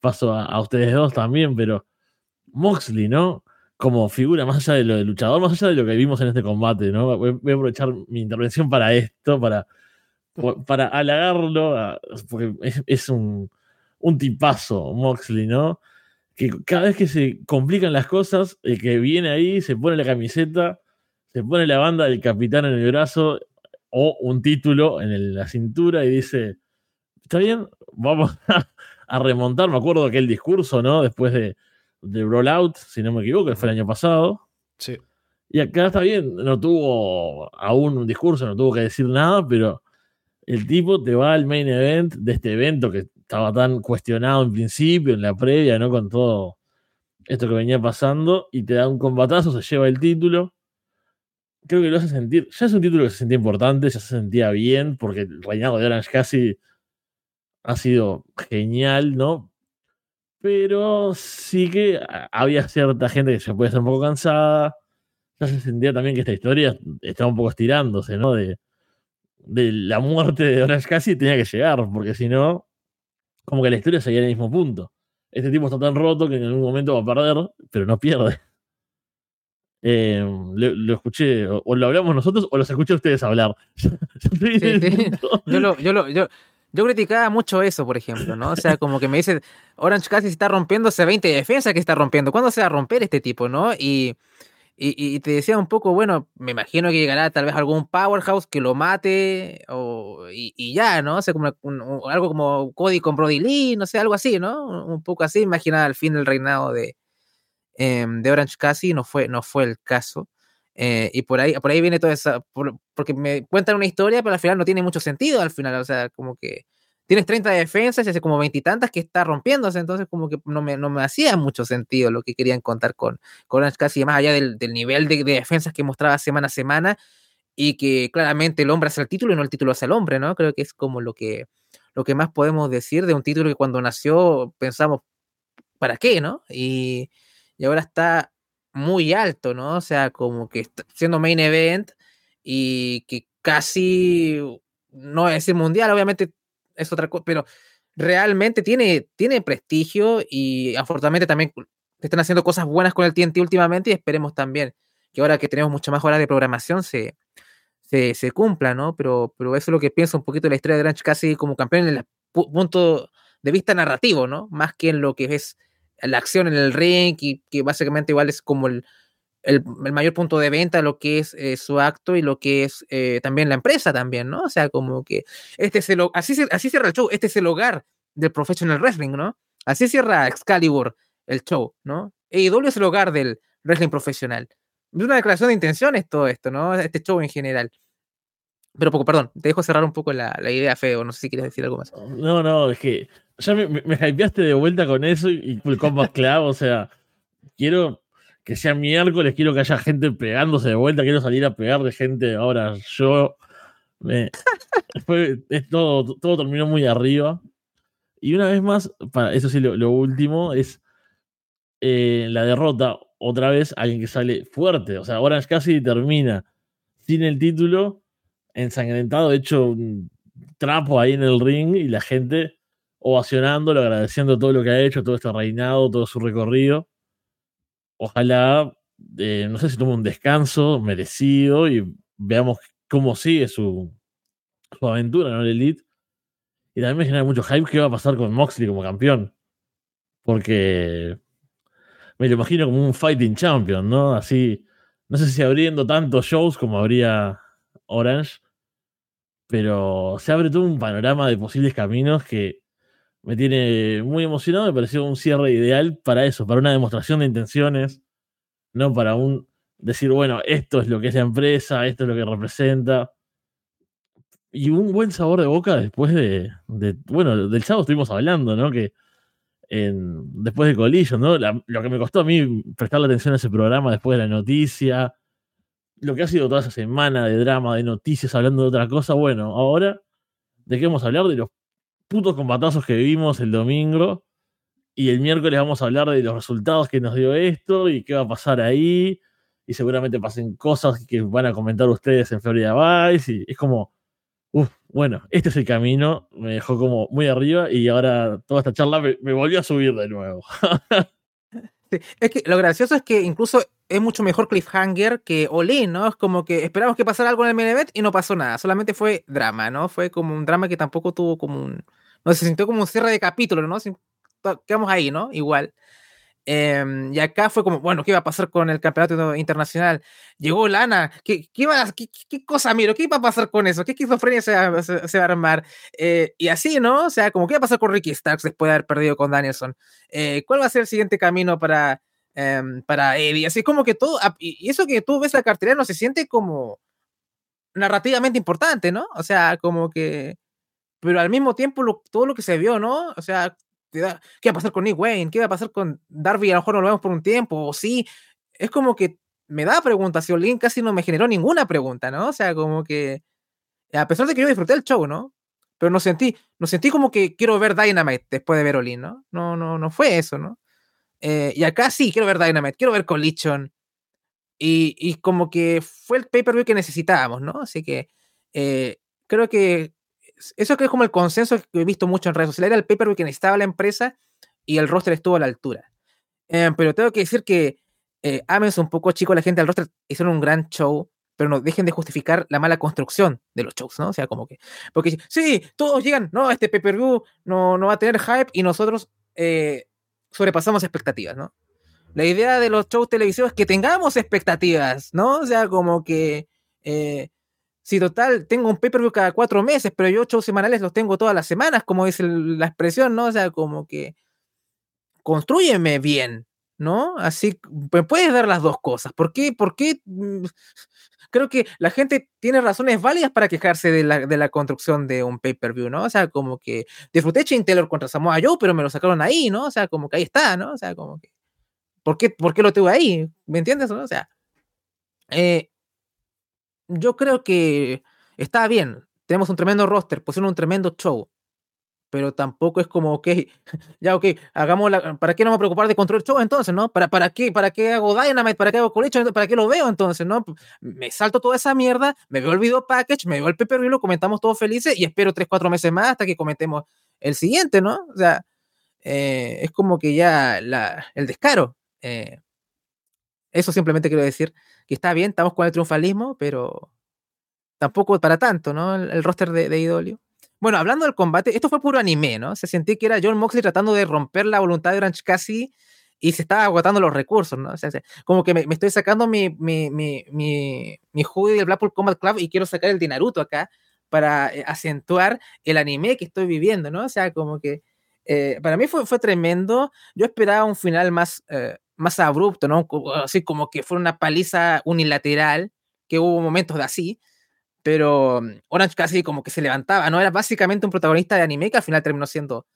paso a, ustedes dos también, pero Moxley, ¿no? Como figura más allá de lo de luchador, más allá de lo que vimos en este combate, ¿no? Voy, a aprovechar mi intervención para esto, para, para halagarlo, porque es, un, un tipazo Moxley, ¿no? Que cada vez que se complican las cosas, el que viene ahí se pone la camiseta, se pone la banda del capitán en el brazo o un título en la cintura y dice, está bien, vamos (laughs) a, remontar, me acuerdo aquel discurso, ¿no? Después de, de Rollout, si no me equivoco, que fue el año pasado. Sí. Y acá está bien, no tuvo aún un discurso, no tuvo que decir nada, pero el tipo te va al main event de este evento que estaba tan cuestionado en principio, en la previa, ¿no? Con todo esto que venía pasando, y te da un combatazo, se lleva el título creo que lo hace sentir. Ya es un título que se sentía importante, ya se sentía bien, porque el reinado de Orange casi ha sido genial, ¿no? Pero sí que había cierta gente que se puede estar un poco cansada, ya se sentía también que esta historia estaba un poco estirándose, ¿no? De, de la muerte de Orange Cassidy tenía que llegar, porque si no, como que la historia seguía en el mismo punto. Este tipo está tan roto que en algún momento va a perder, pero no pierde. Eh, lo, escuché, o, lo hablamos nosotros o los escuché ustedes hablar. (laughs) (laughs) yo, lo, yo, lo, yo, yo criticaba mucho eso, por ejemplo, ¿no? O sea, como que me dice, Orange casi está rompiendo hace 20 defensas que está rompiendo. ¿Cuándo se va a romper este tipo, no? Y, y, te decía un poco, bueno, me imagino que llegará tal vez algún powerhouse que lo mate o, y, ya, ¿no? O sea, como algo como Cody con Brody Lee, no sé, algo así, ¿no? Un poco así, imagina al fin del reinado de, em, de Orange Cassidy, no fue, no fue el caso. Eh, y por ahí, por ahí viene toda esa, porque me cuentan una historia, pero al final no tiene mucho sentido al final, o sea, como que tienes 30 defensas y hace como veintitantas que está rompiéndose, entonces como que no me, no me hacía mucho sentido lo que querían contar con, con Orange Cassidy, más allá del, del nivel de, defensas que mostraba semana a semana y que claramente el hombre hace el título y no el título hace el hombre, ¿no? Creo que es como lo que, lo que más podemos decir de un título que cuando nació pensamos, ¿para qué, no? Y, y ahora está muy alto, ¿no? O sea, como que siendo main event y que casi no es el mundial, obviamente es otra cosa, pero realmente tiene, tiene prestigio y afortunadamente también están haciendo cosas buenas con el TNT últimamente y esperemos también que ahora que tenemos mucho más horas de programación se, se, cumpla, ¿no? Pero, pero eso es lo que pienso un poquito de la historia de Granch casi como campeón en el punto de vista narrativo, ¿no? Más que en lo que es la acción en el ring y que básicamente igual es como el, el, mayor punto de venta, lo que es eh, su acto y lo que es eh, también la empresa también, ¿no? O sea, como que este es el, así, así cierra el show, este es el hogar del professional wrestling, ¿no? Así cierra Excalibur el show, ¿no? AEW es el hogar del wrestling profesional. Es una declaración de intenciones todo esto, ¿no? Este show en general. Pero poco, perdón, te dejo cerrar un poco la, la idea, feo. No sé si quieres decir algo más. No, no, es que ya me, me, hypeaste de vuelta con eso y, el combat club, o sea, quiero que sea miércoles, quiero que haya gente pegándose de vuelta, quiero salir a pegar de gente. Ahora yo. Me, (laughs) todo, todo terminó muy arriba. Y una vez más, para eso sí, lo, último es eh, la derrota. Otra vez, alguien que sale fuerte. O sea, Orange casi termina sin el título, ensangrentado, hecho un trapo ahí en el ring y la gente ovacionándolo, agradeciendo todo lo que ha hecho, todo este reinado, todo su recorrido ojalá, eh, no sé si tome un descanso merecido y veamos cómo sigue su, su aventura en el Elite. Y también me genera mucho hype qué va a pasar con Moxley como campeón. Porque me lo imagino como un fighting champion, ¿no? Así, no sé si abriendo tantos shows como habría Orange, pero se abre todo un panorama de posibles caminos que me tiene muy emocionado, me pareció un cierre ideal para eso, para una demostración de intenciones, no para un decir, bueno, esto es lo que es la empresa, esto es lo que representa. Y un buen sabor de boca después de, bueno, del sábado estuvimos hablando, ¿no? Que después de Collision, ¿no? lo que me costó a mí prestarle atención a ese programa después de la noticia, lo que ha sido toda esa semana de drama, de noticias, hablando de otra cosa, bueno, ahora, ¿de qué vamos a hablar? De los putos combatazos que vimos el domingo. Y el miércoles vamos a hablar de los resultados que nos dio esto y qué va a pasar ahí. Y seguramente pasen cosas que van a comentar ustedes en Florida Vice. Y es como, uff, bueno, este es el camino. Me dejó como muy arriba y ahora toda esta charla me, volvió a subir de nuevo. (laughs) Es que lo gracioso es que incluso es mucho mejor cliffhanger que Olin, ¿no? Es como que esperamos que pasara algo en el main y no pasó nada. Solamente fue drama, ¿no? Fue como un drama que tampoco tuvo como un, no se sintió como un cierre de capítulo, ¿no? Quedamos ahí, ¿no? Igual. Em, y acá fue como, bueno, ¿qué iba a pasar con el campeonato internacional? Llegó Lana, ¿qué, qué, qué, cosa miro? ¿Qué iba a pasar con eso? ¿Qué esquizofrenia se, va, se, va a armar? Eh, y así, ¿no? O sea, como, ¿qué va a pasar con Ricky Starks después de haber perdido con Danielson? Eh, ¿Cuál va a ser el siguiente camino para, em, para Eddie? Así como que todo, y eso que tú ves la cartera no se siente como narrativamente importante, ¿no? O sea, como que pero al mismo tiempo todo lo que se vio, ¿no? O sea, ¿qué va a pasar con Nick Wayne? ¿Qué va a pasar con Darby? A lo mejor no lo vemos por un tiempo, o sí. Es como que me da preguntas y Olin casi no me generó ninguna pregunta, ¿no? O sea, como que, a pesar de que yo disfruté el show, ¿no? Pero no sentí, no sentí como que quiero ver Dynamite después de ver Olin, ¿no? No, no, no fue eso, ¿no? Eh, y acá sí, quiero ver Dynamite, quiero ver Collision. Y, como que fue el pay-per-view que necesitábamos, ¿no? Así que eh, creo que eso es como el consenso que he visto mucho en redes sociales. Era el pay-per-view que necesitaba la empresa y el roster estuvo a la altura. Eh, pero tengo que decir que eh, un poco, chicos, la gente del roster hicieron un gran show, pero no dejen de justificar la mala construcción de los shows, ¿no? O sea, como que. Porque sí, todos llegan, no, este pay-per-view no, no va a tener hype y nosotros eh, sobrepasamos expectativas, ¿no? La idea de los shows televisivos es que tengamos expectativas, ¿no? O sea, como que. Eh, si total, tengo un pay-per-view cada cuatro meses, pero yo shows semanales los tengo todas las semanas, como es la expresión, ¿no? O sea, como que construyeme bien, ¿no? Así, me puedes dar las dos cosas. ¿Por qué? ¿Por qué? Mm, creo que la gente tiene razones válidas para quejarse de la, construcción de un pay-per-view, ¿no? O sea, como que disfruté Chain Taylor contra Samoa Joe, pero me lo sacaron ahí, ¿no? O sea, como que ahí está, ¿no? O sea, como que. ¿Por qué, por qué lo tengo ahí? ¿Me entiendes? O sea, eh, yo creo que está bien. Tenemos un tremendo roster, pusieron un tremendo show. Pero tampoco es como, ok, (laughs) ya, ok, hagamos la. ¿Para qué no me preocupar de control show entonces, no? ¿Para, para, qué, ¿Para qué hago Dynamite? ¿Para qué hago Collision? ¿Para qué lo veo entonces, no? Me salto toda esa mierda, me veo el video package, me veo el pay y lo comentamos todos felices y espero 3, 4 meses más hasta que comentemos el siguiente, ¿no? O sea, eh, es como que ya la, el descaro. Eh, eso simplemente quiero decir que está bien, estamos con el triunfalismo, pero tampoco para tanto, ¿no? El, roster de, de, Idolio. Bueno, hablando del combate, esto fue puro anime, ¿no? Se sentí que era John Moxley tratando de romper la voluntad de Orange Cassidy y se estaba agotando los recursos, ¿no? O sea, como que me, estoy sacando mi, mi, mi, mi, mi hoodie del Blackpool Combat Club y quiero sacar el de Naruto acá para eh, acentuar el anime que estoy viviendo, ¿no? O sea, como que eh, para mí fue, fue tremendo. Yo esperaba un final más, eh, más abrupto, ¿no? Así como que fue una paliza unilateral, que hubo momentos de así, pero mm, Orange casi como que se levantaba, ¿no? Era básicamente un protagonista de anime que al final terminó siendo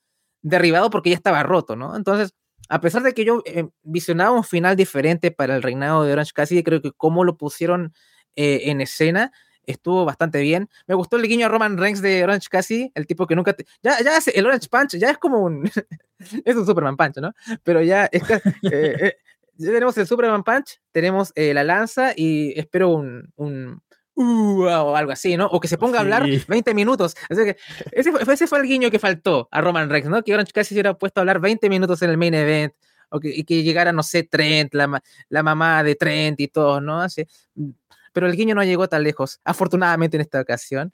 derribado porque ya estaba roto, ¿no? Entonces, a pesar de que yo eh, visionaba un final diferente para el reinado de Orange Cassidy, creo que cómo lo pusieron en escena estuvo bastante bien. Me gustó el guiño a Roman Reigns de Orange Cassidy, el tipo que nunca... Ya, ya hace el Orange Punch, ya es como un... (laughs) es un Superman Punch, ¿no? Pero ya es (laughs) eh, ya tenemos el Superman Punch, tenemos eh, la lanza y espero un, un uh, o algo así, ¿no? O que se ponga a hablar 20 minutos. que ese, fue, ese fue el guiño que faltó a Roman Reigns, ¿no? Que Orange Cassidy se hubiera puesto a hablar 20 minutos en el main event. O que, y que llegara, no sé, Trent, la, la mamá de Trent y todo, ¿no? Así, pero el guiño no llegó tan lejos, afortunadamente en esta ocasión.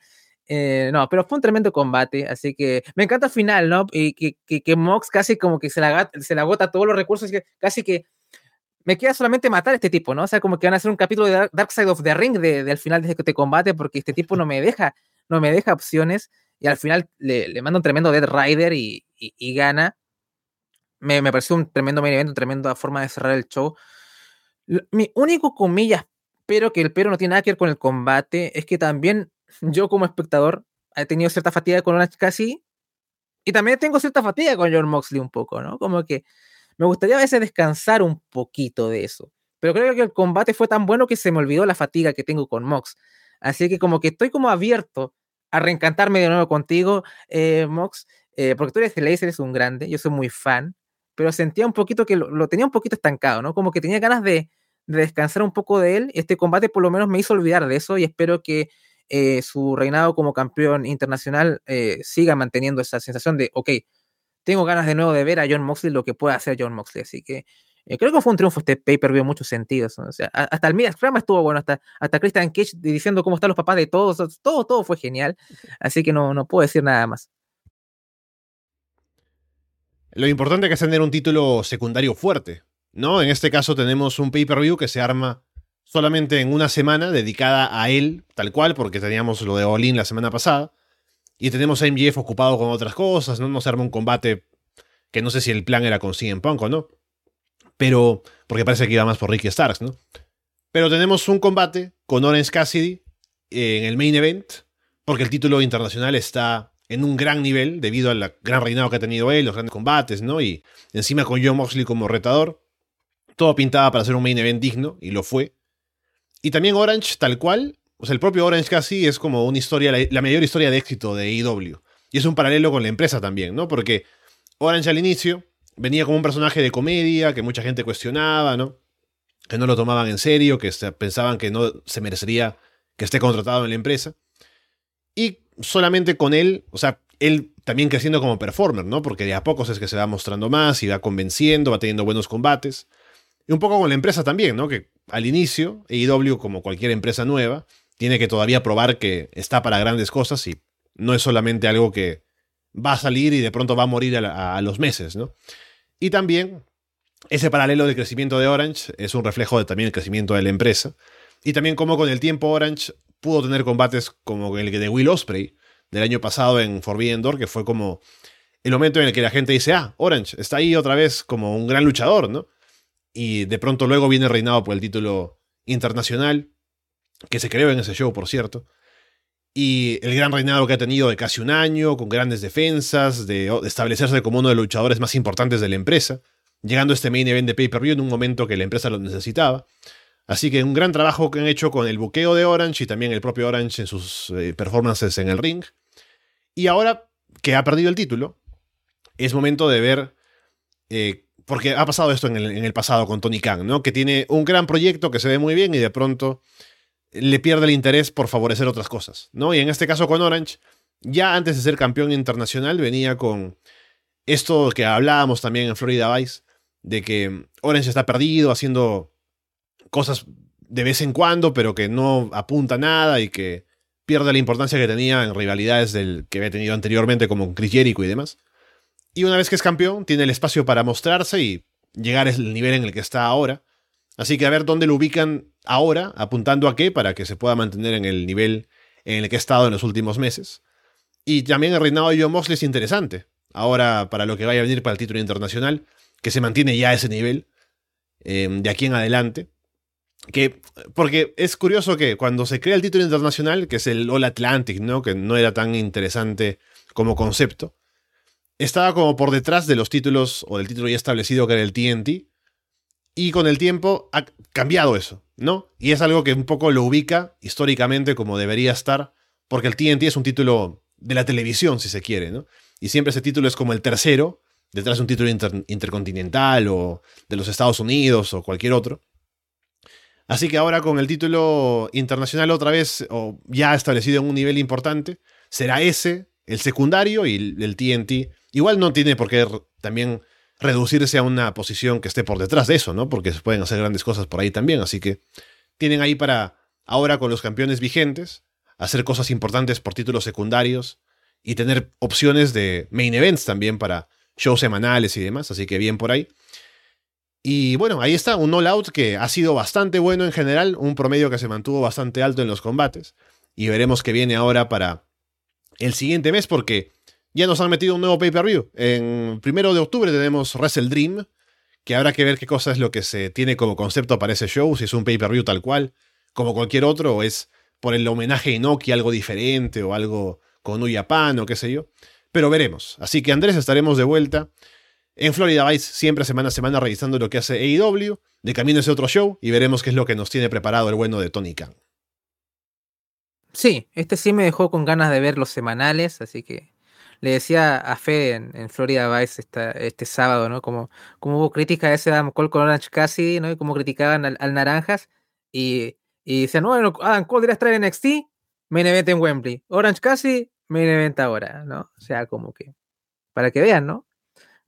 Eh, no, pero fue un tremendo combate, así que me encanta el final, ¿no? Y que, que, Mox casi como que se la, se la agota todos los recursos, que casi que me queda solamente matar a este tipo, ¿no? O sea, como que van a hacer un capítulo de Dark Side of the Ring del de, final de este combate, porque este tipo no me deja, no me deja opciones, y al final le, le manda un tremendo Dead Rider y, y, gana. Me, me, pareció un tremendo main event, una tremenda forma de cerrar el show. Mi único comillas, pero que el pero no tiene nada que ver con el combate, es que también yo como espectador he tenido cierta fatiga con Orange Cassidy y también tengo cierta fatiga con John Moxley un poco, ¿no? Como que me gustaría a veces descansar un poquito de eso. Pero creo que el combate fue tan bueno que se me olvidó la fatiga que tengo con Mox. Así que como que estoy como abierto a reencantarme de nuevo contigo, eh, Mox, eh, porque tú eres Laser, eres un grande, yo soy muy fan, pero sentía un poquito que lo, tenía un poquito estancado, ¿no? Como que tenía ganas de, descansar un poco de él. Este combate por lo menos me hizo olvidar de eso y espero que eh, su reinado como campeón internacional siga manteniendo esa sensación de, ok, tengo ganas de nuevo de ver a John Moxley lo que puede hacer John Moxley. Así que eh, creo que fue un triunfo este pay-per-view en muchos sentidos. O sea, hasta el Mira estuvo bueno, hasta, hasta Christian Cage diciendo cómo están los papás de todos. Todo, todo fue genial. Así que no, no puedo decir nada más. Lo importante que es tener un título secundario fuerte, ¿no? En este caso tenemos un pay-per-view que se arma solamente en una semana dedicada a él, tal cual, porque teníamos lo de Olin la semana pasada. Y tenemos a MJF ocupado con otras cosas, ¿no? No se arma un combate que no sé si el plan era con CM Punk o no. Pero, porque parece que iba más por Ricky Starks, ¿no? Pero tenemos un combate con Orange Cassidy en el main event, porque el título internacional está en un gran nivel debido al gran reinado que ha tenido él, los grandes combates, ¿no? Y encima con John Moxley como retador. Todo pintaba para ser un main event digno, y lo fue. Y también Orange, tal cual, o sea, el propio Orange casi es como una historia, la, mayor historia de éxito de AEW. Y es un paralelo con la empresa también, ¿no? Porque Orange al inicio venía como un personaje de comedia que mucha gente cuestionaba, ¿no? que no lo tomaban en serio, que pensaban que no se merecería que esté contratado en la empresa. Y solamente con él, o sea, él también creciendo como performer, ¿no? Porque de a pocos es que se va mostrando más y va convenciendo, va teniendo buenos combates. Y un poco con la empresa también, ¿no? Que al inicio, AEW, como cualquier empresa nueva, tiene que todavía probar que está para grandes cosas y no es solamente algo que va a salir y de pronto va a morir a, los meses, ¿no? Y también ese paralelo del crecimiento de Orange es un reflejo de también el crecimiento de la empresa. Y también como con el tiempo Orange pudo tener combates como el de Will Osprey del año pasado en Forbidden Door, que fue como el momento en el que la gente dice, ah, Orange está ahí otra vez como un gran luchador, ¿no? Y de pronto luego viene reinado por el título internacional, que se creó en ese show, por cierto. Y el gran reinado que ha tenido de casi un año, con grandes defensas, de establecerse como uno de los luchadores más importantes de la empresa, llegando a este main event de pay-per-view en un momento que la empresa lo necesitaba. Así que un gran trabajo que han hecho con el buqueo de Orange y también el propio Orange en sus eh, performances en el ring. Y ahora que ha perdido el título, es momento de ver, eh, porque ha pasado esto en el, pasado con Tony Khan, ¿no? Que tiene un gran proyecto que se ve muy bien y de pronto le pierde el interés por favorecer otras cosas, ¿no? Y en este caso con Orange, ya antes de ser campeón internacional venía con esto que hablábamos también en Florida Vice, de que Orange está perdido haciendo cosas de vez en cuando, pero que no apunta nada y que pierde la importancia que tenía en rivalidades del que había tenido anteriormente como Chris Jericho y demás. Y una vez que es campeón, tiene el espacio para mostrarse y llegar al nivel en el que está ahora. Así que a ver dónde lo ubican ahora, apuntando a qué, para que se pueda mantener en el nivel en el que ha estado en los últimos meses. Y también el reinado de John Moxley es interesante. Ahora, para lo que vaya a venir para el título internacional, que se mantiene ya a ese nivel eh, de aquí en adelante. Que, porque es curioso que cuando se crea el título internacional, que es el All Atlantic, ¿no? Que no era tan interesante como concepto, estaba como por detrás de los títulos o del título ya establecido que era el TNT. Y con el tiempo ha cambiado eso, ¿no? Y es algo que un poco lo ubica históricamente como debería estar, porque el TNT es un título de la televisión, si se quiere, ¿no? Y siempre ese título es como el tercero, detrás de un título intercontinental o de los Estados Unidos o cualquier otro. Así que ahora con el título internacional otra vez, o ya establecido en un nivel importante, será ese, el secundario y el TNT. Igual no tiene por qué también reducirse a una posición que esté por detrás de eso, ¿no? Porque se pueden hacer grandes cosas por ahí también. Así que tienen ahí para, ahora con los campeones vigentes, hacer cosas importantes por títulos secundarios y tener opciones de main events también para shows semanales y demás. Así que bien por ahí. Y bueno, ahí está, un all out que ha sido bastante bueno en general, un promedio que se mantuvo bastante alto en los combates. Y veremos qué viene ahora para el siguiente mes, porque ya nos han metido un nuevo pay-per-view. En primero de octubre tenemos Wrestle Dream, que habrá que ver qué cosa es lo que se tiene como concepto para ese show, si es un pay-per-view tal cual, como cualquier otro, o es por el homenaje a Inoki algo diferente, o algo con Uyapan, o qué sé yo. Pero veremos. Así que Andrés, estaremos de vuelta en Florida Vice, siempre semana a semana revisando lo que hace AEW, de camino ese otro show, y veremos qué es lo que nos tiene preparado el bueno de Tony Khan. Sí, este sí me dejó con ganas de ver los semanales, así que le decía a Fede en, Florida Vice este sábado, ¿no? Como, como hubo crítica a ese Adam Cole con Orange Cassidy, ¿no? Y como criticaban al, Naranjas, y, y decían, no, Adam Cole debería estar en NXT, main event en Wembley. Orange Cassidy, main event ahora, ¿no? O sea, como que, para que vean, ¿no?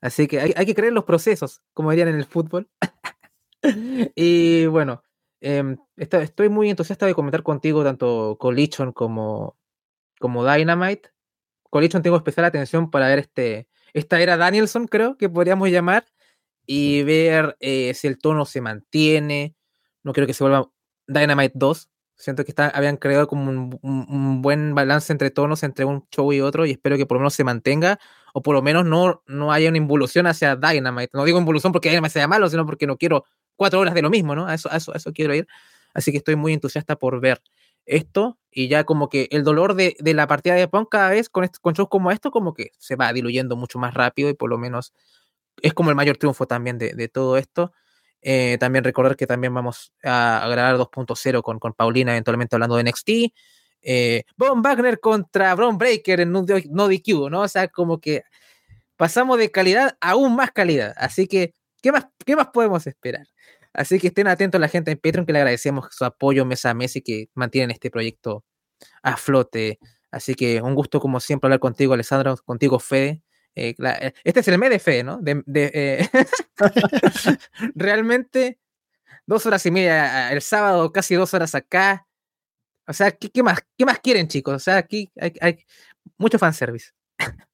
Así que hay, que creer los procesos, como dirían en el fútbol. (laughs) y bueno, em, estoy muy entusiasta de comentar contigo tanto Collision como, como Dynamite. Collision tengo especial atención para ver este, esta era Danielson, creo que podríamos llamar, y ver eh, si el tono se mantiene. No quiero que se vuelva Dynamite 2. Siento que está, habían creado como un, un, buen balance entre tonos entre un show y otro, y espero que por lo menos se mantenga o por lo menos no, no haya una involución hacia Dynamite. No digo involución porque Dynamite sea malo, sino porque no quiero cuatro horas de lo mismo, ¿no? A eso, eso, eso quiero ir. Así que estoy muy entusiasta por ver esto y ya como que el dolor de, de la partida de Punk cada vez con, con shows como esto como que se va diluyendo mucho más rápido y por lo menos es como el mayor triunfo también de, de todo esto. Eh, también recordar que también vamos a, grabar 2.0 con, con Paulina eventualmente hablando de NXT eh, Von Wagner contra Bron Breaker en no DQ, ¿no? O sea, como que pasamos de calidad a aún más calidad. Así que, ¿qué más, qué más podemos esperar? Así que estén atentos a la gente en Patreon, que le agradecemos su apoyo mes a mes y que mantienen este proyecto a flote. Así que un gusto, como siempre, hablar contigo, Alessandro, contigo, Fede. Eh, eh, este es el mes de Fede, ¿no? Eh, (laughs) realmente, dos horas y media el sábado, casi dos horas acá. O sea, ¿qué, más, qué más quieren, chicos? O sea, aquí hay, hay mucho fanservice. (laughs)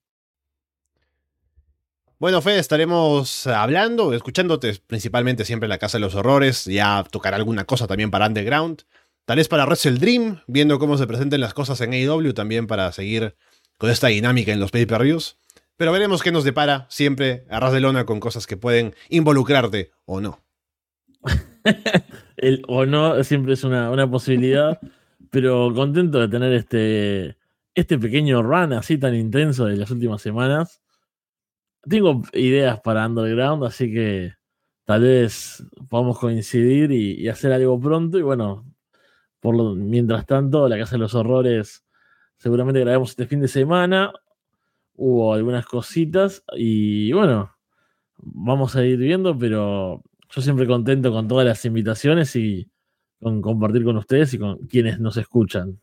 Bueno, Fede, estaremos hablando, escuchándote principalmente siempre en la Casa de los Horrores. Ya tocará alguna cosa también para Underground. Tal vez para Wrestle Dream, viendo cómo se presenten las cosas en AEW, también para seguir con esta dinámica en los pay-per-views. Pero veremos qué nos depara siempre a ras de lona con cosas que pueden involucrarte o no. (laughs) El o no siempre es una, una, posibilidad, (laughs) pero contento de tener este, este pequeño run así tan intenso de las últimas semanas. Tengo ideas para Underground, así que tal vez podamos coincidir y hacer algo pronto. Y bueno, mientras tanto, La Casa de los Horrores seguramente grabamos este fin de semana. Hubo algunas cositas y bueno, vamos a ir viendo, pero yo siempre contento con todas las invitaciones y con compartir con ustedes y con quienes nos escuchan.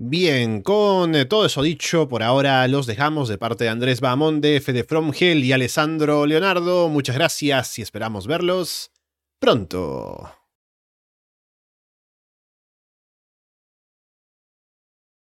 Bien, con eh, todo eso dicho, por ahora los dejamos de parte de Andrés Bamonde, Fede Fromgel y Alessandro Leonardo. Muchas gracias y esperamos verlos pronto.